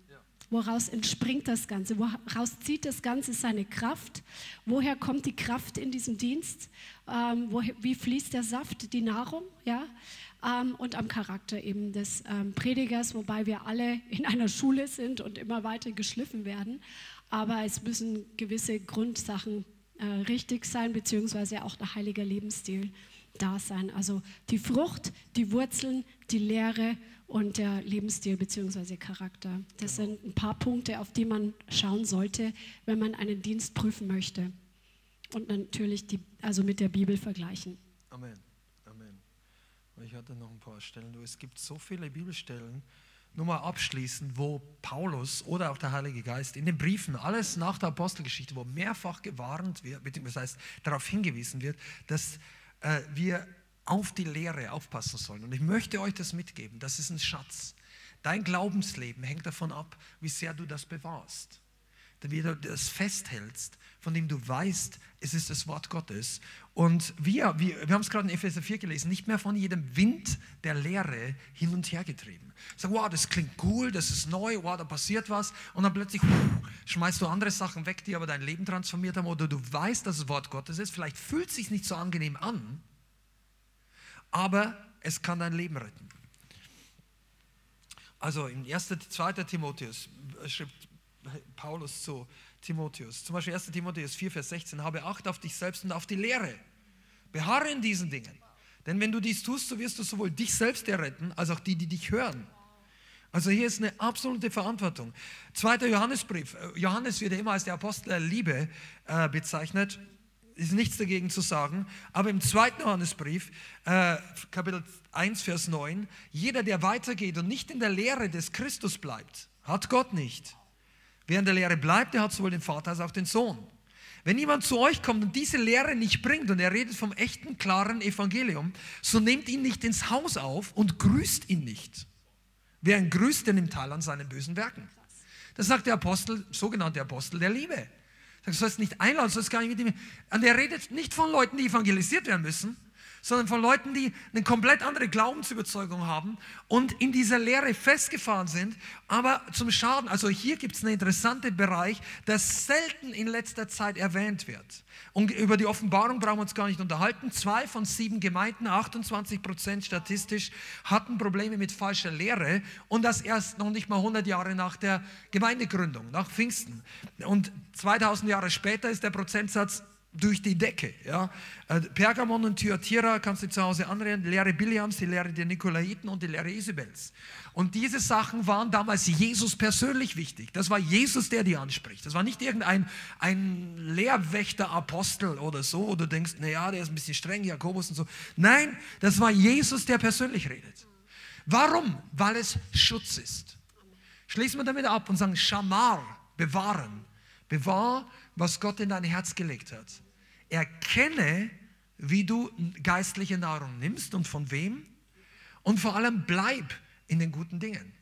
S3: Woraus entspringt das Ganze? Woraus zieht das Ganze seine Kraft? Woher kommt die Kraft in diesem Dienst? Ähm, woher, wie fließt der Saft, die Nahrung? Ja? Ähm, und am Charakter eben des ähm, Predigers, wobei wir alle in einer Schule sind und immer weiter geschliffen werden. Aber es müssen gewisse Grundsachen äh, richtig sein, beziehungsweise auch der heilige Lebensstil da sein. Also die Frucht, die Wurzeln, die Lehre und der Lebensstil bzw. Charakter. Das genau. sind ein paar Punkte, auf die man schauen sollte, wenn man einen Dienst prüfen möchte. Und natürlich die, also mit der Bibel vergleichen.
S2: Amen. Ich hatte noch ein paar Stellen. Es gibt so viele Bibelstellen, nur mal abschließend, wo Paulus oder auch der Heilige Geist in den Briefen, alles nach der Apostelgeschichte, wo mehrfach gewarnt wird, beziehungsweise heißt, darauf hingewiesen wird, dass äh, wir auf die Lehre aufpassen sollen. Und ich möchte euch das mitgeben, das ist ein Schatz. Dein Glaubensleben hängt davon ab, wie sehr du das bewahrst wie du das festhältst, von dem du weißt, es ist das Wort Gottes. Und wir, wir, wir haben es gerade in Epheser 4 gelesen, nicht mehr von jedem Wind der Lehre hin und her getrieben. Sag, wow, das klingt cool, das ist neu, wow, da passiert was. Und dann plötzlich schmeißt du andere Sachen weg, die aber dein Leben transformiert haben. Oder du weißt, dass es Wort Gottes ist. Vielleicht fühlt es sich nicht so angenehm an, aber es kann dein Leben retten. Also in 1. 2. Timotheus schreibt Paulus zu Timotheus. Zum Beispiel 1. Timotheus 4, Vers 16. Habe Acht auf dich selbst und auf die Lehre. Beharre in diesen Dingen. Denn wenn du dies tust, so wirst du sowohl dich selbst erretten, als auch die, die dich hören. Also hier ist eine absolute Verantwortung. Zweiter Johannesbrief. Äh, Johannes wird immer als der Apostel der Liebe äh, bezeichnet. Ist nichts dagegen zu sagen. Aber im zweiten Johannesbrief, äh, Kapitel 1, Vers 9, jeder, der weitergeht und nicht in der Lehre des Christus bleibt, hat Gott nicht. Wer in der Lehre bleibt, der hat sowohl den Vater als auch den Sohn. Wenn jemand zu euch kommt und diese Lehre nicht bringt und er redet vom echten, klaren Evangelium, so nehmt ihn nicht ins Haus auf und grüßt ihn nicht. Wer ihn grüßt, der nimmt teil an seinen bösen Werken. Das sagt der Apostel, sogenannte Apostel der Liebe. Du sollst nicht einladen, sollst gar nicht mit ihm. Und er redet nicht von Leuten, die evangelisiert werden müssen, sondern von Leuten, die eine komplett andere Glaubensüberzeugung haben und in dieser Lehre festgefahren sind, aber zum Schaden. Also hier gibt es einen interessanten Bereich, der selten in letzter Zeit erwähnt wird. Und über die Offenbarung brauchen wir uns gar nicht unterhalten. Zwei von sieben Gemeinden, 28 Prozent statistisch, hatten Probleme mit falscher Lehre und das erst noch nicht mal 100 Jahre nach der Gemeindegründung, nach Pfingsten. Und 2000 Jahre später ist der Prozentsatz durch die Decke. Ja. Äh, Pergamon und Thyatira kannst du zu Hause anreden, die Lehre Biliams, die Lehre der Nikolaiten und die Lehre Isabels. Und diese Sachen waren damals Jesus persönlich wichtig. Das war Jesus, der die anspricht. Das war nicht irgendein ein Lehrwächter, Apostel oder so, wo du denkst, naja, der ist ein bisschen streng, Jakobus und so. Nein, das war Jesus, der persönlich redet. Warum? Weil es Schutz ist. Schließen wir damit ab und sagen, Schamar, bewahren. Bewahr was Gott in dein Herz gelegt hat. Erkenne, wie du geistliche Nahrung nimmst und von wem. Und vor allem bleib in den guten Dingen.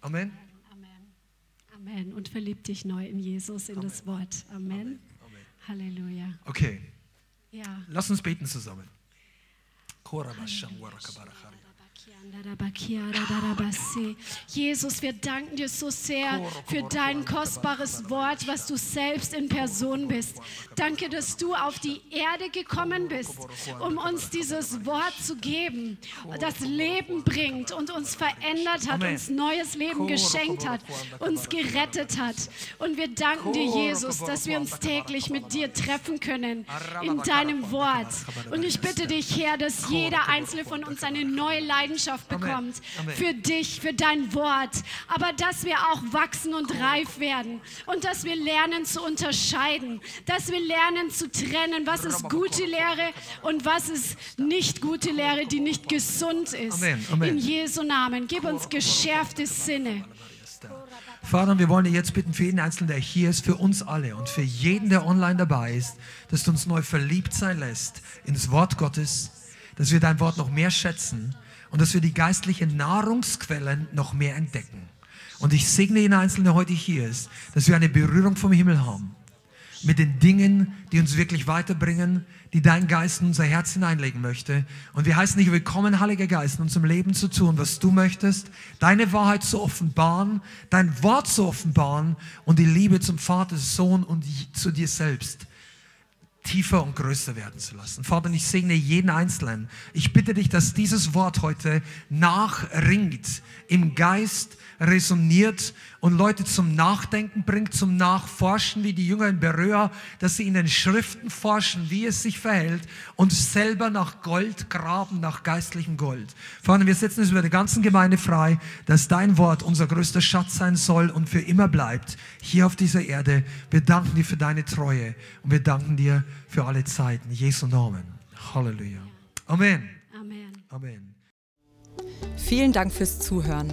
S2: Amen.
S3: Amen. Amen. Und verlieb dich neu in Jesus, in Amen. das Wort. Amen. Amen. Halleluja.
S2: Okay.
S3: Ja.
S2: Lass uns beten zusammen.
S3: Halleluja. Jesus, wir danken dir so sehr für dein kostbares Wort, was du selbst in Person bist. Danke, dass du auf die Erde gekommen bist, um uns dieses Wort zu geben, das Leben bringt und uns verändert hat, uns neues Leben geschenkt hat, uns gerettet hat. Und wir danken dir, Jesus, dass wir uns täglich mit dir treffen können in deinem Wort. Und ich bitte dich, Herr, dass jeder einzelne von uns eine neue Leidenschaft Leidenschaft bekommt Amen. für dich, für dein Wort. Aber dass wir auch wachsen und reif werden und dass wir lernen zu unterscheiden, dass wir lernen zu trennen, was ist gute Lehre und was ist nicht gute Lehre, die nicht gesund ist. Amen. Amen. In Jesu Namen. Gib uns geschärfte Sinne.
S2: Vater, wir wollen dir jetzt bitten für jeden Einzelnen, der hier ist, für uns alle und für jeden, der online dabei ist, dass du uns neu verliebt sein lässt ins Wort Gottes, dass wir dein Wort noch mehr schätzen und dass wir die geistlichen Nahrungsquellen noch mehr entdecken. Und ich segne jeden Einzelnen, der heute hier ist, dass wir eine Berührung vom Himmel haben mit den Dingen, die uns wirklich weiterbringen, die dein Geist in unser Herz hineinlegen möchte. Und wir heißen dich willkommen, Heiliger Geist, in unserem Leben zu tun, was du möchtest, deine Wahrheit zu offenbaren, dein Wort zu offenbaren und die Liebe zum Vater, Sohn und zu dir selbst tiefer und größer werden zu lassen. Vater, ich segne jeden Einzelnen. Ich bitte dich, dass dieses Wort heute nachringt, im Geist resoniert und Leute zum Nachdenken bringt, zum Nachforschen, wie die Jünger in Beröa, dass sie in den Schriften forschen, wie es sich verhält und selber nach Gold graben, nach geistlichem Gold. Vater, wir setzen es über die ganzen Gemeinde frei, dass dein Wort unser größter Schatz sein soll und für immer bleibt, hier auf dieser Erde. Wir danken dir für deine Treue und wir danken dir für alle Zeiten. Jesu Namen. Halleluja. Amen.
S3: Amen.
S2: Amen.
S4: Vielen Dank fürs Zuhören.